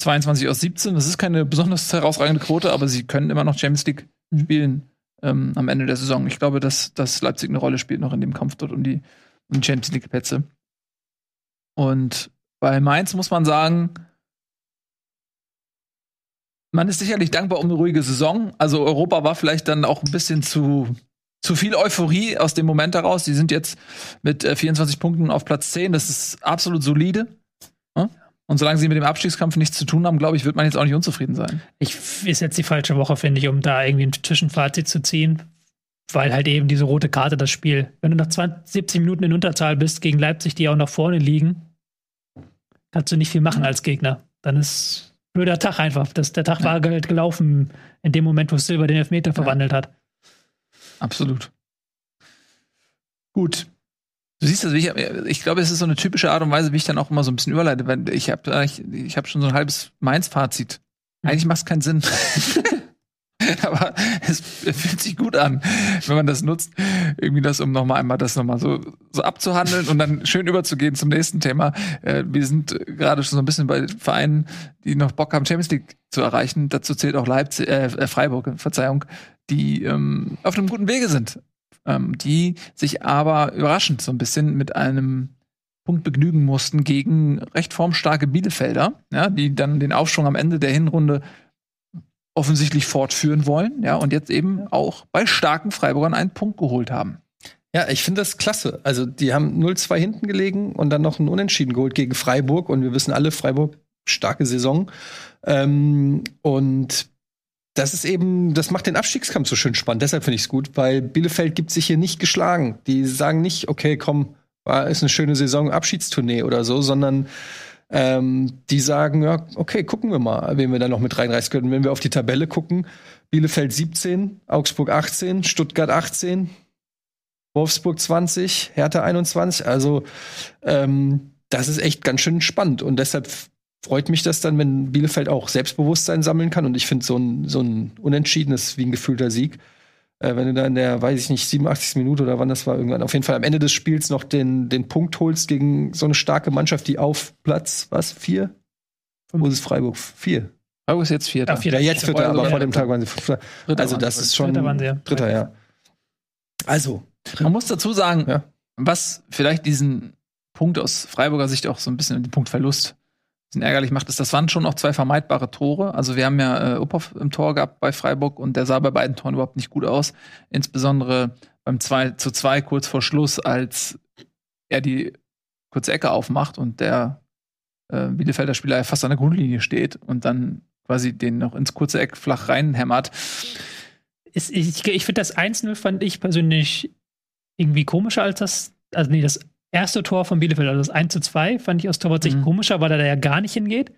A: 22 aus 17. Das ist keine besonders herausragende Quote, aber sie können immer noch Champions League spielen ähm, am Ende der Saison. Ich glaube, dass, dass Leipzig eine Rolle spielt noch in dem Kampf dort um die, um die Champions League-Plätze. Und bei Mainz muss man sagen, man ist sicherlich dankbar um eine ruhige Saison. Also Europa war vielleicht dann auch ein bisschen zu zu viel Euphorie aus dem Moment heraus. Die sind jetzt mit äh, 24 Punkten auf Platz 10. Das ist absolut solide. Und solange sie mit dem Abstiegskampf nichts zu tun haben, glaube ich, wird man jetzt auch nicht unzufrieden sein.
C: Ich ist jetzt die falsche Woche, finde ich, um da irgendwie ein Zwischenfazit zu ziehen. Weil halt eben diese rote Karte das Spiel. Wenn du nach 20, 70 Minuten in Unterzahl bist gegen Leipzig, die auch nach vorne liegen, kannst du nicht viel machen als Gegner. Dann ist blöder Tag einfach. Das, der Tag ja. war halt gelaufen in dem Moment, wo Silber den Elfmeter ja. verwandelt hat.
A: Absolut. Gut. Du siehst, also ich, ich glaube, es ist so eine typische Art und Weise, wie ich dann auch immer so ein bisschen überleite. Weil ich habe ich, ich hab schon so ein halbes Mainz-Fazit. Mhm. Eigentlich macht es keinen Sinn. Aber es fühlt sich gut an, wenn man das nutzt. Irgendwie das, um nochmal einmal das nochmal so, so abzuhandeln und dann schön überzugehen zum nächsten Thema. Äh, wir sind gerade schon so ein bisschen bei Vereinen, die noch Bock haben, Champions League zu erreichen. Dazu zählt auch Leipzig, äh, Freiburg, Verzeihung die ähm, auf einem guten Wege sind, ähm, die sich aber überraschend so ein bisschen mit einem Punkt begnügen mussten gegen recht formstarke Bielefelder, ja, die dann den Aufschwung am Ende der Hinrunde offensichtlich fortführen wollen, ja, und jetzt eben auch bei starken Freiburgern einen Punkt geholt haben.
B: Ja, ich finde das klasse. Also, die haben 0-2 hinten gelegen und dann noch einen Unentschieden geholt gegen Freiburg. Und wir wissen alle, Freiburg, starke Saison. Ähm, und das ist eben, das macht den Abstiegskampf so schön spannend. Deshalb finde ich es gut, weil Bielefeld gibt sich hier nicht geschlagen. Die sagen nicht, okay, komm, war, ist eine schöne Saison, Abschiedstournee oder so, sondern ähm, die sagen, ja, okay, gucken wir mal, wen wir da noch mit reinreißen können. Wenn wir auf die Tabelle gucken, Bielefeld 17, Augsburg 18, Stuttgart 18, Wolfsburg 20, Hertha 21. Also ähm, das ist echt ganz schön spannend und deshalb freut mich das dann, wenn Bielefeld auch Selbstbewusstsein sammeln kann. Und ich finde, so ein, so ein Unentschiedenes wie ein gefühlter Sieg, äh, wenn du da in der, weiß ich nicht, 87. Minute oder wann das war, irgendwann auf jeden Fall am Ende des Spiels noch den, den Punkt holst gegen so eine starke Mannschaft, die auf Platz, was, vier? Wo ist Freiburg? Vier.
A: Freiburg ist jetzt vierter.
B: Ja, ja jetzt vierter, aber vor dem Tag waren sie fünfter. Also das ist schon. Dritter waren sie, ja. Dritter, ja. Also.
A: Man muss dazu sagen, ja. was vielleicht diesen Punkt aus Freiburger Sicht auch so ein bisschen den Punktverlust bisschen ärgerlich macht, ist, das waren schon noch zwei vermeidbare Tore. Also wir haben ja äh, Uphoff im Tor gehabt bei Freiburg und der sah bei beiden Toren überhaupt nicht gut aus. Insbesondere beim 2 zu 2 kurz vor Schluss, als er die kurze Ecke aufmacht und der äh, Bielefelder Spieler fast an der Grundlinie steht und dann quasi den noch ins kurze Eck flach reinhämmert.
C: ich ich finde das 1-0 fand ich persönlich irgendwie komischer als das, also nee, das erste Tor von Bielefeld, also das 1 zu 2, fand ich aus Torwartsicht mhm. komischer, weil er da ja gar nicht hingeht.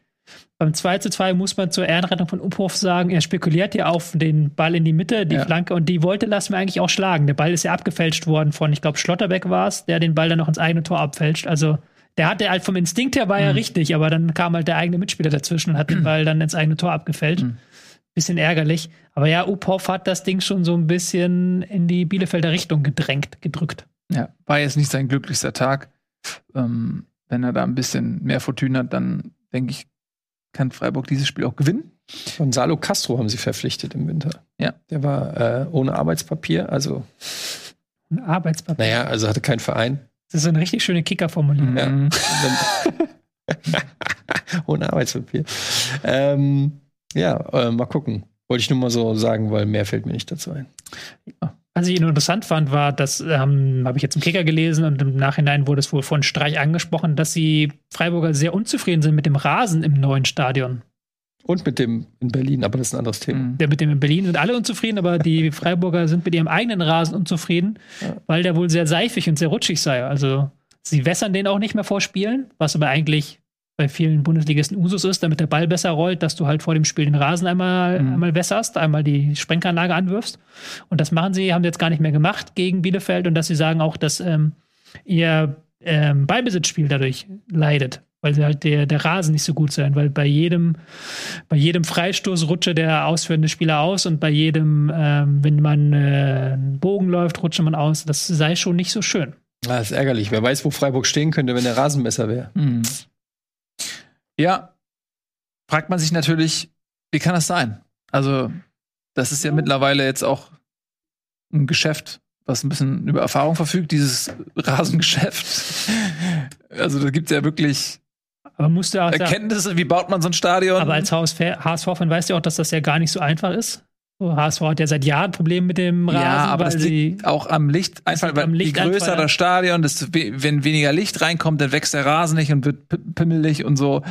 C: Beim 2 zu 2 muss man zur Ehrenrettung von Uphoff sagen, er spekuliert ja auf den Ball in die Mitte, die ja. Flanke, und die wollte lassen wir eigentlich auch schlagen. Der Ball ist ja abgefälscht worden von, ich glaube, Schlotterbeck war es, der den Ball dann noch ins eigene Tor abfälscht. Also der hatte halt vom Instinkt her war er richtig, aber dann kam halt der eigene Mitspieler dazwischen und hat den Ball dann ins eigene Tor abgefällt.
A: Mhm.
C: Bisschen ärgerlich. Aber ja, Uphoff hat das Ding schon so ein bisschen in die Bielefelder Richtung gedrängt, gedrückt.
A: Ja, war jetzt nicht sein glücklichster Tag. Ähm, wenn er da ein bisschen mehr Fortune hat, dann denke ich, kann Freiburg dieses Spiel auch gewinnen.
B: Gonzalo Castro haben sie verpflichtet im Winter.
A: Ja.
B: Der war äh, ohne Arbeitspapier, also,
C: Ein Arbeitspapier.
B: naja, also hatte keinen Verein.
C: Das ist so eine richtig schöne Kickerformulierung.
B: Ja.
A: Mhm.
B: ohne Arbeitspapier. Ähm, ja, äh, mal gucken. Wollte ich nur mal so sagen, weil mehr fällt mir nicht dazu ein.
C: Was ich interessant fand, war, das ähm, habe ich jetzt im Kicker gelesen und im Nachhinein wurde es wohl von Streich angesprochen, dass die Freiburger sehr unzufrieden sind mit dem Rasen im neuen Stadion.
B: Und mit dem in Berlin, aber das ist ein anderes Thema.
A: Mhm.
C: Der mit dem in Berlin sind alle unzufrieden, aber die Freiburger sind mit ihrem eigenen Rasen unzufrieden,
B: Ja.
C: weil der wohl sehr seifig und sehr rutschig sei. Also sie wässern den auch nicht mehr vor Spielen, was aber eigentlich bei vielen Bundesligisten Usus ist, damit der Ball besser rollt, dass du halt vor dem Spiel den Rasen einmal,
A: Mhm.
C: einmal wässerst, einmal die Sprenkelanlage anwirfst. Und das machen sie, haben sie jetzt gar nicht mehr gemacht gegen Bielefeld und dass sie sagen auch, dass ähm, ihr ähm, Ballbesitzspiel dadurch leidet, weil sie halt der, der Rasen nicht so gut sein, weil bei jedem, bei jedem Freistoß rutsche der ausführende Spieler aus und bei jedem, ähm, wenn man äh, einen Bogen läuft, rutsche man aus. Das sei schon nicht so schön.
B: Ah, das ist ärgerlich. Wer weiß, wo Freiburg stehen könnte, wenn der Rasen besser wäre.
A: Mhm. Ja, fragt man sich natürlich, wie kann das sein? Also, das ist ja mittlerweile jetzt auch ein Geschäft, was ein bisschen über Erfahrung verfügt, dieses Rasengeschäft. Also, da gibt es ja wirklich
C: Aber musst du auch
A: Erkenntnisse, wie baut man so ein Stadion.
C: aber als HSV-Fan weißt du auch, dass das ja gar nicht so einfach ist. HSV hat ja seit Jahren Probleme mit dem Rasen,
A: ja, aber
C: weil
A: das
C: sie
A: liegt auch am Licht. Einfach, weil
C: am
A: je größer das Stadion, desto we wenn weniger Licht reinkommt, dann wächst der Rasen nicht und wird pimmelig und so.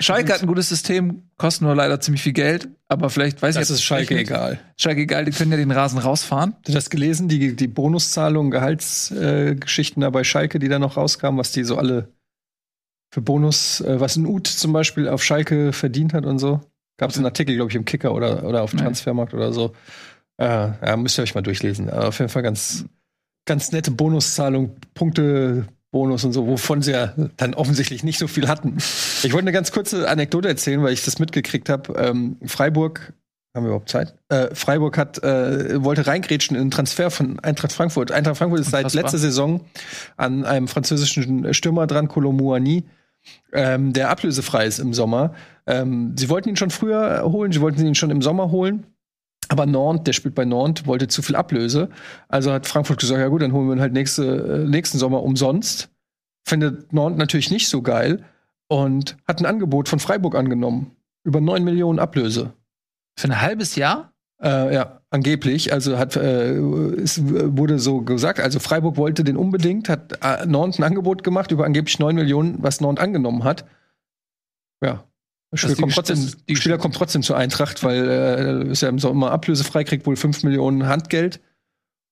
A: Schalke hat ein gutes System, kosten nur leider ziemlich viel Geld, aber vielleicht weiß
B: Das
A: ich
B: ist Schalke egal.
A: Schalke egal, die können ja den Rasen rausfahren.
B: Hast du das gelesen, die, die Bonuszahlungen, Gehaltsgeschichten äh, da bei Schalke, die da noch rauskamen, was die so alle für Bonus, äh, was ein Ut zum Beispiel auf Schalke verdient hat und so? Gab es einen Artikel, glaube ich, im Kicker oder, oder auf
A: Nee.
B: Transfermarkt oder so. Äh, ja, müsst ihr euch mal durchlesen. Aber auf jeden Fall ganz, ganz nette Bonuszahlung, Punkte, Bonus und so, wovon sie ja dann offensichtlich nicht so viel hatten. Ich wollte eine ganz kurze Anekdote erzählen, weil ich das mitgekriegt habe. Ähm, Freiburg, haben wir überhaupt Zeit? Äh, Freiburg hat, äh, wollte reingrätschen in den Transfer von Eintracht Frankfurt. Eintracht Frankfurt ist seit
A: Unfassbar.
B: letzter Saison an einem französischen Stürmer dran, Colomouani, ähm, der ablösefrei ist im Sommer. Ähm, sie wollten ihn schon früher holen, sie wollten ihn schon im Sommer holen. Aber Nantes, der spielt bei Nantes, wollte zu viel Ablöse. Also hat Frankfurt gesagt, ja gut, dann holen wir ihn halt nächste, äh, nächsten Sommer umsonst. Findet Nantes natürlich nicht so geil und hat ein Angebot von Freiburg angenommen. Über 9 Millionen Ablöse.
A: Für ein halbes Jahr?
B: Äh, ja, angeblich. Also hat äh, es wurde so gesagt. Also Freiburg wollte den unbedingt, hat äh, Nantes ein Angebot gemacht über angeblich 9 Millionen, was Nantes angenommen hat. Ja. Der Spieler,
A: die
B: kommt trotzdem,
A: die-
B: Spieler kommt trotzdem zur Eintracht, weil äh, ist ja im Sommer ablösefrei, kriegt wohl 5 Millionen Handgeld.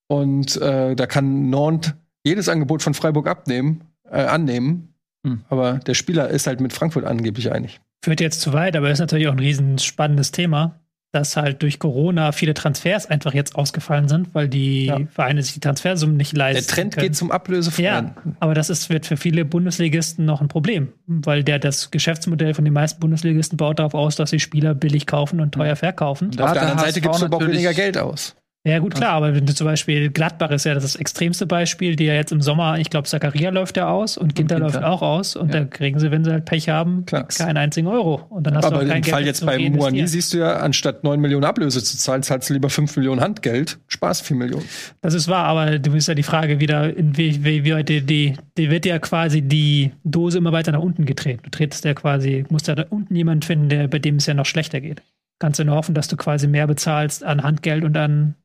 B: Und äh, da kann Nantes jedes Angebot von Freiburg abnehmen, äh, annehmen.
A: Hm.
B: Aber der Spieler ist halt mit Frankfurt angeblich einig.
C: führt jetzt zu weit, aber ist natürlich auch ein riesen spannendes Thema, dass halt durch Corona viele Transfers einfach jetzt ausgefallen sind, weil die
B: Ja.
C: Vereine sich die Transfersummen nicht leisten.
B: Der Trend
C: können.
B: geht zum Ablösefreien.
C: Ja, aber das ist, wird für viele Bundesligisten noch ein Problem, weil der, das Geschäftsmodell von den meisten Bundesligisten baut darauf aus, dass sie Spieler billig kaufen und teuer verkaufen.
A: Da
B: Auf
A: hat
B: der anderen
A: der
B: Seite gibt es aber auch weniger Geld aus.
C: Ja, gut, klar, aber wenn du zum Beispiel Gladbach ist ja das extremste Beispiel, die ja jetzt im Sommer, ich glaube, Zakaria läuft ja aus und Ginter
A: Ginter.
C: läuft auch aus und
A: Ja.
C: da kriegen sie, wenn sie halt Pech haben,
B: Klar.
C: keinen einzigen Euro. Und dann hast du
B: Aber
C: auch kein
B: im
C: Geld
B: Fall jetzt bei Moani
C: reinvestieren.
B: siehst du ja, anstatt 9 Millionen Ablöse zu zahlen, zahlst du lieber 5 Millionen Handgeld. Spaß 4 Millionen.
C: Das ist wahr, aber du bist ja die Frage wieder, in wie, wie, wie die, die, die wird ja quasi die Dose immer weiter nach unten gedreht. Du trittst ja quasi, musst ja da unten jemanden finden, der, bei dem es ja noch schlechter geht. Kannst du nur hoffen, dass du quasi mehr bezahlst an Handgeld und an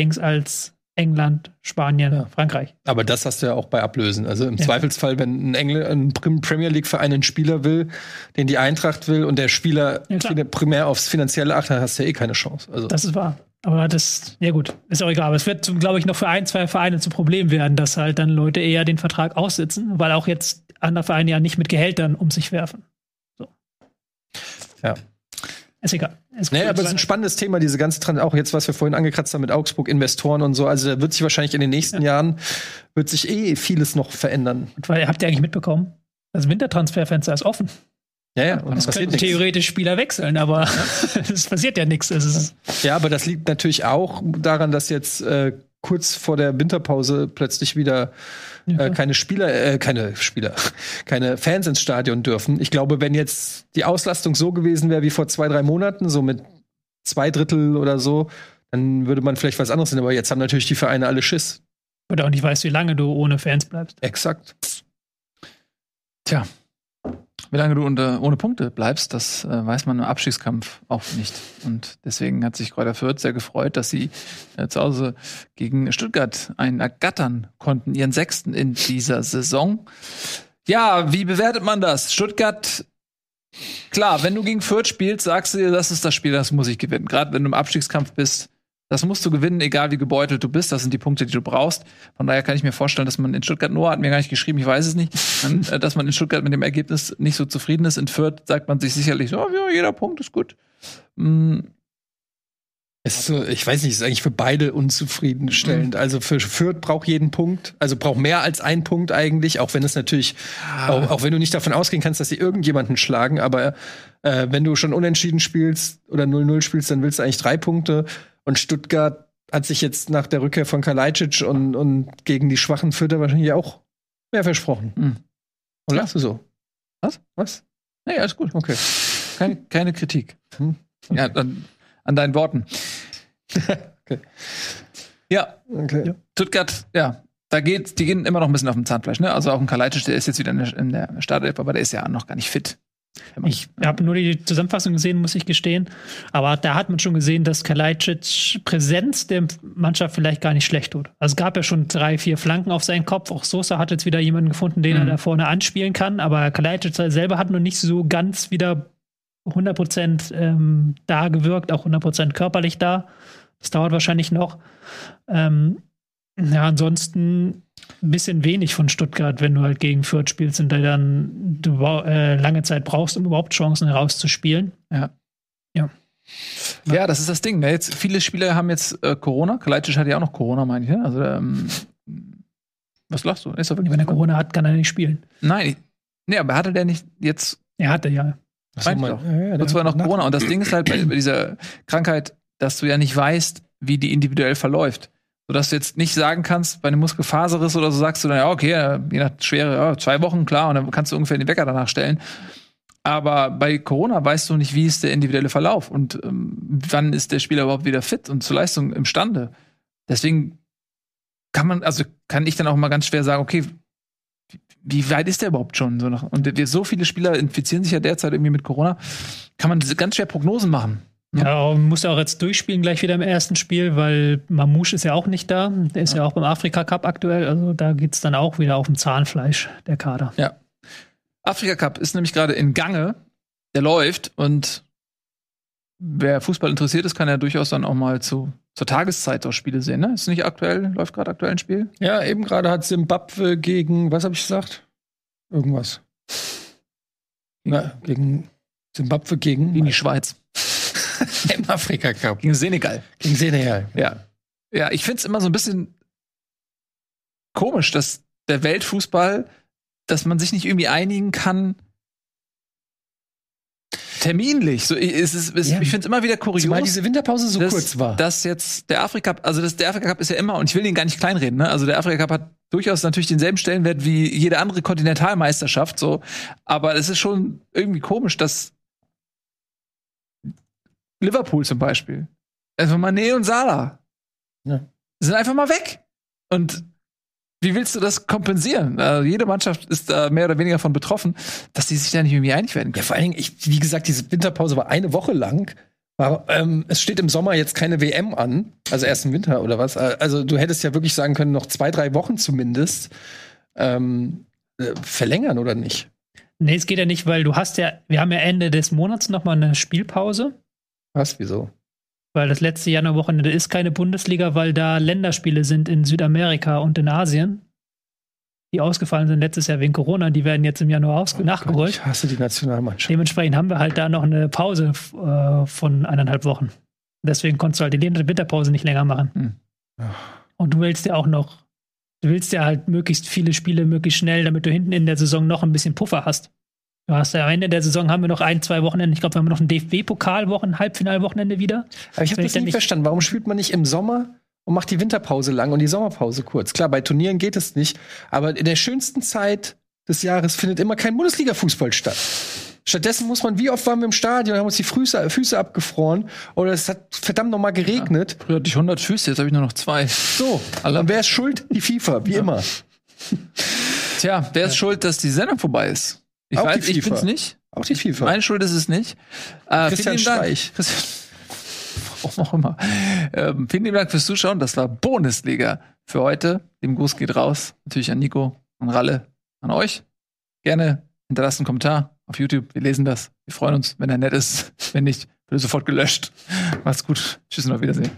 C: Dings als England, Spanien,
B: Ja.
C: Frankreich.
B: Aber das hast du ja auch bei Ablösen. Also im
C: Ja.
B: Zweifelsfall, wenn ein, Engl ein Premier League-Verein einen Spieler will, den die Eintracht will und der Spieler
C: Ja,
B: primär aufs Finanzielle achtet, hast du ja eh keine Chance. Also
C: Das ist wahr. Aber das, ja gut, ist auch egal. Aber es wird, glaube ich, noch für ein, zwei Vereine zu Problem werden, dass halt dann Leute eher den Vertrag aussitzen, weil auch jetzt andere Vereine ja nicht mit Gehältern um sich werfen. Ist egal. Ist cool.
B: aber es ist ein spannendes Thema, diese ganze Trans auch jetzt, was wir vorhin angekratzt haben mit Augsburg, Investoren und so. Also da wird sich wahrscheinlich in den nächsten Jahren wird sich eh vieles noch verändern.
C: Weil, habt ihr eigentlich mitbekommen? Das Wintertransferfenster ist offen.
B: Ja, ja, und es passiert
C: könnten
B: nichts.
C: theoretisch Spieler wechseln, aber es passiert ja nichts.
B: Ja, aber das liegt natürlich auch daran, dass jetzt äh, kurz vor der Winterpause plötzlich wieder äh, keine Spieler, äh, keine Spieler, keine Fans ins Stadion dürfen. Ich glaube, wenn jetzt die Auslastung so gewesen wäre wie vor zwei, drei Monaten, so mit zwei Drittel oder so, dann würde man vielleicht was anderes sehen. Aber jetzt haben natürlich die Vereine alle Schiss.
C: oder auch nicht weißt, wie lange du ohne Fans bleibst.
B: Exakt.
A: Tja. Wie lange du unter, ohne Punkte bleibst, das äh, weiß man im Abstiegskampf auch nicht. Und deswegen hat sich Kräuter Fürth sehr gefreut, dass sie äh, zu Hause gegen Stuttgart einen ergattern konnten, ihren sechsten in dieser Saison. Ja, wie bewertet man das? Stuttgart, klar, wenn du gegen Fürth spielst, sagst du dir, das ist das Spiel, das muss ich gewinnen. Gerade wenn du im Abstiegskampf bist, das musst du gewinnen, egal wie gebeutelt du bist. Das sind die Punkte, die du brauchst. Von daher kann ich mir vorstellen, dass man in Stuttgart, Noah hat mir gar nicht geschrieben, ich weiß es nicht, äh, dass man in Stuttgart mit dem Ergebnis nicht so zufrieden ist. In Fürth sagt man sich sicherlich, so, ja, jeder Punkt ist gut. Mm,
B: Es ist so, ich weiß nicht, es ist eigentlich für beide unzufriedenstellend. Also für Fürth braucht jeden Punkt, also braucht mehr als einen Punkt eigentlich, auch wenn es natürlich, auch, auch wenn du nicht davon ausgehen kannst, dass sie irgendjemanden schlagen, aber äh, wenn du schon unentschieden spielst oder 0-0 spielst, dann willst du eigentlich drei Punkte. Und Stuttgart hat sich jetzt nach der Rückkehr von Kalajdzic und, und gegen die schwachen Fürther wahrscheinlich auch mehr versprochen.
A: Hm.
B: Und lachst du so?
A: Was?
B: Was?
A: nee, alles gut.
B: Okay.
A: Keine, keine Kritik.
B: Hm.
A: Ja, an, an deinen Worten.
B: Okay.
A: Ja,
B: Okay.
C: Ja.
A: Stuttgart, ja, da geht, die gehen immer noch ein bisschen auf dem Zahnfleisch, ne? Also auch ein Kalajdzic, der ist jetzt wieder in der, in der Startelf, aber der ist ja noch gar nicht fit.
C: Ich habe nur die Zusammenfassung gesehen, muss ich gestehen. Aber da hat man schon gesehen, dass Kalajdzic Präsenz der Mannschaft vielleicht gar nicht schlecht tut. Also es gab ja schon drei, vier Flanken auf seinen Kopf. Auch Sosa hat jetzt wieder jemanden gefunden, den er
A: Mhm.
C: da vorne anspielen kann. Aber Kalajdzic selber hat noch nicht so ganz wieder 100% ähm, da gewirkt, auch 100% körperlich da. Das dauert wahrscheinlich noch. Ähm, ja, ansonsten ein bisschen wenig von Stuttgart, wenn du halt gegen Fürth spielst und da dann du äh, lange Zeit brauchst, um überhaupt Chancen herauszuspielen.
A: Ja, das ist das Ding. Ne? Jetzt, viele Spieler haben jetzt äh, Corona. Kalajdzic hat ja auch noch Corona, meine ich. Ne? Also, ähm, was lachst du? Ist er wirklich
C: Wenn er Corona hat, kann er nicht spielen.
A: Nein, nee, aber hatte der nicht jetzt
C: Er hatte ja.
B: Ja, ja, der
A: zwar noch
B: nach-
A: Corona. Und das Ding ist halt bei, bei dieser Krankheit, dass du ja nicht weißt, wie die individuell verläuft. Sodass du jetzt nicht sagen kannst, bei einem Muskelfaserriss oder so sagst du dann, ja, okay, äh, je nach Schwere, ja, zwei Wochen, klar, und dann kannst du ungefähr den Wecker danach stellen. Aber bei Corona weißt du nicht, wie ist der individuelle Verlauf und ähm, wann ist der Spieler überhaupt wieder fit und zur Leistung imstande. Deswegen kann man, also kann ich dann auch mal ganz schwer sagen, okay, wie- weit ist der überhaupt schon? Und so viele Spieler infizieren sich ja derzeit irgendwie mit Corona, kann man ganz schwer Prognosen machen.
C: Ja, und muss auch jetzt durchspielen gleich wieder im ersten Spiel, weil Mamouche ist ja auch nicht da. Der ist ja, auch beim Afrika Cup aktuell. Also da geht's dann auch wieder auf dem Zahnfleisch, der Kader.
A: Ja. Afrika Cup ist nämlich gerade in Gange, der läuft und wer Fußball interessiert ist, kann ja durchaus dann auch mal zu, zur Tageszeit auch Spiele sehen. Ne? Ist nicht aktuell, läuft gerade aktuell ein Spiel?
B: Ja, eben gerade hat Simbabwe gegen, was habe ich gesagt? Irgendwas. Na, gegen Simbabwe gegen,
A: Gegen die Schweiz.
B: im Afrika Cup.
A: Gegen Senegal.
B: Gegen Senegal.
A: Ja. Ja, ich find's immer so ein bisschen komisch, dass der Weltfußball, dass man sich nicht irgendwie einigen kann. Terminlich. So, es ist, es,
B: Ja.
A: Ich finde es immer wieder kurios.
B: Zumal diese Winterpause so
A: dass,
B: kurz war.
A: Dass jetzt der Afrika Cup, also das, der Afrika Cup ist ja immer, und ich will den gar nicht kleinreden, ne? Also der Afrika Cup hat durchaus natürlich denselben Stellenwert wie jede andere Kontinentalmeisterschaft, so. Aber es ist schon irgendwie komisch, dass Liverpool zum Beispiel, also Mané und Salah,
B: Ja.
A: sind einfach mal weg. Und wie willst du das kompensieren? Also jede Mannschaft ist da mehr oder weniger von betroffen, dass die sich da nicht irgendwie einig werden
B: Ja,
A: können.
B: vor allen Dingen, ich, wie gesagt, diese Winterpause war eine Woche lang. War, ähm, es steht im Sommer jetzt keine WM an, also erst im Winter oder was. Also du hättest ja wirklich sagen können, noch zwei, drei Wochen zumindest ähm, äh, verlängern oder nicht.
C: Nee, es geht ja nicht, weil du hast ja, wir haben ja Ende des Monats nochmal eine Spielpause.
B: Was? Wieso?
C: Weil das letzte Januarwochenende ist keine Bundesliga, weil da Länderspiele sind in Südamerika und in Asien. die ausgefallen sind letztes Jahr wegen Corona, die werden jetzt im Januar
B: oh
C: nachgeholt.
B: Gott, ich hasse die Nationalmannschaft.
C: Dementsprechend haben wir halt da noch eine Pause äh, von eineinhalb Wochen. Deswegen konntest du halt die Winterpause nicht länger machen.
A: Hm.
C: Und du willst ja auch noch, du willst ja halt möglichst viele Spiele möglichst schnell, damit du hinten in der Saison noch ein bisschen Puffer hast. Du hast ja am Ende der Saison haben wir noch ein, zwei Wochenende. Ich glaube, wir haben noch ein DFB-Pokalwochen, Halbfinalwochenende wieder.
B: Aber ich habe das nie verstanden. Warum spielt man nicht im Sommer und macht die Winterpause lang und die Sommerpause kurz? Klar, bei Turnieren geht es nicht, aber in der schönsten Zeit des Jahres findet immer kein Bundesliga-Fußball statt. Stattdessen muss man, wie oft waren wir im Stadion, haben uns die Füße, Füße abgefroren oder es hat verdammt noch mal geregnet.
A: Ja, früher hatte ich 100 Füße, jetzt habe ich nur noch zwei.
B: So, und wer ist schuld? Die FIFA, wie ja. immer.
A: Tja, wer ist ja. schuld, dass die Sendung vorbei ist? Ich
B: Auch
A: weiß, ich bin's nicht.
B: Auch die FIFA.
A: Meine Schuld ist es nicht. Äh,
B: Christian
A: vielen Dank.
B: Streich.
A: Warum auch immer. Ähm, vielen lieben Dank fürs Zuschauen. Das war Bundesliga für heute. Dem Gruß geht raus. Natürlich an Nico, an Ralle, an euch. Gerne hinterlasst einen Kommentar auf YouTube. Wir lesen das. Wir freuen uns, wenn er nett ist. Wenn nicht, wird er sofort gelöscht. Macht's gut. Tschüss und auf Wiedersehen.